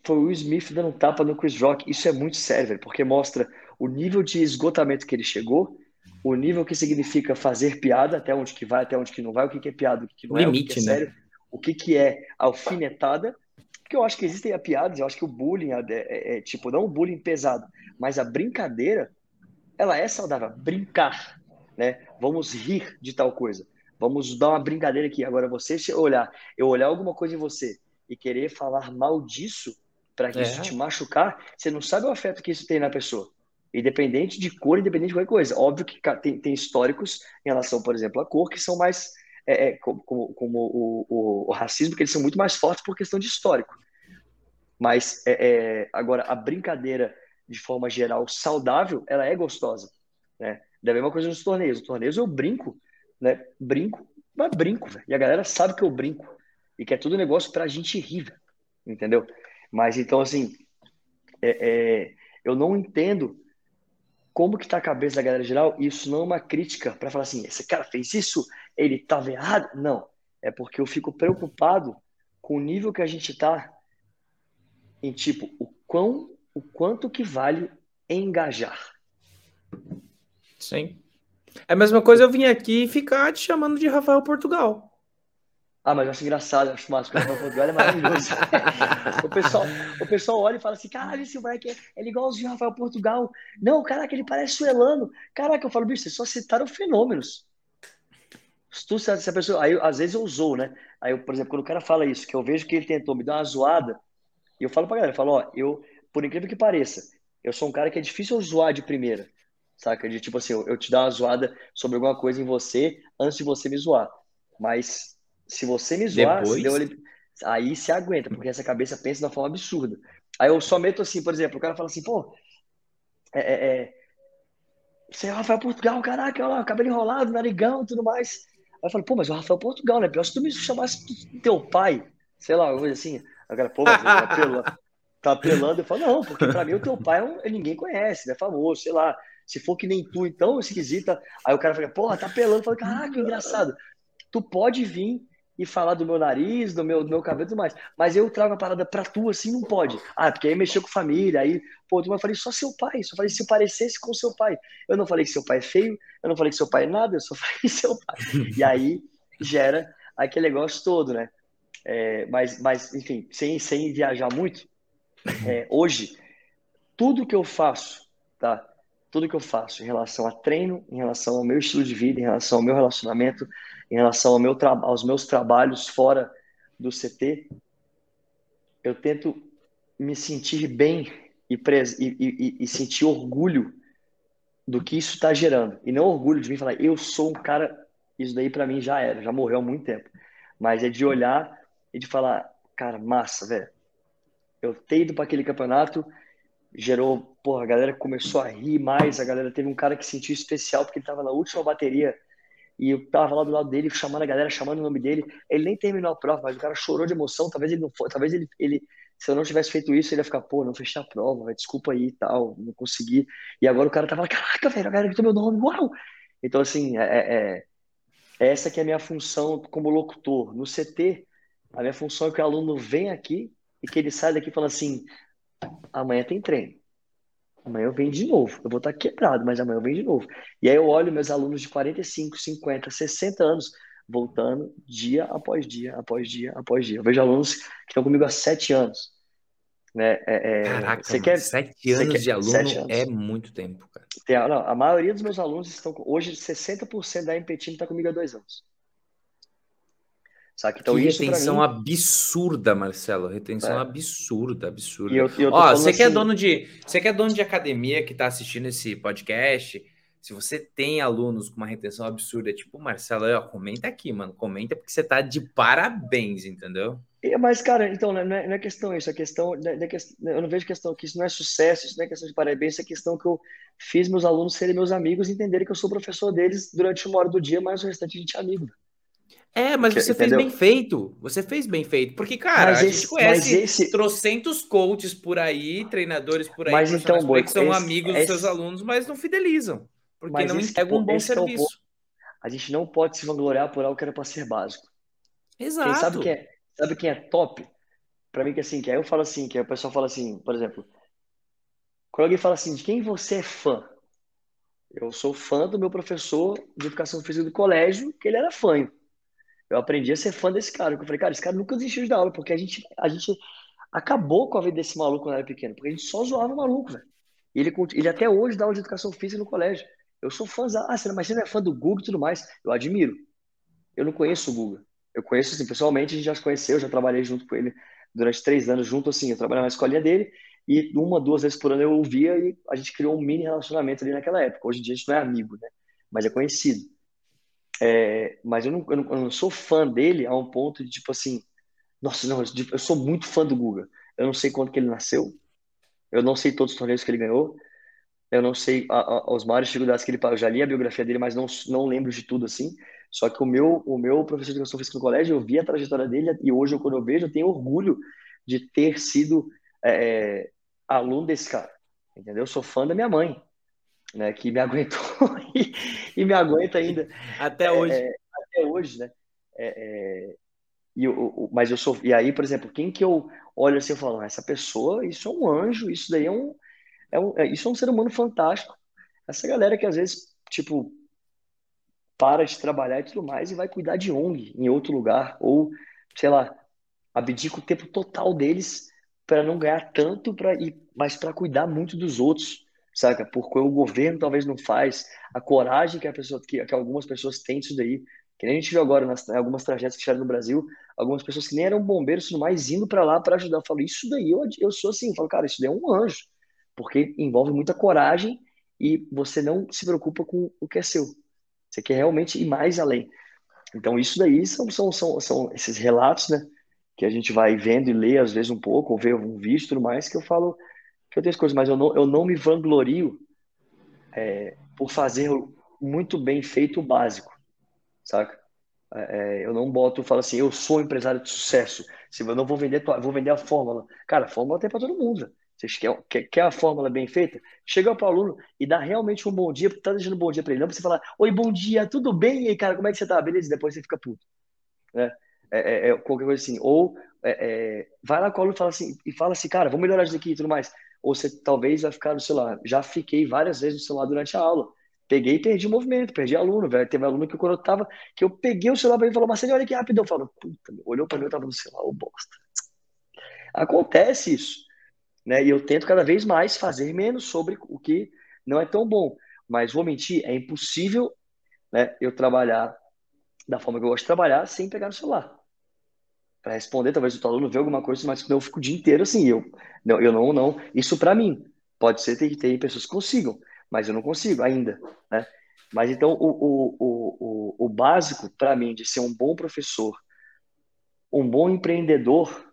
Foi o Will Smith dando um tapa no Chris Rock. Isso é muito sério, velho, porque mostra o nível de esgotamento que ele chegou o nível que significa fazer piada, até onde que vai, até onde que não vai, o que, que é piada, o que, que não Limite, é, o que, que é sério, né? o que, que é alfinetada, porque eu acho que existem a piadas, eu acho que o bullying é, é, é, tipo, não o bullying pesado, mas a brincadeira, ela é saudável, brincar, né? Vamos rir de tal coisa, vamos dar uma brincadeira aqui. Agora, você olhar, eu olhar alguma coisa em você e querer falar mal disso, para que é. isso te machucar, você não sabe o afeto que isso tem na pessoa independente de cor, independente de qualquer coisa. Óbvio que tem, tem históricos em relação, por exemplo, à cor, que são mais, é, é, como, como o, o, o, racismo, que eles são muito mais fortes por questão de histórico. Mas, é, é, agora, a brincadeira, de forma geral, saudável, ela é gostosa. Né? Da mesma coisa nos torneios. Nos torneios eu brinco, né? Brinco, mas brinco, véio. E a galera sabe que eu brinco. E que é tudo negócio pra gente rir, véio. entendeu? Mas, então, assim, é eu não entendo como que está a cabeça da galera geral, isso não é uma crítica para falar assim, esse cara fez isso, ele estava errado. Não, é porque eu fico preocupado com o nível que a gente está em tipo, o quão, o quanto que vale engajar. Sim. É a mesma coisa eu vim aqui e ficar te chamando de Rafael Portugal. Ah, mas eu acho engraçado, eu acho massa, porque o Portugal é maravilhoso. o, pessoal, o pessoal olha e fala assim, caralho, esse moleque é, ele é igualzinho Rafael Portugal. Não, caraca, ele parece o Elano. Caraca, eu falo, bicho, vocês só citaram fenômenos. Tu, se a pessoa, aí, às vezes eu usou, né? Aí, eu, por exemplo, quando o cara fala isso, que eu vejo que ele tentou me dar uma zoada, e eu falo pra galera, eu falo, ó, eu, por incrível que pareça, eu sou um cara que é difícil zoar de primeira, saca? De tipo assim, eu, eu te dar uma zoada sobre alguma coisa em você antes de você me zoar. Mas se você me zoar, Depois... aí se aguenta, porque essa cabeça pensa de uma forma absurda. Aí eu só meto assim, por exemplo, o cara fala assim, pô, é, é, é você é o Rafael Portugal, caraca, olha lá, cabelo enrolado, narigão e tudo mais. Aí eu falo, pô, mas o Rafael Portugal, né? Pior se tu me chamasse teu pai, sei lá, coisa assim. Aí o cara, pô, mas tá apelando, tá apelando. Eu falo, não, porque pra mim o teu pai é um, ninguém conhece, né? Famoso, sei lá. Se for que nem tu, então, esquisita. Aí o cara fala, porra, tá apelando. Eu falo, caraca, engraçado. Tu pode vir e falar do meu nariz, do meu, do meu cabelo e tudo mais. Mas eu trago a parada pra tu assim, não pode. Ah, porque aí mexeu com família, aí, pô, eu falei só seu pai, só falei se parecesse com seu pai. Eu não falei que seu pai é feio, eu não falei que seu pai é nada, eu só falei seu pai. E aí gera aquele negócio todo, né? É, mas, mas, enfim, sem, sem viajar muito, é, hoje, tudo que eu faço, tá? Tudo que eu faço em relação a treino, em relação ao meu estilo de vida, em relação ao meu relacionamento, em relação ao meu aos meus trabalhos fora do CT, eu tento me sentir bem e, e, e, sentir orgulho do que isso está gerando. E não orgulho de mim falar, eu sou um cara, isso daí para mim já era, já morreu há muito tempo. Mas é de olhar e de falar, cara, massa, velho. Eu ter ido para aquele campeonato gerou, porra, a galera começou a rir mais, a galera teve um cara que sentiu especial porque ele estava na última bateria e eu tava lá do lado dele, chamando a galera, chamando o nome dele. Ele nem terminou a prova, mas o cara chorou de emoção. Talvez ele não foi, talvez ele, ele se eu não tivesse feito isso, ele ia ficar, pô, não fechei a prova, véio, desculpa aí e tal, não consegui. E agora o cara tava, caraca, velho, a galera gritou meu nome, uau! Então, assim, é, é, é, essa que é a minha função como locutor. No CT, a minha função é que o aluno vem aqui e que ele sai daqui falando assim, amanhã tem treino. Amanhã eu venho de novo. Eu vou estar quebrado, mas amanhã eu venho de novo. E aí eu olho meus alunos de 45, 50, 60 anos voltando dia após dia, após dia, após dia. Eu vejo alunos que estão comigo há sete anos. Né? É, é, Caraca, você quer, sete anos quer, de aluno anos. é muito tempo, cara. Tem, não, a maioria dos meus alunos estão. Hoje, 60% da MP Team está comigo há dois anos. Sabe? Então, que retenção mim... absurda, Marcelo. Retenção é. absurda, absurda. E eu, eu Ó, você assim... que é assim dono de, você que é dono de academia que está assistindo esse podcast, se você tem alunos com uma retenção absurda, tipo, Marcelo, ó, comenta aqui, mano. Comenta porque você tá de parabéns, entendeu? Mas, cara, então, não é, não é questão isso, é questão, não é questão, eu não vejo questão que isso não é sucesso, isso não é questão de parabéns, isso é questão que eu fiz meus alunos serem meus amigos e entenderem que eu sou professor deles durante uma hora do dia, mas o restante a gente é amigo. É, mas você Entendeu? fez bem feito. Você fez bem feito. Porque, cara, mas a esse, gente conhece esse... trocentos coaches por aí, treinadores por aí, mas então, que são esse, amigos esse... dos seus alunos, mas não fidelizam. Porque mas não entregam um bom serviço. É um a gente não pode se vangloriar por algo que era para ser básico. Exato. Quem sabe quem é, sabe quem é top? Para mim, que assim, que aí eu falo assim, que aí o pessoal fala assim, por exemplo, quando alguém fala assim, de quem você é fã? Eu sou fã do meu professor de educação física do colégio, que ele era fã eu aprendi a ser fã desse cara. Eu falei, cara, esse cara nunca desistiu de dar aula, porque a gente, a gente acabou com a vida desse maluco quando era pequeno, porque a gente só zoava o maluco, velho. Ele, ele até hoje dá aula de educação física no colégio. Eu sou fã, ah, mas você não é fã do Google e tudo mais. Eu admiro. Eu não conheço o Google. Eu conheço, assim, pessoalmente, a gente já se conheceu, já trabalhei junto com ele durante três anos, junto, assim, eu trabalhava na escolinha dele, e uma, duas vezes por ano eu ouvia e a gente criou um mini relacionamento ali naquela época. Hoje em dia a gente não é amigo, né? Mas é conhecido. É, mas eu não, eu, não, eu não, sou fã dele a um ponto de tipo assim, nossa, não, eu sou muito fã do Guga. Eu não sei quando que ele nasceu, eu não sei todos os torneios que ele ganhou, eu não sei a, a, os maiores dificuldades que ele eu já li a biografia dele, mas não, não lembro de tudo assim. Só que o meu o meu professor de educação física no colégio, eu vi a trajetória dele e hoje quando eu vejo, eu tenho orgulho de ter sido é, é aluno desse cara. Entendeu? Eu sou fã da minha mãe né, que me aguentou e, e, me aguenta ainda. Até hoje. É, até hoje, né? É, é, e eu, mas eu sou. E aí, por exemplo, quem que eu olho assim e falo, essa pessoa, isso é um anjo, isso daí é um, é um. É, isso é um ser humano fantástico. Essa galera que às vezes, tipo, para de trabalhar e tudo mais e vai cuidar de ONG em outro lugar, ou, sei lá, abdica o tempo total deles para não ganhar tanto, pra, ir, mas para cuidar muito dos outros saca? Porque o governo talvez não faz, a coragem que a pessoa, que, que algumas pessoas têm disso daí, Que nem a gente viu agora nas algumas tragédias que tiveram no Brasil, algumas pessoas que nem eram bombeiros tudo mais indo para lá para ajudar. Eu falo, isso daí eu, eu sou assim, eu falo, cara, isso daí é um anjo, porque envolve muita coragem e você não se preocupa com o que é seu. Você quer realmente ir mais além. Então, isso daí são, são, são, são esses relatos, né? Que a gente vai vendo e lê às vezes um pouco, ou vê um vídeo e tudo mais, que eu falo eu tenho as coisas, mas eu não, eu não me vanglorio é, por fazer muito bem feito o básico, saca? É, é eu não boto, falo assim, eu sou empresário de sucesso. Se eu não vou vender, vou vender a fórmula. Cara, a fórmula tem para todo mundo. Vocês querem, quer, quer a fórmula bem feita? Chega para o aluno e dá realmente um bom dia, tá deixando um bom dia para ele. Não pra você falar, oi, bom dia, tudo bem? E aí, cara, como é que você tá? Beleza, depois você fica puto. Né? É, é, é qualquer coisa assim. Ou é, é, vai lá com o aluno e fala assim, e fala assim, cara, vamos melhorar isso aqui e tudo mais. Ou você talvez vai ficar no celular. Já fiquei várias vezes no celular durante a aula. Peguei e perdi o movimento, perdi aluno, velho. Teve aluno que quando eu tava, que eu peguei o celular para ele e falou, Marcelo, olha que rápido. Eu falo, puta, olhou para mim, eu tava no celular, ô bosta. Acontece isso né? E eu tento cada vez mais fazer menos sobre o que não é tão bom. Mas vou mentir, é impossível né, eu trabalhar da forma que eu gosto de trabalhar sem pegar no celular. Para responder, talvez o aluno vê alguma coisa, mas eu fico o dia inteiro assim. Eu não, eu não, não. Isso para mim. Pode ser que tem pessoas que consigam, mas eu não consigo ainda. Né? Mas então, o, o, o, o básico para mim de ser um bom professor, um bom empreendedor,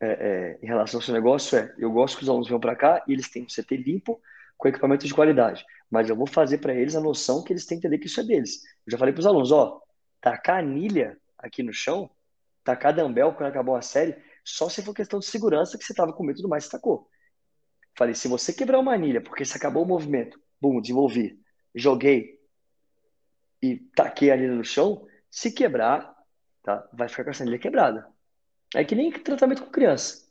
é, é, em relação ao seu negócio é: eu gosto que os alunos venham para cá e eles têm um CT limpo com equipamento de qualidade, mas eu vou fazer para eles a noção que eles têm que entender que isso é deles. Eu já falei para os alunos: ó, tacar anilha aqui no chão, tacar dumbbell quando acabou a série, só se for questão de segurança que você estava com medo e tudo mais, você tacou. Falei: se você quebrar uma anilha porque você acabou o movimento, bum, desenvolvi, joguei e taquei a anilha no chão, se quebrar, tá, vai ficar com essa anilha quebrada. É que nem tratamento com criança.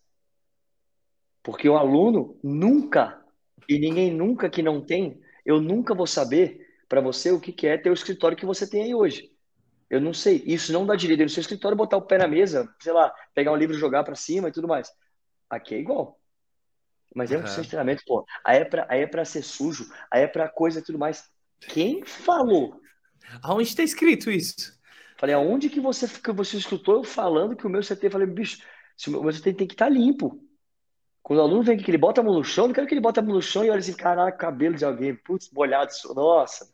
Porque o aluno nunca, e ninguém nunca que não tem, eu nunca vou saber para você o que é ter o escritório que você tem aí hoje. Eu não sei. Isso não dá direito no seu escritório botar o pé na mesa, sei lá, pegar um livro, jogar para cima e tudo mais. Aqui é igual. Mas é um uhum. treinamento, pô. Aí é, pra, aí é pra ser sujo, aí é pra coisa e tudo mais. Quem falou? Aonde está escrito isso? Falei, aonde que você, que você escutou eu falando que o meu CT? Falei, bicho, o meu CT tem que estar tá limpo. Quando o aluno vem aqui, que ele bota a mão no chão, não quero que ele bota a mão no chão e olha assim, caraca, cabelo de alguém, putz, molhado, nossa,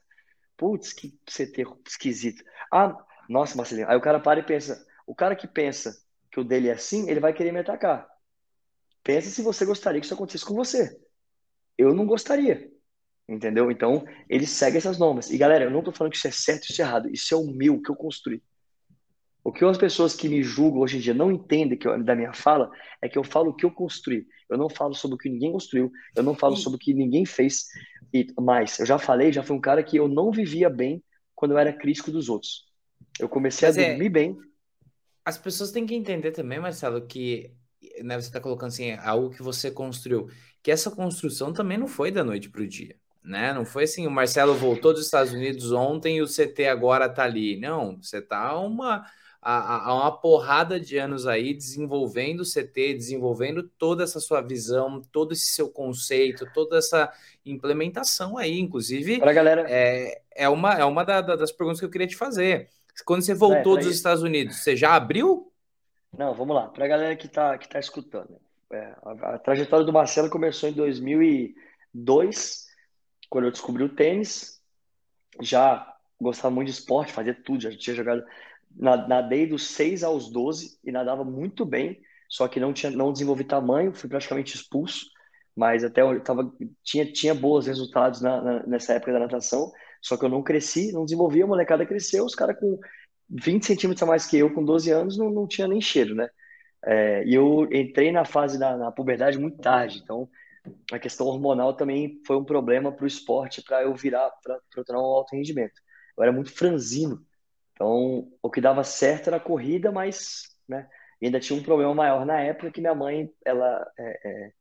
putz, que CT esquisito. Ah, nossa, Marcelinho. Aí o cara para e pensa, o cara que pensa que o dele é assim, ele vai querer me atacar. Pensa se você gostaria que isso acontecesse com você. Eu não gostaria. Entendeu? Então, ele segue essas normas. E galera, eu não tô falando que isso é certo e isso é errado. Isso é o meu que eu construí. O que as pessoas que me julgam hoje em dia não entendem que eu, da minha fala é que eu falo o que eu construí. Eu não falo sobre o que ninguém construiu, eu não falo sobre o que ninguém fez. E mais, eu já falei, já fui um cara que eu não vivia bem quando eu era crítico dos outros. Eu comecei Mas a é dormir é, bem. As pessoas têm que entender também, Marcelo, que né, você está colocando assim, algo que você construiu, que essa construção também não foi da noite para o dia né? Não foi assim, o Marcelo voltou dos Estados Unidos ontem e o CT agora tá ali. Não, você tá uma há uma porrada de anos aí desenvolvendo o CT, desenvolvendo toda essa sua visão, todo esse seu conceito, toda essa implementação aí, inclusive. Para galera, é, é uma é uma da, das perguntas que eu queria te fazer. Quando você voltou é, dos Estados Unidos, você já abriu? Não, vamos lá. Para a galera que está que tá escutando, é, a, a trajetória do Marcelo começou em 2002 quando eu descobri o tênis, já gostava muito de esporte, fazia tudo, já tinha jogado. Nadei dos 6 aos 12 e nadava muito bem, só que não, tinha, não desenvolvi tamanho, fui praticamente expulso, mas até eu tava, tinha, tinha bons resultados na, na, nessa época da natação, só que eu não cresci, não desenvolvi, a molecada cresceu, os caras com 20 centímetros a mais que eu, com 12 anos, não, não tinha nem cheiro, né? É, e eu entrei na fase da na puberdade muito tarde, então a questão hormonal também foi um problema para o esporte, para eu virar, para eu ter um alto rendimento. Eu era muito franzino, então o que dava certo era a corrida, mas né, ainda tinha um problema maior na época que minha mãe, ela é, é,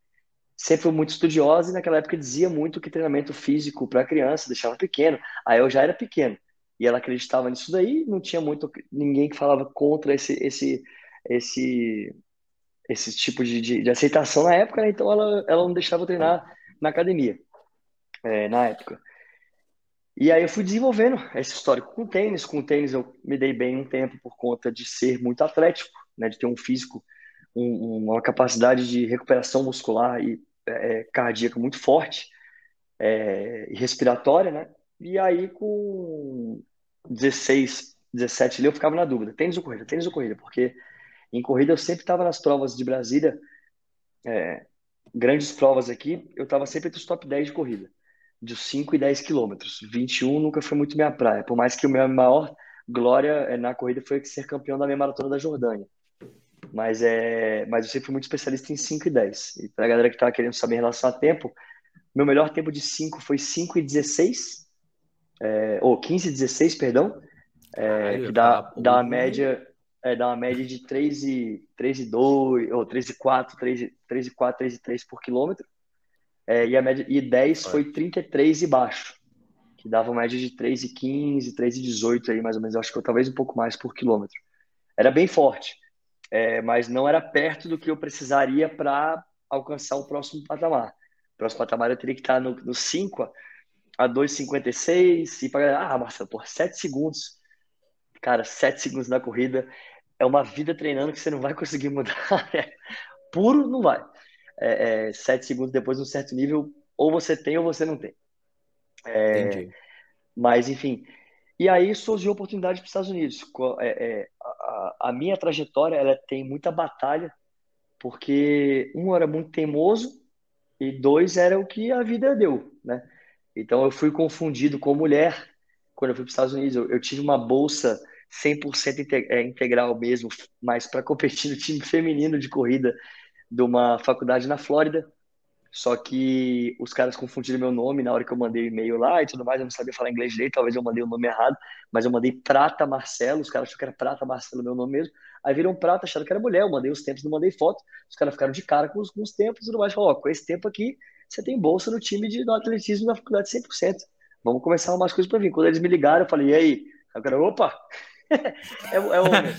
sempre foi muito estudiosa e naquela época dizia muito que treinamento físico para criança deixava pequeno. Aí eu já era pequeno e ela acreditava nisso daí, não tinha muito ninguém que falava contra esse esse esse esse tipo de, de, de aceitação na época, né? então ela, ela não deixava eu treinar na academia, é, na época. E aí eu fui desenvolvendo esse histórico com tênis. Com tênis eu me dei bem um tempo por conta de ser muito atlético, né, de ter um físico, um, uma capacidade de recuperação muscular e é, cardíaca muito forte é, e respiratória, né? E aí com 16, 17 ali eu ficava na dúvida, tênis ou corrida, tênis ou corrida, porque em corrida eu sempre estava nas provas de Brasília, é, grandes provas aqui, eu estava sempre entre os top 10 de corrida de 5 e 10 quilômetros. 21 nunca foi muito minha praia, por mais que o meu maior glória eh, na corrida foi ser campeão da minha maratona da Jordânia. Mas, é, mas eu sempre fui muito especialista em 5 e 10. E para a galera que estava querendo saber em relação a tempo, meu melhor tempo de 5 foi 5 e 16, é, ou 15 e 16, perdão, é, que dá, dá uma média é, dá uma média de 3 e, 3 e 2, ou 3 e 4, 3 e, 3 e 4, 3 e 3 por quilômetro. É, e, a média, e 10 foi 33 e baixo, que dava uma média de 3,15, 3,18 aí, mais ou menos. Acho que eu, talvez um pouco mais por quilômetro. Era bem forte, é, mas não era perto do que eu precisaria para alcançar o próximo patamar. O próximo patamar eu teria que estar no, no 5 a 2,56 e para ah, Marcelo, por 7 segundos. Cara, 7 segundos na corrida é uma vida treinando que você não vai conseguir mudar. Né? Puro não vai é, é, sete segundos depois de um certo nível, ou você tem ou você não tem. É, Entendi. Mas, enfim. E aí surgiu a oportunidade para os Estados Unidos. É, é, a, minha trajetória ela tem muita batalha, porque um era muito teimoso e dois era o que a vida deu, né? Então eu fui confundido com mulher quando eu fui para os Estados Unidos. Eu, eu tive uma bolsa 100% é, integral mesmo, mas para competir no time feminino de corrida de uma faculdade na Flórida. Só que os caras confundiram meu nome na hora que eu mandei o e-mail lá e tudo mais. Eu não sabia falar inglês direito, talvez eu mandei o nome errado, mas eu mandei Prata Marcelo. Os caras acharam que era Prata Marcelo, meu nome mesmo. Aí viram Prata, acharam que era mulher. Eu mandei os tempos, não mandei foto. Os caras ficaram de cara com os, com os tempos e tudo mais. Falaram: Ó, com esse tempo aqui, você tem bolsa no time de, do atletismo da faculdade 100%. Vamos começar umas coisas para vir. Quando eles me ligaram, eu falei: e aí? Aí o cara, opa, é, é homem.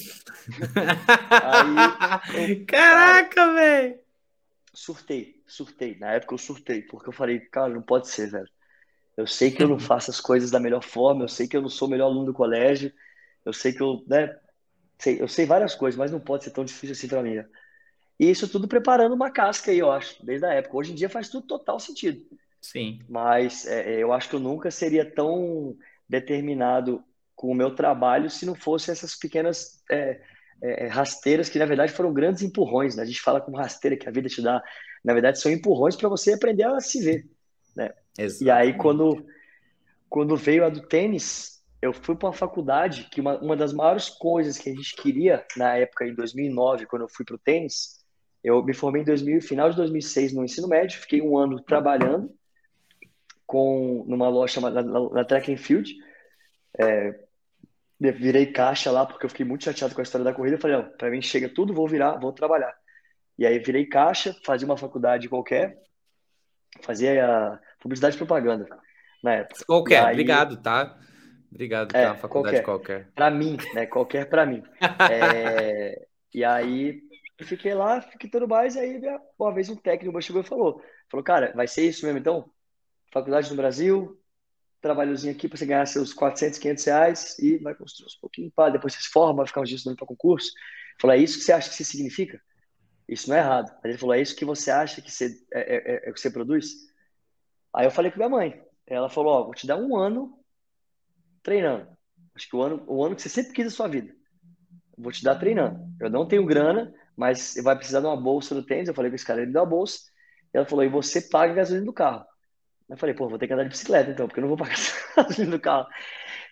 Aí, Caraca, velho! Surtei, surtei. Na época eu surtei, porque eu falei, cara, não pode ser, velho. Eu sei que eu não faço as coisas da melhor forma, eu sei que eu não sou o melhor aluno do colégio, eu sei que eu, né, sei, eu sei várias coisas, mas não pode ser tão difícil assim para mim. Né? E isso tudo preparando uma casca aí, eu acho, desde a época. Hoje em dia faz tudo total sentido. Sim. Mas é, é eu acho que eu nunca seria tão determinado com o meu trabalho se não fosse essas pequenas é, é, é, rasteiras que, na verdade, foram grandes empurrões. Né? A gente fala como rasteira que a vida te dá. Na verdade, são empurrões para você aprender a se ver. Né? E aí, quando, quando veio a do tênis, eu fui para uma faculdade que uma, uma das maiores coisas que a gente queria na época, em 2009, quando eu fui para o tênis, eu me formei em 2000, final de 2006 no ensino médio, fiquei um ano trabalhando com numa loja chamada na, na Track and Field, é, virei caixa lá porque eu fiquei muito chateado com a história da corrida. Eu falei, não, para mim chega tudo, vou virar, vou trabalhar. E aí virei caixa, fazia uma faculdade qualquer, fazia publicidade e propaganda na época. Qualquer, aí, obrigado, tá? Obrigado, é, tá? faculdade qualquer. qualquer. Para mim, né? Qualquer para mim. é, e aí fiquei lá, fiquei tudo mais, e aí uma vez um técnico chegou e falou, falou, cara, vai ser isso mesmo então? Faculdade no Brasil, trabalhozinho aqui para você ganhar seus 400, 500 reais e vai construir uns pouquinho, pá, depois você se forma, vai ficar uns dias para concurso. Falou, é isso que você acha que isso significa? Isso não é errado. Ele falou, é isso que você acha que você, é, é, é, é que você produz? Aí eu falei com minha mãe. Ela falou, ó, vou te dar um ano treinando. Acho que o ano, o ano que você sempre quis da sua vida. Vou te dar treinando. Eu não tenho grana, mas vai precisar de uma bolsa do tênis. Eu falei com esse cara, ele me deu a bolsa. Ela falou, e você paga a gasolina do carro. Eu falei, pô, vou ter que andar de bicicleta então, porque eu não vou pagar gasolina do carro.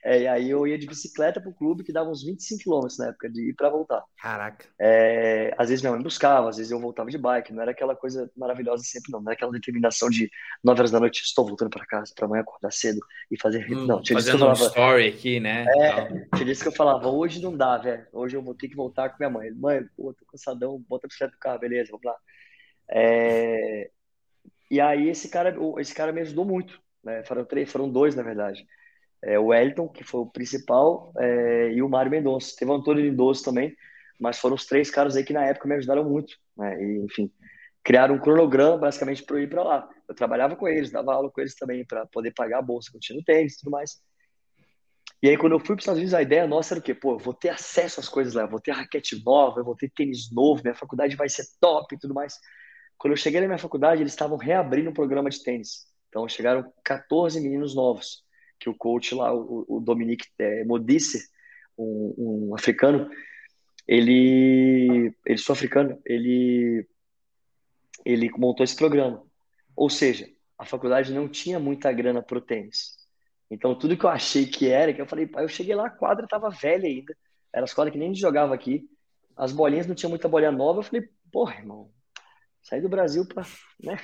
É, e aí eu ia de bicicleta pro clube, que dava uns 25 quilômetros na época, de ir para voltar. Caraca. É, às vezes minha mãe buscava, às vezes eu voltava de bike, não era aquela coisa maravilhosa sempre, não. Não era aquela determinação de 9 horas da noite, estou voltando para casa, para amanhã acordar cedo e fazer. Hum, não, tinha fazendo um falava, story aqui, né? É, tinha disso que eu falava, hoje não dá, velho. Hoje eu vou ter que voltar com minha mãe. Mãe, pô, tô cansadão, bota a bicicleta do carro, beleza, vamos lá. É, e aí esse cara, esse cara me ajudou muito, né? Foram três, foram dois, na verdade. É, o Wellington, que foi o principal, é, e o Mário Mendonça. Teve o Antônio Lindoso também, mas foram os três caras aí que na época me ajudaram muito, né? E, enfim, criaram um cronograma basicamente para eu ir para lá. Eu trabalhava com eles, dava aula com eles também para poder pagar a bolsa que eu tinha no tênis e tudo mais. E aí, quando eu fui para os Estados Unidos, a ideia nossa era o quê? Pô, eu vou ter acesso às coisas lá, eu vou ter raquete nova, eu vou ter tênis novo, minha faculdade vai ser top e tudo mais. Quando eu cheguei na minha faculdade, eles estavam reabrindo um programa de tênis. Então, chegaram 14 meninos novos, que o coach lá, o, o Dominique é, Modice, um, um, africano, ele, ele sul-africano, ele, ele montou esse programa. Ou seja, a faculdade não tinha muita grana pro tênis. Então, tudo que eu achei que era, que eu falei, pai, eu cheguei lá, a quadra estava velha ainda. Era a escola que nem jogava aqui. As bolinhas não tinha muita bolinha nova. Eu falei, porra, irmão, sair do Brasil para né,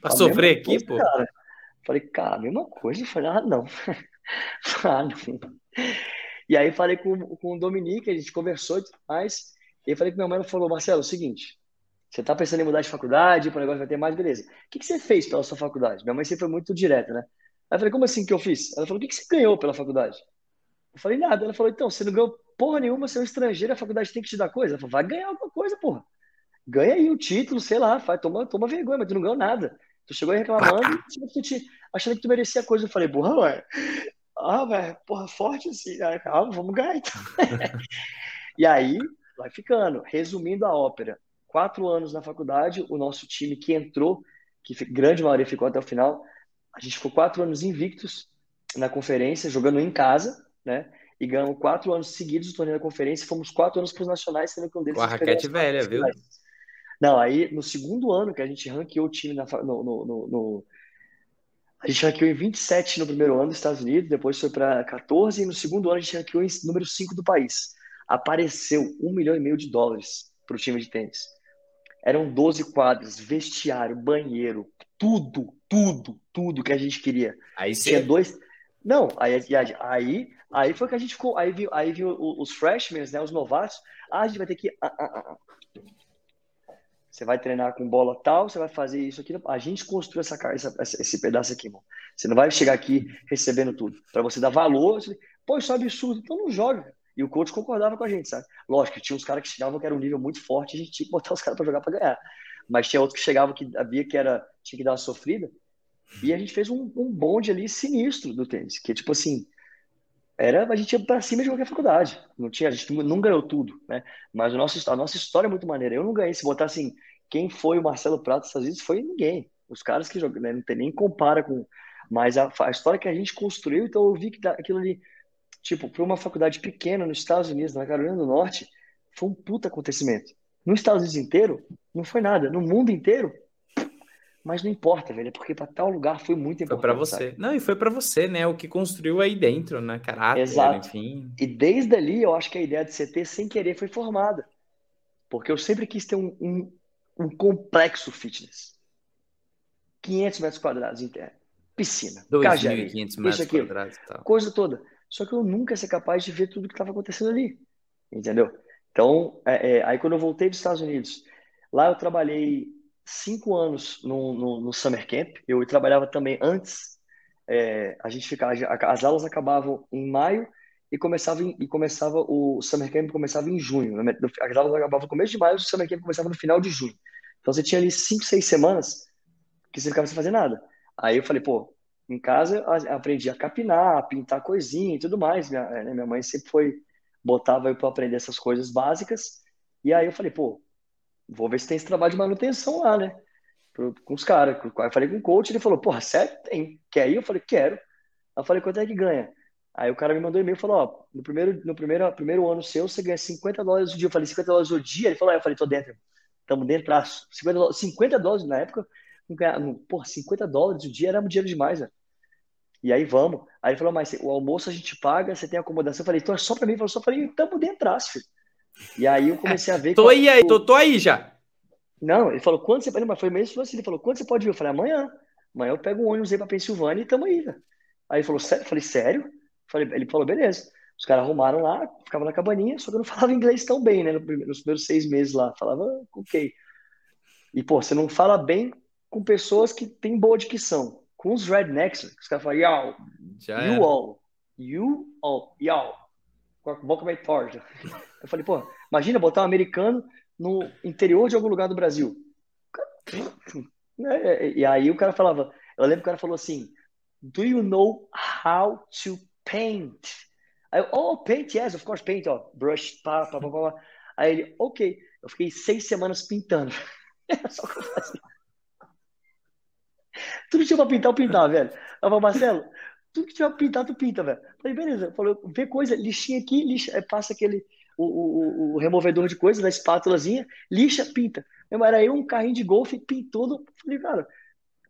pra sofrer aqui, coisa, pô. Cara. Falei, cara, mesma coisa. Falei, ah, não. ah, não. E aí falei com, com o Dominique, a gente conversou mais. E aí falei minha mãe, ela falou, Marcelo, é o seguinte, você tá pensando em mudar de faculdade, o negócio vai ter mais, beleza. O que, que você fez pela sua faculdade? Minha mãe sempre foi muito direta, né? Aí eu falei, como assim que eu fiz? Ela falou, o que, que você ganhou pela faculdade? Eu falei, nada. Ela falou, então, você não ganhou porra nenhuma, você é um estrangeiro, a faculdade tem que te dar coisa. Ela falou, vai ganhar alguma coisa, porra. Ganha aí o título, sei lá, faz, toma, toma vergonha, mas tu não ganhou nada. Tu chegou aí reclamando, tu te, achando que tu merecia coisa. Eu falei, porra, ué. Ah, velho, porra, forte assim. Ah, vamos ganhar então. e aí, vai ficando. Resumindo a ópera, quatro anos na faculdade, o nosso time que entrou, que grande maioria ficou até o final, a gente ficou quatro anos invictos na conferência, jogando em casa, né? E ganhamos quatro anos seguidos do torneio da conferência. Fomos quatro anos para os nacionais, sendo que um deles. Com a raquete velha, viu? Não, aí no segundo ano que a gente ranqueou o time na, no, no, no, no, A gente ranqueou em 27 no primeiro ano dos Estados Unidos, depois foi para 14, e no segundo ano a gente ranqueou em número 5 do país. Apareceu um milhão e meio de dólares para o time de tênis. Eram 12 quadras, vestiário, banheiro, tudo, tudo, tudo que a gente queria. Aí Tinha dois. Não, aí, aí, aí foi que a gente ficou. Aí viu, aí viu os freshmen, né, os novatos. Ah, a gente vai ter que. Ah, ah, ah. Você vai treinar com bola tal, você vai fazer isso aqui. A gente construiu essa, essa, esse pedaço aqui, irmão. Você não vai chegar aqui recebendo tudo. Para você dar valor, você... pô, isso é absurdo, então não joga. E o coach concordava com a gente, sabe? Lógico, tinha uns caras que chegavam que era um nível muito forte, a gente tinha que botar os caras para jogar para ganhar. Mas tinha outros que chegavam que havia que era tinha que dar uma sofrida. E a gente fez um, um bonde ali sinistro do tênis, que tipo assim, era a gente ia para cima de qualquer faculdade. Não tinha, a gente não ganhou tudo, né? Mas o nosso, a nossa história é muito maneira. Eu não ganhei. Se botar assim, quem foi o Marcelo Prato às vezes foi ninguém. Os caras que jogam, né? não tem nem compara com. Mas a, a, história que a gente construiu, então eu vi que aquilo ali, tipo, para uma faculdade pequena nos Estados Unidos, na Carolina do Norte, foi um puta acontecimento. Nos Estados Unidos inteiro, não foi nada. No mundo inteiro, mas não importa, velho, porque para tal lugar foi muito importante. Foi para você. Sabe? Não, e foi para você, né? O que construiu aí dentro, né? Caráter, Exato. enfim. E desde ali, eu acho que a ideia de CT, sem querer, foi formada. Porque eu sempre quis ter um, um, um complexo fitness. 500 metros quadrados interno. Piscina, 2.500 metros aqui, quadrados tal. Coisa toda. Só que eu nunca ia ser capaz de ver tudo que estava acontecendo ali. Entendeu? Então, é, é, aí quando eu voltei dos Estados Unidos, lá eu trabalhei cinco anos no, no, no Summer Camp. Eu trabalhava também antes. É, a gente ficava, as aulas acabavam em maio e começava, em, e começava o Summer Camp começava em junho. Né? As aulas acabavam no começo de maio, o Summer Camp começava no final de junho. Então você tinha ali cinco, seis semanas que você ficava sem fazer nada. Aí eu falei, pô, em casa eu aprendi a capinar, a pintar coisinha e tudo mais. Minha, né? minha mãe sempre foi, botava eu para aprender essas coisas básicas. E aí eu falei, pô, vou ver se tem esse trabalho de manutenção lá, né? Com os caras. Eu falei com o coach, ele falou, porra, sério? Tem. Quer ir? Eu falei, quero. Aí eu falei, quanto é que ganha? Aí o cara me mandou um e-mail e falou, ó, no primeiro, no primeiro, primeiro ano seu, você ganha 50 dólares o dia. Eu falei, 50 dólares o dia? Ele falou, aí eu falei, tô dentro. Tamo dentro, 50 dólares, 50 dólares na época, não porra, 50 dólares o dia era dinheiro demais, velho. E aí vamos. Aí ele falou, mas o almoço a gente paga, você tem acomodação. Eu falei, então é só pra mim? Ele falou, só mim, tamo dentro, filho. E aí eu comecei a ver. tô aí, aí, tô, tô aí já. Não, ele falou, quando você. Mas foi mesmo assim, ele falou, quando você pode vir? Eu falei, amanhã. Amanhã eu pego um ônibus aí pra Pensilvânia e tamo aí, velho. Aí ele falou, sério? Eu falei, sério? Falei, ele falou, beleza. Os caras arrumaram lá, ficava na cabaninha, só que eu não falava inglês tão bem, né? Nos primeiros seis meses lá. Falava, ok. E, pô, você não fala bem com pessoas que têm boa dicção. Com os rednecks, os caras falam, yo, you all, you all, com a boca meio torta. Eu falei, pô, imagina botar um americano no interior de algum lugar do Brasil. Né? E aí o cara falava, eu lembro que o cara falou assim, do you know how to paint? Aí eu, oh, paint, yes, of course, paint, ó, brush, pá, pá, pá, pá. Aí ele, ok. Eu fiquei seis semanas pintando. Só que eu fazia. Tudo que tinha pra pintar, eu pintava, velho. Eu falei, Marcelo, tudo que tiver pra pintar, tu pinta, velho. Falei, beleza. Falei, vê coisa, lixinha aqui, lixa, passa aquele, o, o, o, removedor de coisas, da espátulazinha, lixa, pinta. Era eu, um carrinho de golfe, pintando. Falei, cara,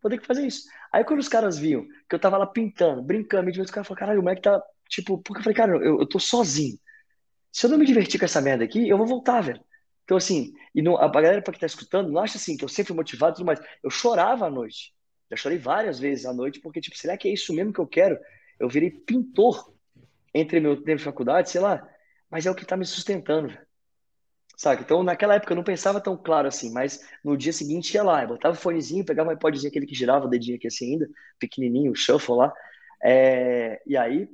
vou ter que fazer isso. Aí quando os caras viam que eu tava lá pintando, brincando, os caras falaram, caralho, o moleque tá, tipo, porque eu falei, cara, eu, eu tô sozinho. Se eu não me divertir com essa merda aqui, eu vou voltar, velho. Então, assim, e não, a galera que tá escutando, não acha assim que eu sempre fui motivado e tudo mais. Eu chorava à noite. Já chorei várias vezes à noite, porque, tipo, será que é isso mesmo que eu quero? Eu virei pintor entre meu tempo de faculdade, sei lá, mas é o que tá me sustentando, velho. Sabe? Então, naquela época eu não pensava tão claro assim, mas no dia seguinte ia lá, eu botava o fonezinho, pegava o iPodzinho, aquele que girava o dedinho aqui assim ainda, pequenininho, o shuffle lá, é... e aí,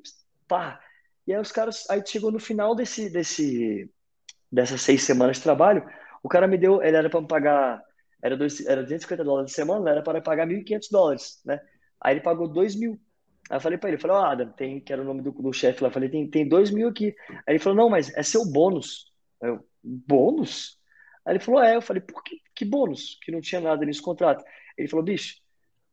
pá, e aí os caras, aí chegou no final desse, desse, dessas seis semanas de trabalho, o cara me deu, ele era para me pagar, era, dois, era 250 dólares de semana, era para pagar 1.500 dólares, né? Aí ele pagou 2 mil. Aí eu falei para ele, falei, ó, oh, Adam, tem, que era o nome do, do chefe lá, eu falei, tem, tem 2 mil aqui. Aí ele falou, não, mas é seu bônus. Eu, bônus? Aí ele falou, é, eu falei, por que, que bônus? Que não tinha nada nesse contrato. Ele falou, bicho,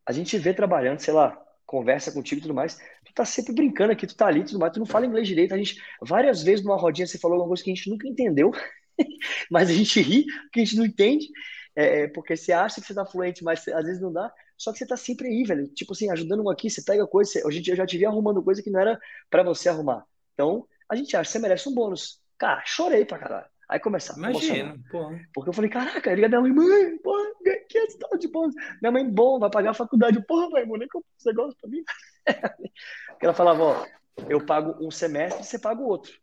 a gente vê trabalhando, sei lá, conversa contigo e tudo mais, tu tá sempre brincando aqui, tu tá ali, tudo mais, tu não fala inglês direito, a gente, várias vezes numa rodinha você falou alguma coisa que a gente nunca entendeu, mas a gente ri, porque a gente não entende, é, é, porque você acha que você tá fluente, mas às vezes não dá, só que você tá sempre aí, velho, tipo assim, ajudando um aqui, você pega coisa, você, hoje em dia eu já te vi arrumando coisa que não era para você arrumar, então, a gente acha que você merece um bônus, cara, chorei pra caralho, Aí começava. Imagina, pô. Porque eu falei, caraca, liga minha mãe, mãe, porra, que é dólares de bônus. Minha mãe, bom, vai pagar a faculdade. Porra, mãe, nem comprar esse negócio pra mim. Porque ela falava, ó, eu pago um semestre e você paga o outro.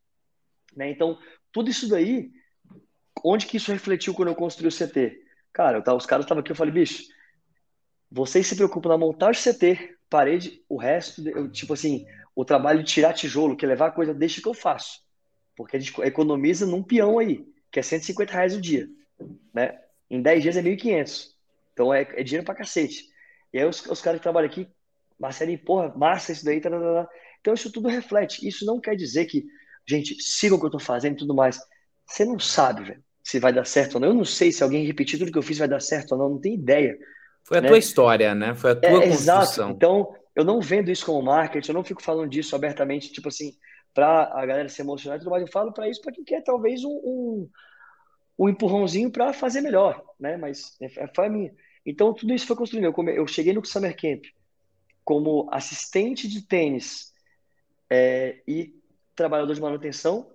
Né? Então, tudo isso daí, onde que isso refletiu quando eu construí o CT? Cara, eu tava, os caras estavam aqui, eu falei, bicho, vocês se preocupam na montagem do CT, parede, o resto, eu, tipo assim, o trabalho de tirar tijolo, que é levar a coisa, deixa que eu faço. Porque a gente economiza num peão aí, que é 150 reais o dia. Né? Em 10 dias é 1.500. Então é, é, dinheiro pra cacete. E aí os, os caras que trabalham aqui, Marcelinho, porra, massa isso daí. Tá, tá, tá. Então isso tudo reflete. Isso não quer dizer que, gente, sigam o que eu tô fazendo e tudo mais. Você não sabe, velho, se vai dar certo ou não. Eu não sei se alguém repetir tudo que eu fiz vai dar certo ou não. Não tenho ideia. Foi a né? tua história, né? Foi a tua é, construção. Exato. Então, eu não vendo isso como marketing, eu não fico falando disso abertamente, tipo assim, para a galera se emocionar e tudo mais. Eu falo para isso para quem quer talvez um, um, um empurrãozinho para fazer melhor, né? Mas é, foi a minha. Então tudo isso foi construído. Eu, eu cheguei no Summer Camp como assistente de tênis é, e trabalhador de manutenção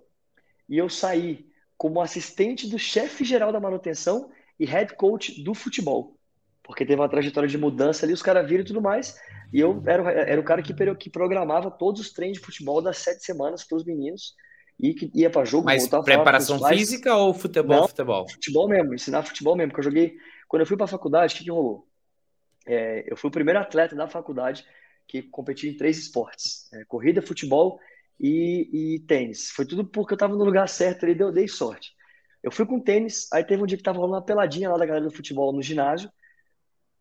e eu saí como assistente do chefe geral da manutenção e head coach do futebol porque teve uma trajetória de mudança ali, os caras viram e tudo mais. E eu era, era o cara que, que programava todos os treinos de futebol das sete semanas para os meninos e que ia para jogo. Mas preparação física ou futebol? Não, futebol? Futebol mesmo, ensinar futebol mesmo. Porque eu joguei. Quando eu fui para a faculdade, o que, que rolou? É, eu fui o primeiro atleta da faculdade que competia em três esportes: é, corrida, futebol e, e, tênis. Foi tudo porque eu estava no lugar certo ali, deu, dei sorte. Eu fui com tênis, aí teve um dia que tava rolando uma peladinha lá da galera do futebol no ginásio.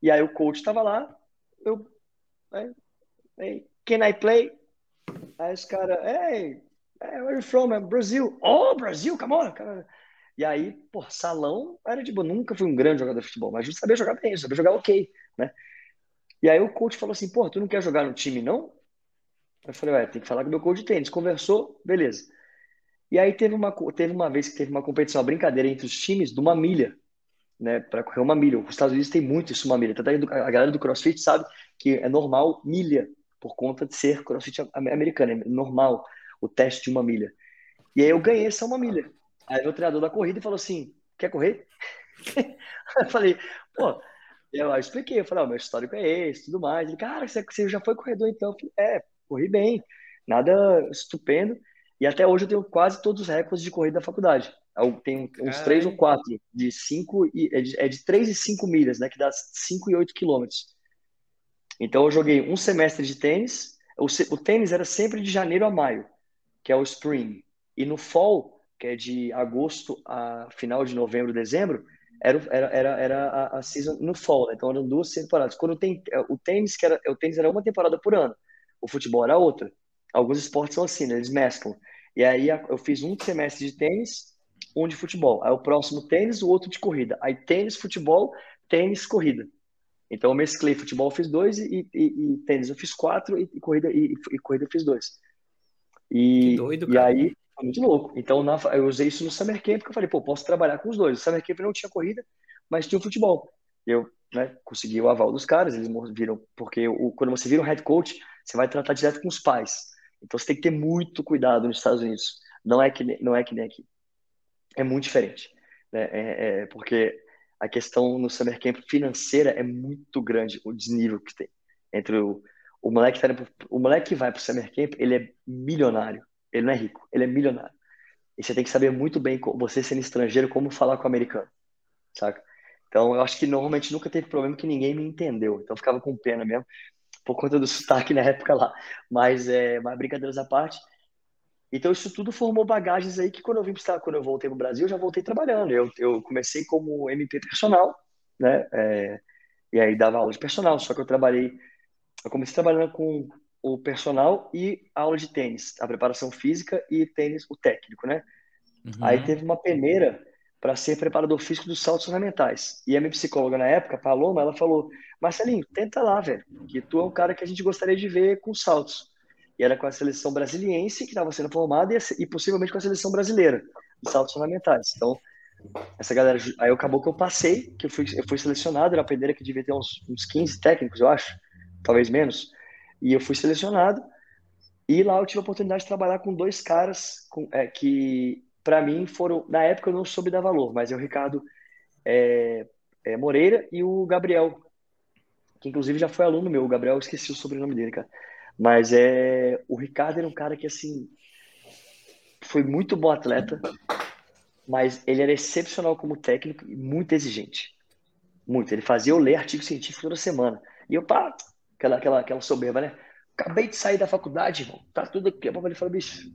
E aí o coach estava lá, eu, hey, can I play? Aí os caras, hey, where are you from? I'm Brazil. Oh, Brasil, come on, cara. E aí, pô, salão era tipo, nunca fui um grande jogador de futebol, mas gente sabia jogar bem, sabia jogar ok, né? E aí o coach falou assim, pô, tu não quer jogar no time, não? Eu falei, ué, tem que falar com o meu coach de tênis. Conversou, beleza. E aí teve uma, teve uma vez que teve uma competição, uma brincadeira entre os times de uma milha né, para correr uma milha. Os Estados Unidos tem muito isso, uma milha. Até a galera do CrossFit sabe que é normal milha por conta de ser CrossFit americano, é normal o teste de uma milha. E aí eu ganhei essa uma milha. Aí o treinador da corrida falou assim: quer correr? eu falei, pô, eu expliquei, eu falei, oh, meu histórico é esse, tudo mais. Ele, cara, você já foi corredor então? Eu falei, é, corri bem, nada estupendo. E até hoje eu tenho quase todos os recordes de corrida da faculdade. Tem uns três ou quatro de cinco e é de, é de 3 e 5 milhas, né? Que dá 5 e 8 quilômetros. Então eu joguei um semestre de tênis. O, o, tênis era sempre de janeiro a maio, que é o spring. E no fall, que é de agosto a final de novembro, dezembro, era, era, era, era a, a season no fall, né? então eram duas temporadas. Quando tem o tênis, que era, o tênis era uma temporada por ano, o futebol era outra. Alguns esportes são assim, né? eles mesclam. E aí eu fiz um semestre de tênis, um de futebol. Aí o próximo tênis, o outro de corrida. Aí tênis, futebol, tênis, corrida. Então eu mesclei futebol, eu fiz dois e, e, e tênis eu fiz quatro e, e corrida e, corrida eu fiz dois. E, doido, e aí foi muito louco. Então na, eu usei isso no Summer Camp, que eu falei, pô, posso trabalhar com os dois. O Summer Camp não tinha corrida, mas tinha o futebol. Eu né, consegui o aval dos caras, eles viram, porque o, quando você vira um head coach, você vai tratar direto com os pais. Então você tem que ter muito cuidado nos Estados Unidos. Não é que, não é que nem aqui. É muito diferente. Né? É, é, porque a questão no Summer Camp financeira é muito grande, o desnível que tem. Entre o, o moleque, tá, o moleque que vai Summer Camp, ele é milionário. Ele não é rico, ele é milionário. E você tem que saber muito bem, você sendo estrangeiro, como falar com o americano, saca? Então, eu acho que normalmente nunca teve problema que ninguém me entendeu. Então, eu ficava com pena mesmo, por conta do sotaque na época lá. Mas, é, mas brincadeiras à parte. Então, isso tudo formou bagagens aí que quando eu vim para quando eu voltei para o Brasil, eu já voltei trabalhando. Eu, eu comecei como MP personal, né? É, e aí dava aula de personal, só que eu trabalhei, eu comecei trabalhando com o personal e aula de tênis, a preparação física e tênis, o técnico, né? Uhum. Aí teve uma peneira para ser preparador físico dos saltos ornamentais. E a minha psicóloga na época, Paloma, ela falou: Marcelinho, tenta lá, velho, que tu é um cara que a gente gostaria de ver com saltos. E era com a seleção brasiliense que estava sendo formada e, e, possivelmente com a seleção brasileira de saltos ornamentais. Então, essa galera. Aí acabou que eu passei, que eu fui, eu fui selecionado, era uma peneira que devia ter uns, uns 15 técnicos, eu acho, talvez menos. E eu fui selecionado. E lá eu tive a oportunidade de trabalhar com dois caras com, é, que, para mim, foram. Na época eu não soube dar valor, mas é o Ricardo é, é, Moreira e o Gabriel, que inclusive já foi aluno meu. O Gabriel, eu esqueci o sobrenome dele, cara. Mas é, o Ricardo era um cara que, assim, foi muito bom atleta, mas ele era excepcional como técnico e muito exigente. Muito. Ele fazia eu ler artigo científico toda semana. E eu, pá, aquela, aquela, aquela soberba, né? Acabei de sair da faculdade, irmão. Tá tudo aqui. Ele falou, bicho,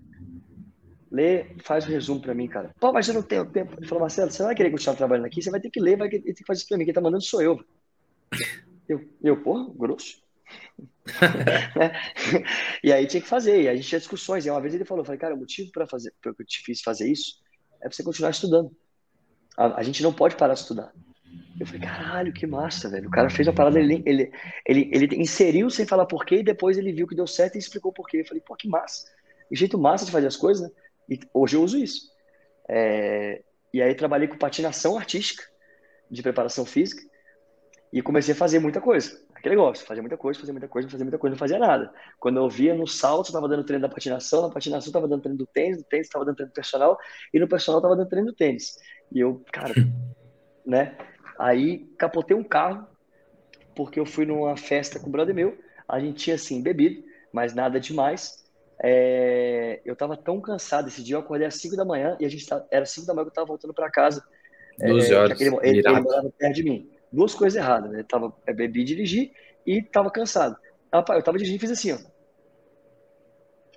lê, faz o um resumo para mim, cara. Pô, mas eu não tenho tempo. Ele falou, Marcelo, você não vai querer continuar trabalhando aqui, você vai ter que ler, vai ter que fazer isso pra mim. Quem tá mandando sou eu. Eu, eu porra, grosso. e aí tinha que fazer, e a gente tinha discussões. E uma vez ele falou, falei, cara, o motivo para fazer, que eu te fiz fazer isso é você continuar estudando. A, a gente não pode parar de estudar. Eu falei, caralho, que massa, velho. O cara fez a parada, ele, ele, ele, ele inseriu sem falar porquê, e depois ele viu que deu certo e explicou porquê. Eu falei, pô, que massa. E jeito massa de fazer as coisas, né? E hoje eu uso isso. É... E aí trabalhei com patinação artística, de preparação física, e comecei a fazer muita coisa. Aquele negócio, fazia muita coisa, fazia muita coisa, fazia muita coisa, não fazia nada. Quando eu via no salto, estava dando treino da patinação, na patinação estava dando treino do tênis, do tênis estava dando treino do personal, e no personal estava dando treino do tênis. E eu, cara, né? Aí capotei um carro, porque eu fui numa festa com um brother meu, a gente tinha assim, bebido, mas nada demais. É... eu tava tão cansado esse dia, eu acordei às 5 da manhã e a gente tá... era 5 da manhã que eu tava voltando para casa. 12 é, horas. Ele, ele, ele morava perto de mim. Duas coisas erradas, né? Tava é, bebi e dirigi e tava cansado. Eu tava dirigindo e fiz assim, ó.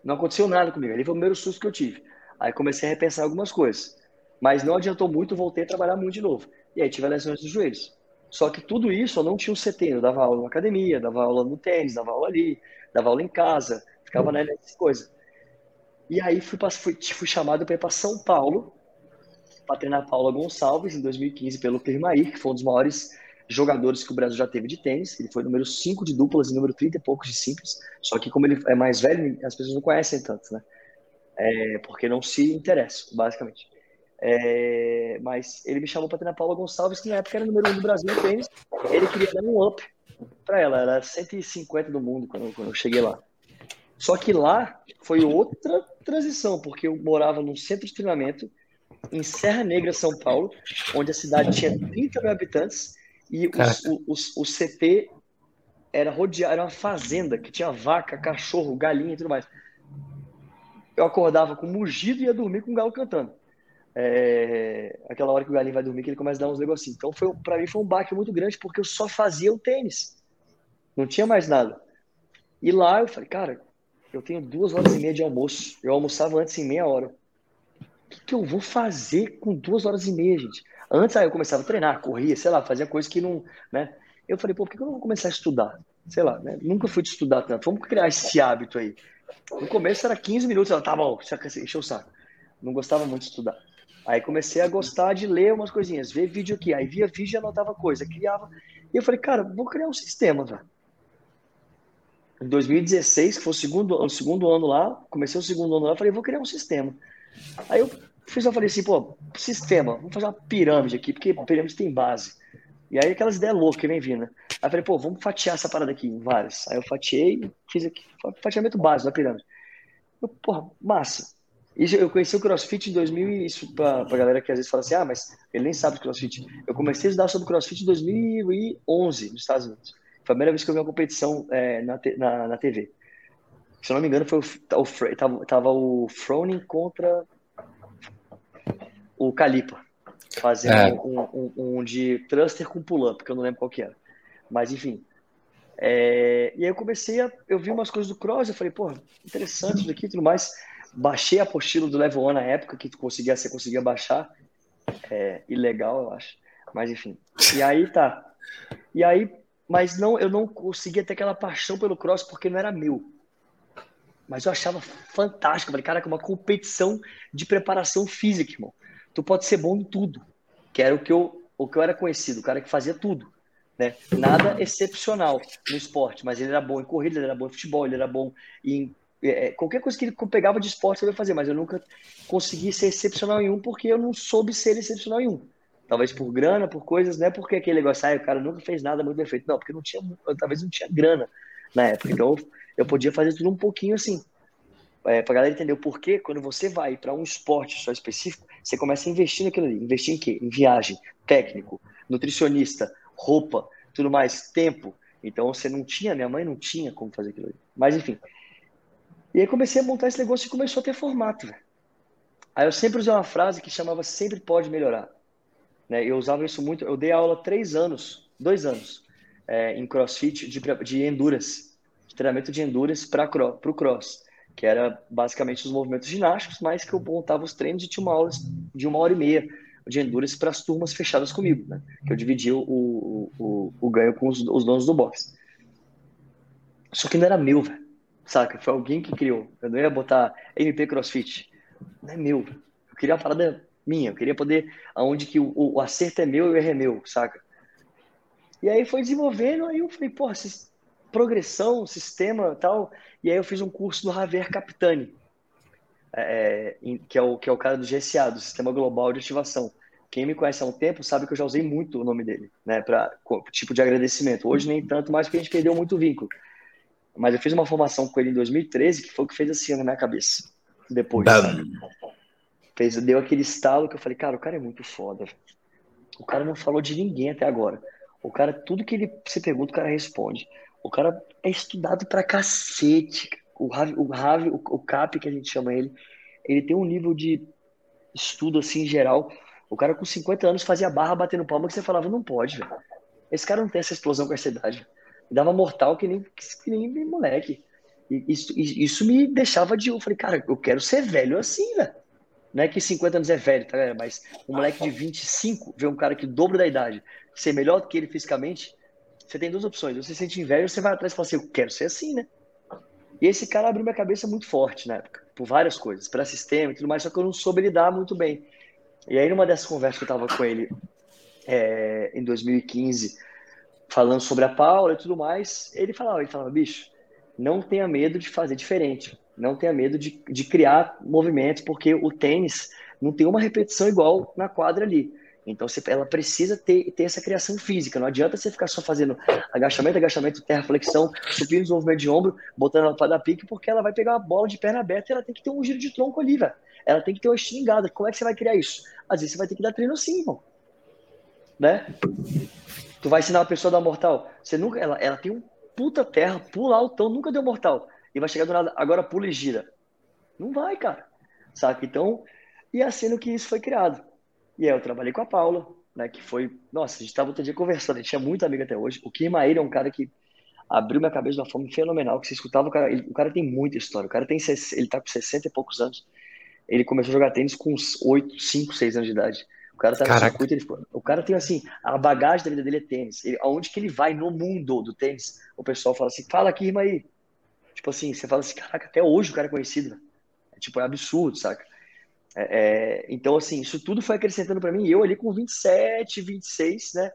Não aconteceu nada comigo. Ali foi o primeiro susto que eu tive. Aí comecei a repensar algumas coisas. Mas não adiantou muito, voltei a trabalhar muito de novo. E aí tive lesões dos joelhos. Só que tudo isso eu não tinha um CT, eu dava aula na academia, dava aula no tênis, dava aula ali, dava aula em casa, ficava né, nessas coisas. E aí fui, fui, fui chamado para ir para São Paulo para treinar Paula Gonçalves em 2015 pelo Pirmair, que foi um dos maiores jogadores que o Brasil já teve de tênis. Ele foi número 5 de duplas e número 30 e poucos de simples. Só que como ele é mais velho, as pessoas não conhecem tanto, né? É, porque não se interessam, basicamente. É, mas ele me chamou para treinar Paula Gonçalves, que na época era número 1 um do Brasil no tênis. Ele queria dar um up para ela, era 150 do mundo quando, quando eu cheguei lá. Só que lá foi outra transição, porque eu morava num centro de treinamento em Serra Negra, São Paulo, onde a cidade tinha 30 mil habitantes e o, o, o, CT era rodeado, era uma fazenda que tinha vaca, cachorro, galinha e tudo mais. Eu acordava com mugido e ia dormir com o galo cantando. É, aquela hora que o galinho vai dormir, que ele começa a dar uns negocinhos. Então, foi, para mim, foi um baque muito grande, porque eu só fazia o tênis. Não tinha mais nada. E lá eu falei, cara, eu tenho duas horas e meia de almoço. Eu almoçava antes em meia hora. O que, que eu vou fazer com duas horas e meia, gente? Antes aí eu começava a treinar, corria, sei lá, fazia coisas que não, né? Eu falei, pô, por que eu não vou começar a estudar? Sei lá, né? Nunca fui de estudar tanto. Vamos criar esse hábito aí. No começo era 15 minutos, ela tá bom, encheu o saco. Não gostava muito de estudar. Aí comecei a gostar de ler umas coisinhas, ver vídeo aqui. Aí via vídeo e anotava coisa, criava. E eu falei, cara, vou criar um sistema, velho. Em 2016, que foi o segundo, o segundo ano lá, comecei o segundo ano lá, falei, vou criar um sistema. Aí eu fiz, eu falei assim, pô, sistema, vamos fazer uma pirâmide aqui, porque pirâmide tem base. E aí aquelas ideias loucas que vem vindo, né? Aí eu falei, pô, vamos fatiar essa parada aqui em várias. Aí eu fatiei, fiz aqui, fatiamento básico da pirâmide. Eu, porra, massa. Isso, eu conheci o CrossFit em 2000, isso pra, pra galera que às vezes fala assim, ah, mas ele nem sabe do CrossFit. Eu comecei a estudar sobre CrossFit em 2011, nos Estados Unidos. Foi a primeira vez que eu vi uma competição é, na, na, na, TV. Se eu não me engano, foi o, o, tava, tava o Froning contra o Calipa, fazendo é. um, um, um, de thruster com pull-up, que eu não lembro qual que era. Mas, enfim. É, e aí eu comecei a... Eu vi umas coisas do cross, eu falei, pô, interessante isso daqui e tudo mais Baixei a apostila do Level 1 na época, que conseguia, você conseguia baixar. É, ilegal, eu acho. Mas enfim. E aí tá. E aí, mas não, eu não conseguia ter aquela paixão pelo cross porque não era meu. Mas eu achava fantástico. falei, cara, é uma competição de preparação física, irmão. Tu pode ser bom em tudo. Que era o que eu, o que eu era conhecido, o cara que fazia tudo. Né? Nada excepcional no esporte, mas ele era bom em corrida, ele era bom em futebol, ele era bom em é, é, qualquer coisa que ele pegava de esporte eu ia fazer, mas eu nunca consegui ser excepcional em um porque eu não soube ser excepcional em um. Talvez por grana, por coisas, não é porque aquele negócio, ah, o cara nunca fez nada muito bem feito. Não, porque não tinha, talvez não tinha grana na época. Então eu podia fazer tudo um pouquinho assim. É, pra galera entender o porquê, quando você vai para um esporte só específico, você começa a investir naquilo ali. Investir em quê? Em viagem, técnico, nutricionista, roupa, tudo mais, tempo. Então você não tinha, minha mãe não tinha como fazer aquilo ali. Mas enfim, e aí comecei a montar esse negócio e começou a ter formato. Aí eu sempre usei uma frase que chamava sempre pode melhorar. Né? Eu usava isso muito. Eu dei aula três anos, dois anos, é, em CrossFit de, de endurance, de treinamento de endurance para o cross, que era basicamente os movimentos ginásticos, mas que eu montava os treinos e tinha uma aula de uma hora e meia de endurance para as turmas fechadas comigo, né? Que eu dividia o, o, o, ganho com os, os donos do box. Só que não era meu, velho saca? Foi alguém que criou. Eu não ia botar MP CrossFit. Não é meu. Eu queria uma parada minha. Eu queria poder, aonde que o, o acerto é meu e o erro é meu, saca? E aí foi desenvolvendo, aí eu falei, porra, progressão, sistema tal. E aí eu fiz um curso do Javier Capitani, é, é que, é o, que é o cara do GSA, do Sistema Global de Ativação. Quem me conhece há um tempo sabe que eu já usei muito o nome dele, né, para tipo de agradecimento. Hoje nem tanto mais, porque a gente perdeu muito vínculo. Mas eu fiz uma formação com ele em 2013 que foi o que fez assim na minha cabeça. Depois. Fez, deu aquele estalo que eu falei, cara, o cara é muito foda. O cara não falou de ninguém até agora. O cara, tudo que ele se pergunta, o cara responde. O cara é estudado pra cacete. O Ravi, o, Ravi, o, Cap, que a gente chama ele, ele tem um nível de estudo assim em geral. O cara com 50 anos fazia barra batendo palma que você falava, não pode, velho. Esse cara não tem essa explosão com essa idade dava mortal que nem, que nem moleque. E isso, isso me deixava de. Eu falei, cara, eu quero ser velho assim, velho. Não é que 50 anos é velho, tá ligado? Mas um moleque de 25 ver um cara que dobro da idade ser melhor do que ele fisicamente, você tem duas opções. Você se sente velho, você vai atrás e fala assim, eu quero ser assim, né? E esse cara abriu minha cabeça muito forte na época, por várias coisas, para sistema e tudo mais, só que eu não soube lidar muito bem. E aí, numa dessas conversas que eu tava com ele é, em 2015, falando sobre a Paula e tudo mais, ele falava, ele falava, bicho, não tenha medo de fazer diferente, não tenha medo de, de criar movimentos, porque o tênis não tem uma repetição igual na quadra ali. Então você, ela precisa ter, ter essa criação física. Não adianta você ficar só fazendo agachamento, agachamento, terra, flexão, supino, desenvolvimento de ombro, botando ela para dar pique, porque ela vai pegar uma bola de perna aberta e ela tem que ter um giro de tronco ali, velho. Ela tem que ter uma estilingada. Como é que você vai criar isso? Às vezes você vai ter que dar treino assim, irmão. Né? Tu vai ensinar uma pessoa a dar mortal. Você nunca, ela, ela tem um puta terra, pula altão, nunca deu mortal. E vai chegar do nada, agora pula e gira. Não vai, cara. Saca? Então, e assim no que isso foi criado. E aí eu trabalhei com a Paula, né? Que foi. Nossa, a gente tava outro dia conversando, a gente tinha muito amigo até hoje. O Kirmaíra é um cara que abriu minha cabeça de uma forma fenomenal. Que você escutava o cara. Ele, o cara tem muita história. O cara tem. Ele tá com 60 e poucos anos. Ele começou a jogar tênis com uns 8, 5, 6 anos de idade. O cara tá no Caraca. circuito, ele, o cara tem assim, a bagagem da vida dele é tênis. Ele, aonde que ele vai no mundo do tênis, o pessoal fala assim, fala aqui, irmã aí. Tipo assim, você fala assim, caraca, até hoje o cara é conhecido. Né? É, tipo, é absurdo, saca? É, é, então, assim, isso tudo foi acrescentando para mim. Eu ali com 27, 26, né?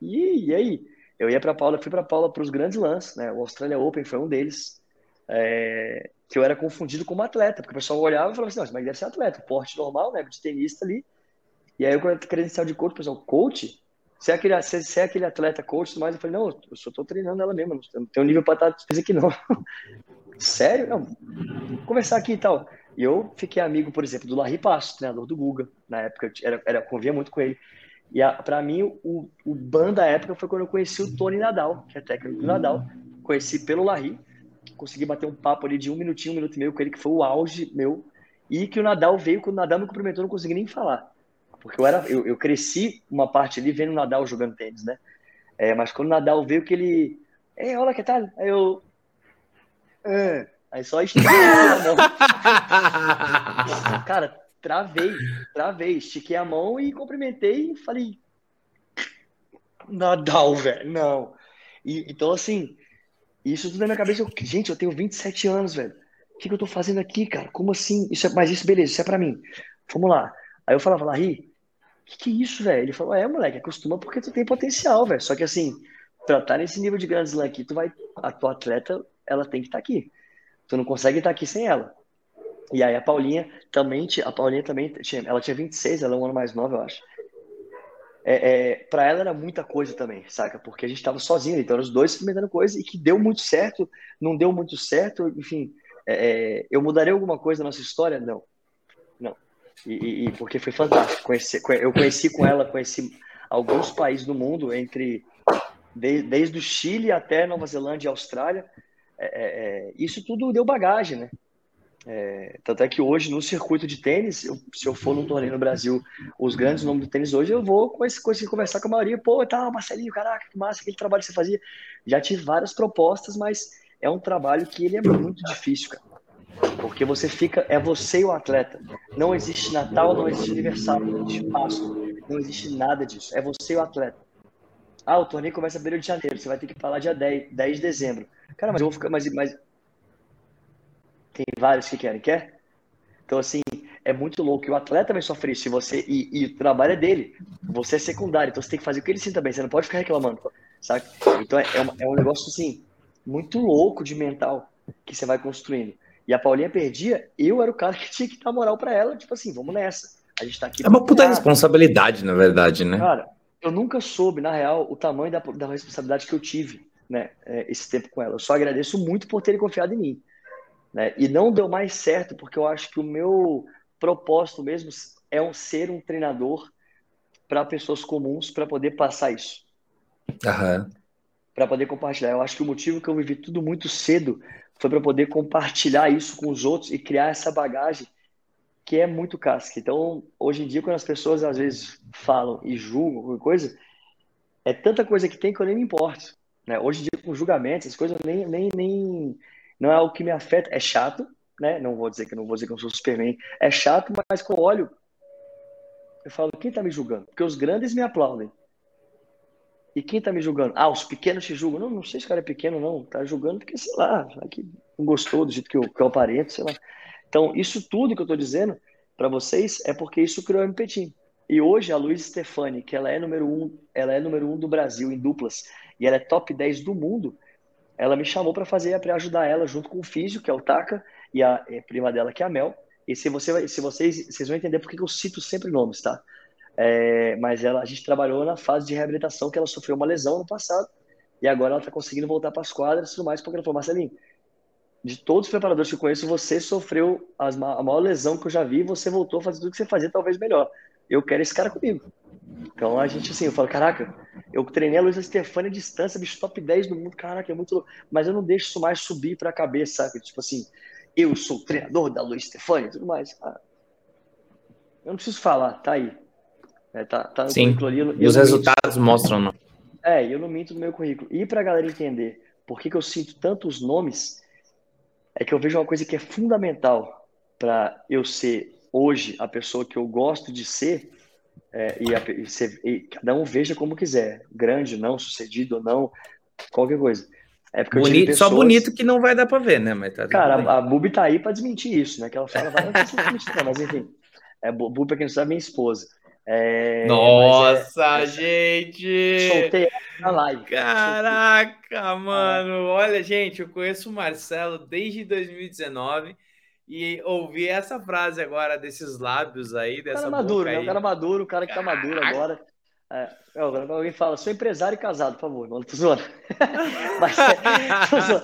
E, e aí? Eu ia para Paula, fui para Paula para os grandes lances, né? O Australia Open foi um deles. É, que eu era confundido como atleta, porque o pessoal olhava e falava assim, não, mas deve ser atleta, porte normal, né? De tenista ali. E aí eu credencial de coach, o pessoal, coach? Você é aquele, você, é aquele atleta coach mais? Eu falei, não, eu só tô treinando ela mesmo, não tenho nível para estar aqui não. Sério? Não, conversar aqui e tal. E eu fiquei amigo, por exemplo, do Larry Passo, treinador do Guga. Na época, eu era, era, convia muito com ele. E para mim, o, o ban da época foi quando eu conheci o Tony Nadal, que é técnico do Nadal. Conheci pelo Larry. Consegui bater um papo ali de um minutinho, um minuto e meio com ele, que foi o auge meu. E que o Nadal veio, quando o Nadal me cumprimentou, eu não consegui nem falar. Porque eu, era, eu, eu cresci uma parte ali vendo o Nadal jogando tênis, né? É, mas quando o Nadal veio, que ele. Ei, olá, que tal? Aí eu. É. Aí só estiquei a mão. Cara, travei, travei. Estiquei a mão e cumprimentei e falei. Nadal, velho, não. E, então, assim, isso tudo na minha cabeça. Eu, gente, eu tenho 27 anos, velho. O que, que eu tô fazendo aqui, cara? Como assim? Isso é, mas isso, beleza, isso é pra mim. Vamos lá. Aí eu falava, Larry, que que é isso, velho? Ele falou, é, moleque, acostuma porque tu tem potencial, velho. Só que assim, pra estar nesse nível de Grand Slam aqui, tu vai, a tua atleta, ela tem que estar tá aqui. Tu não consegue estar aqui sem ela. E aí a Paulinha também, a Paulinha também, tinha, ela tinha 26, ela é um ano mais nova, eu acho. É, é, para ela era muita coisa também, saca? Porque a gente estava sozinho, então os dois experimentando coisa e que deu muito certo, não deu muito certo, enfim. É, é eu mudaria alguma coisa na nossa história? Não. Não. E, e, porque foi fantástico. Conheci, eu conheci com ela, conheci alguns países do mundo, entre de, desde o Chile até Nova Zelândia e Austrália. É, é, é, isso tudo deu bagagem, né? É, tanto é que hoje, no circuito de tênis, eu, se eu for num torneio no Brasil, os grandes nomes do tênis hoje, eu vou conseguir conversar com a maioria. Pô, tá, Marcelinho, caraca, que massa, aquele trabalho que você fazia. Já tive várias propostas, mas é um trabalho que ele é muito difícil, cara. Porque você fica, é você e o atleta. Não existe Natal, não existe aniversário, não existe Páscoa, não existe nada disso. É você e o atleta. Ah, o torneio começa em de janeiro, você vai ter que falar dia 10, 10 de dezembro. Cara, mas eu vou ficar. Mas, mas... Tem vários que querem, quer? Então, assim, é muito louco. E o atleta vai sofrer isso. Você, e, e o trabalho é dele. Você é secundário, então você tem que fazer o que ele sinta bem. Você não pode ficar reclamando, sabe? Então, é, é, uma, é um negócio, assim, muito louco de mental que você vai construindo. E a Paulinha perdia, eu era o cara que tinha que dar moral para ela, tipo assim, vamos nessa. A gente tá aqui. É uma puta responsabilidade, na verdade, né? Cara, eu nunca soube, na real, o tamanho da, da responsabilidade que eu tive, né, é, esse tempo com ela. Eu só agradeço muito por terem confiado em mim. Né? E não deu mais certo, porque eu acho que o meu propósito mesmo é um, ser um treinador para pessoas comuns para poder passar isso. Uhum. Para poder compartilhar. Eu acho que o motivo que eu vivi tudo muito cedo foi para poder compartilhar isso com os outros e criar essa bagagem que é muito casca. Então, hoje em dia, quando as pessoas às vezes falam e julgam alguma coisa, é tanta coisa que tem que eu nem me importo. Né? Hoje em dia, com julgamentos, as coisas nem, nem, nem não é algo que me afeta. É chato, né? Não vou dizer que não vou dizer que eu sou Superman. É chato, mas quando olho, eu falo, quem está me julgando? Porque os grandes me aplaudem. E quem está me julgando? Ah, os pequenos te julgam. Não, não sei se o cara é pequeno, não. Tá julgando porque, sei lá, que não gostou do jeito que eu, que eu aparento, sei lá. Então, isso tudo que eu estou dizendo para vocês é porque isso criou o MPT. E hoje a Luiz Stefani, que ela é número um, ela é número um do Brasil em duplas e ela é top 10 do mundo, ela me chamou para fazer para ajudar ela junto com o Físio, que é o Taka, e a, prima dela, que é a Mel. E se, você, se vocês, vocês vão entender por que eu cito sempre nomes, tá? É, mas ela, a gente trabalhou na fase de reabilitação, que ela sofreu uma lesão no passado, e agora ela está conseguindo voltar para as quadras e tudo mais, porque ela falou, Marcelinho, de todos os preparadores que eu conheço, você sofreu as, a maior lesão que eu já vi e você voltou a fazer tudo que você fazia, talvez melhor. Eu quero esse cara comigo. Então a gente, assim, eu falo, caraca, eu treinei a Luísa Stefani à distância, bicho, top 10 do mundo, caraca, é muito louco. Mas eu não deixo isso mais subir pra cabeça, sabe? Tipo assim, eu sou o treinador da Luísa Stefani e tudo mais. Ah, eu não preciso falar, tá aí. É, tá, tá Sim, ali. os resultados minto. mostram, não. É, eu não minto no meu currículo. E pra galera entender por que, que eu sinto tantos nomes, é que eu vejo uma coisa que é fundamental para eu ser hoje a pessoa que eu gosto de ser, É, e, a, e, você, e, cada um veja como quiser, grande, não, sucedido ou não, qualquer coisa. É porque bonito, pessoas... Só bonito que não vai dar para ver, né? Mas tá Cara, a, a Bubi tá aí para desmentir isso, né? Que ela fala, vai, não, mas enfim. É, Bubi, pra quem não sabe, é minha esposa. É, Nossa, é, gente! Soltei na live. Caraca, mano! Olha, gente, eu conheço o Marcelo desde 2019 e ouvir essa frase agora desses lábios aí, dessa cara maduro, né? O cara maduro, o cara que tá maduro agora. É, alguém fala, sou empresário e casado, por favor, não tô zoando. mas, é, tô zoando.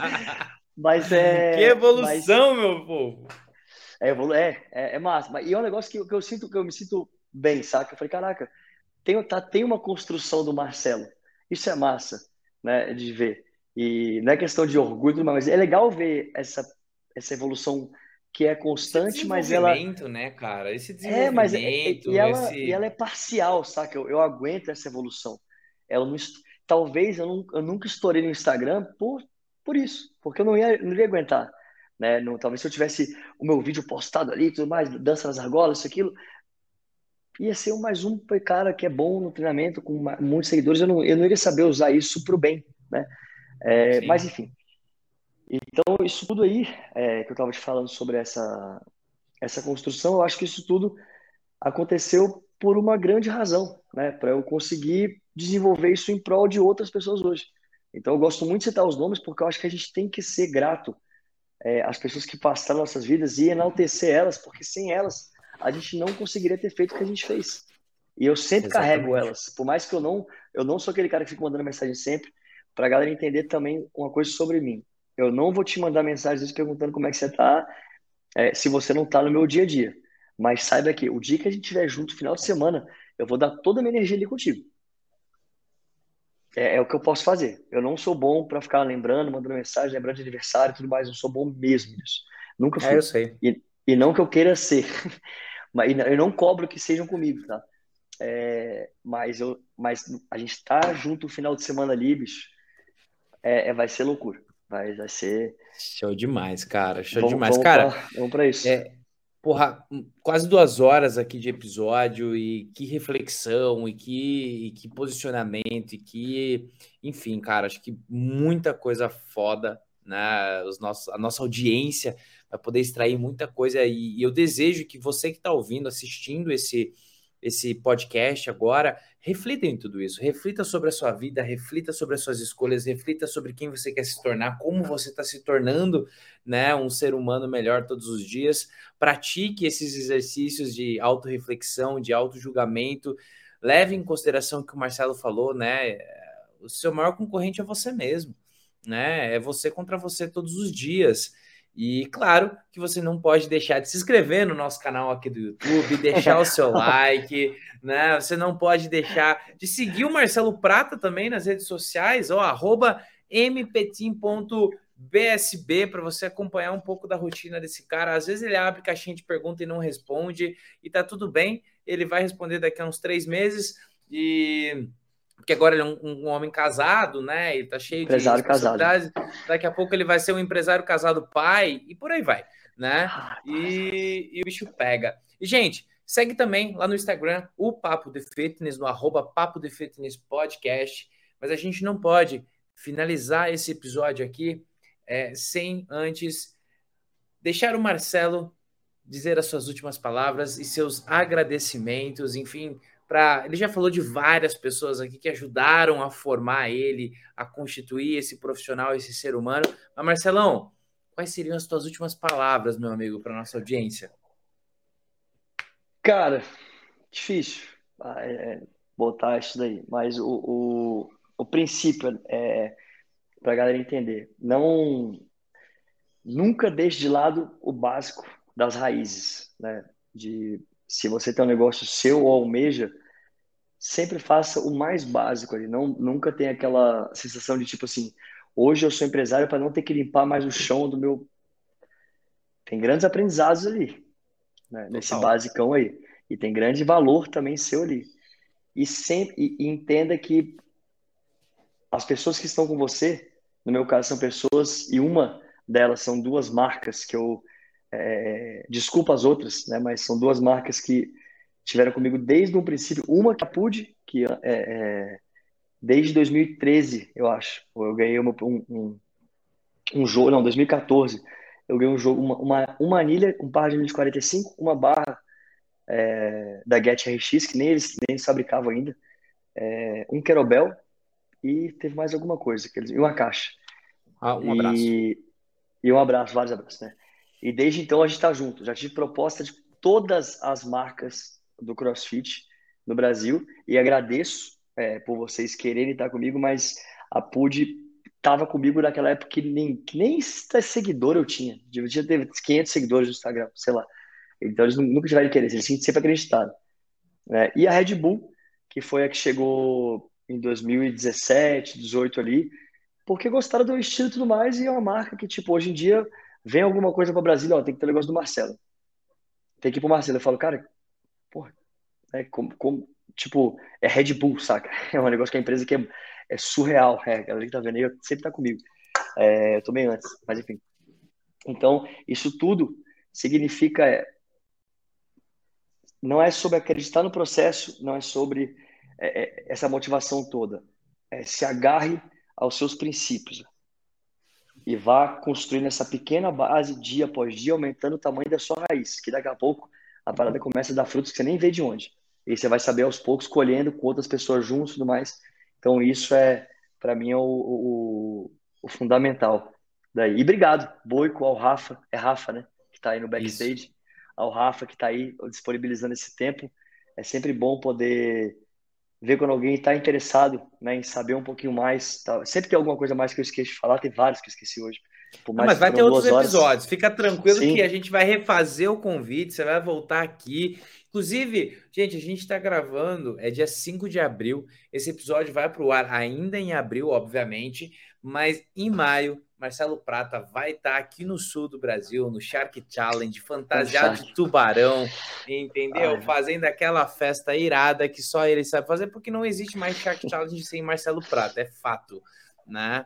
mas é. Que evolução, mas, meu povo! É, é, é, é massa. E é um negócio que, que eu sinto que eu me sinto bem, saca? Eu falei, caraca, tem, tá, tem uma construção do Marcelo. Isso é massa, né, de ver. E não é questão de orgulho, mas é legal ver essa, essa evolução que é constante, mas ela. né, cara? Esse desenvolvimento. É, mas é, e, ela, e ela é parcial, saca? Eu, eu aguento essa evolução. Ela não, talvez eu, não, eu nunca estourei no Instagram por, por isso, porque eu não ia, não ia aguentar. Né? Não, talvez se eu tivesse o meu vídeo postado ali tudo mais, dança nas argolas, isso, aquilo, ia ser mais um cara que é bom no treinamento, com muitos seguidores. Eu não, eu não iria saber usar isso para o bem, né? É, mas enfim, então, isso tudo aí é, que eu estava te falando sobre essa, essa construção, eu acho que isso tudo aconteceu por uma grande razão, né? Para eu conseguir desenvolver isso em prol de outras pessoas hoje. Então, eu gosto muito de citar os nomes porque eu acho que a gente tem que ser grato é, às pessoas que passaram nossas vidas e enaltecer elas, porque sem elas a gente não conseguiria ter feito o que a gente fez. E eu sempre Exatamente. carrego elas, por mais que eu não, eu não sou aquele cara que fica mandando mensagem sempre, para a galera entender também uma coisa sobre mim. Eu não vou te mandar mensagens perguntando como é que você está, é, se você não está no meu dia a dia. Mas saiba que o dia que a gente estiver junto, final de semana, eu vou dar toda a minha energia ali contigo. É, é o que eu posso fazer. Eu não sou bom para ficar lembrando, mandando mensagem, lembrando de aniversário e tudo mais. Eu sou bom mesmo nisso. Nunca é, fui. É, eu sei. E, e não que eu queira ser. mas eu não cobro que sejam comigo, tá? É, mas, eu, mas a gente tá junto no final de semana ali, bicho. É, é vai ser loucura. Vai, vai ser. Show demais, cara. Show vamos, demais. Vamos cara, pra, vamos para isso. É, porra, quase duas horas aqui de episódio e que reflexão e que, e que posicionamento e que, enfim, cara, acho que muita coisa foda, né? Os nossos, a nossa audiência vai poder extrair muita coisa e, e eu desejo que você que está ouvindo, assistindo esse esse podcast agora, reflita em tudo isso, reflita sobre a sua vida, reflita sobre as suas escolhas, reflita sobre quem você quer se tornar, como você está se tornando, né, um ser humano melhor todos os dias. Pratique esses exercícios de autorreflexão, de autojulgamento. Leve em consideração o que o Marcelo falou, né? O seu maior concorrente é você mesmo, né? É você contra você todos os dias. E claro que você não pode deixar de se inscrever no nosso canal aqui do YouTube, deixar o seu like, né? Você não pode deixar de seguir o Marcelo Prata também nas redes sociais, ó, arroba mpetim.bsb para você acompanhar um pouco da rotina desse cara. Às vezes ele abre caixinha de pergunta e não responde, e tá tudo bem, ele vai responder daqui a uns três meses. E porque agora ele é um, um homem casado, né? Ele tá cheio empresário de responsabilidades. Casado. Daqui a pouco ele vai ser um empresário casado pai e por aí vai, né? E, e o bicho pega. E, gente, segue também lá no Instagram o Papo de Fitness, no arroba Papo de Fitness Podcast. Mas a gente não pode finalizar esse episódio aqui é, sem antes deixar o Marcelo dizer as suas últimas palavras e seus agradecimentos, enfim, para. Ele já falou de várias pessoas aqui que ajudaram a formar ele, a constituir esse profissional, esse ser humano. Mas, Marcelão, quais seriam as tuas últimas palavras, meu amigo, para nossa audiência? Cara, difícil ah, é, é, botar isso daí, mas o, o, o princípio é para a galera entender. Não, nunca deixe de lado o básico das raízes, né? De se você tem um negócio seu ou almeja, sempre faça o mais básico ali. Não, nunca tem aquela sensação de tipo assim, hoje eu sou empresário para não ter que limpar mais o chão do meu. Tem grandes aprendizados ali, né? nesse basicão aí. E tem grande valor também seu ali. E sempre e, entenda que as pessoas que estão com você, no meu caso, são pessoas, e uma delas são duas marcas que eu é, desculpa as outras, né, mas são duas marcas que tiveram comigo desde o princípio. Uma que é a PUD, que é, é, desde 2013, eu acho. Eu ganhei uma, um, um, um, jogo, não, 2014. Eu ganhei um jogo, uma, uma, uma anilha, um par de anilha de 45, uma barra é, da Get RX, que nem eles, nem eles fabricavam ainda, é, um Querobel e teve mais alguma coisa, que eles, e uma caixa. Ah, um abraço. E, e um abraço, vários abraços, né? E desde então a gente está junto. Já tive proposta de todas as marcas do CrossFit no Brasil e agradeço é, por vocês quererem estar comigo, mas a PUD estava comigo naquela época que nem, nem seguidor eu tinha. Eu tinha teve 500 seguidores no Instagram, sei lá. Então eles nunca tiveram interesse, eles sempre acreditaram. Né? E a Red Bull, que foi a que chegou em 2017, 2018 ali, porque gostaram do estilo e tudo mais, e é uma marca que, tipo, hoje em dia vem alguma coisa para Brasília, ó, tem que ter o negócio do Marcelo. Tem que ir pro Marcelo. Eu falo, cara, é como, como, tipo, é Red Bull, saca? É um negócio que a empresa que é, é surreal. É, a galera que tá vendo aí sempre tá comigo. É, eu tomei antes, mas enfim. Então, isso tudo significa. É, não é sobre acreditar no processo, não é sobre é, é essa motivação toda. É, se agarre aos seus princípios e vá construindo essa pequena base dia após dia, aumentando o tamanho da sua raiz, que daqui a pouco a parada começa a dar frutos que você nem vê de onde. E você vai saber aos poucos colhendo com outras pessoas juntos e tudo mais. Então isso é, para mim, é o, o, o, fundamental. Daí. E obrigado, Boico, ao Rafa, é Rafa, né? Que está aí no backstage. Isso. Ao Rafa, que está aí disponibilizando esse tempo. É sempre bom poder ver quando alguém está interessado né, em saber um pouquinho mais. Tá? Sempre tem alguma coisa mais que eu esqueci de falar, tem vários que eu esqueci hoje. Não, mas vai ter outros episódios. Fica tranquilo Sim. que a gente vai refazer o convite, você vai voltar aqui. Inclusive, gente, a gente está gravando, é dia 5 de abril. Esse episódio vai para o ar ainda em abril, obviamente, mas em maio Marcelo Prata vai estar tá aqui no sul do Brasil, no Shark Challenge, fantasiado de tubarão, entendeu? Ai. Fazendo aquela festa irada que só ele sabe fazer, porque não existe mais Shark Challenge sem Marcelo Prata, é fato, né?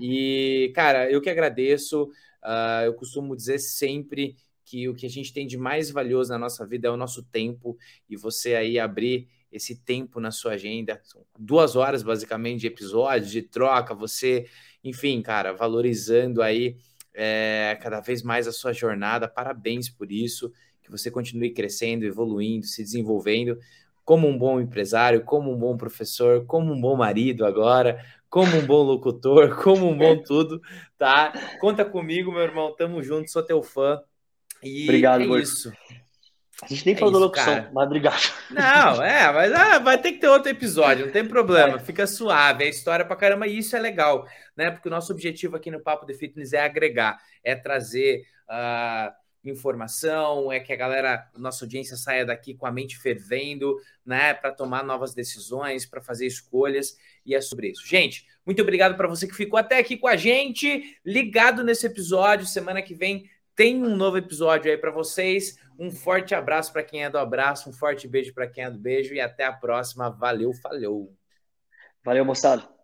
E, cara, eu que agradeço, uh, eu costumo dizer sempre que o que a gente tem de mais valioso na nossa vida é o nosso tempo, e você aí abrir esse tempo na sua agenda, são duas horas basicamente de episódio, de troca, você enfim, cara, valorizando aí é, cada vez mais a sua jornada. Parabéns por isso, que você continue crescendo, evoluindo, se desenvolvendo como um bom empresário, como um bom professor, como um bom marido agora, como um bom locutor, como um bom tudo, tá? Conta comigo, meu irmão, tamo junto, sou teu fã. E Obrigado, é isso. A gente nem é falou da locução, cara. mas obrigado. Não, é, mas ah, vai ter que ter outro episódio, não tem problema, é. fica suave, é história pra caramba e isso é legal, né? Porque o nosso objetivo aqui no Papo de Fitness é agregar, é trazer uh, informação, é que a galera, nossa audiência saia daqui com a mente fervendo, né? Para tomar novas decisões, para fazer escolhas e é sobre isso. Gente, muito obrigado para você que ficou até aqui com a gente, ligado nesse episódio. Semana que vem tem um novo episódio aí para vocês. Um forte abraço para quem é do abraço, um forte beijo para quem é do beijo e até a próxima. Valeu, falou. Valeu, moçada.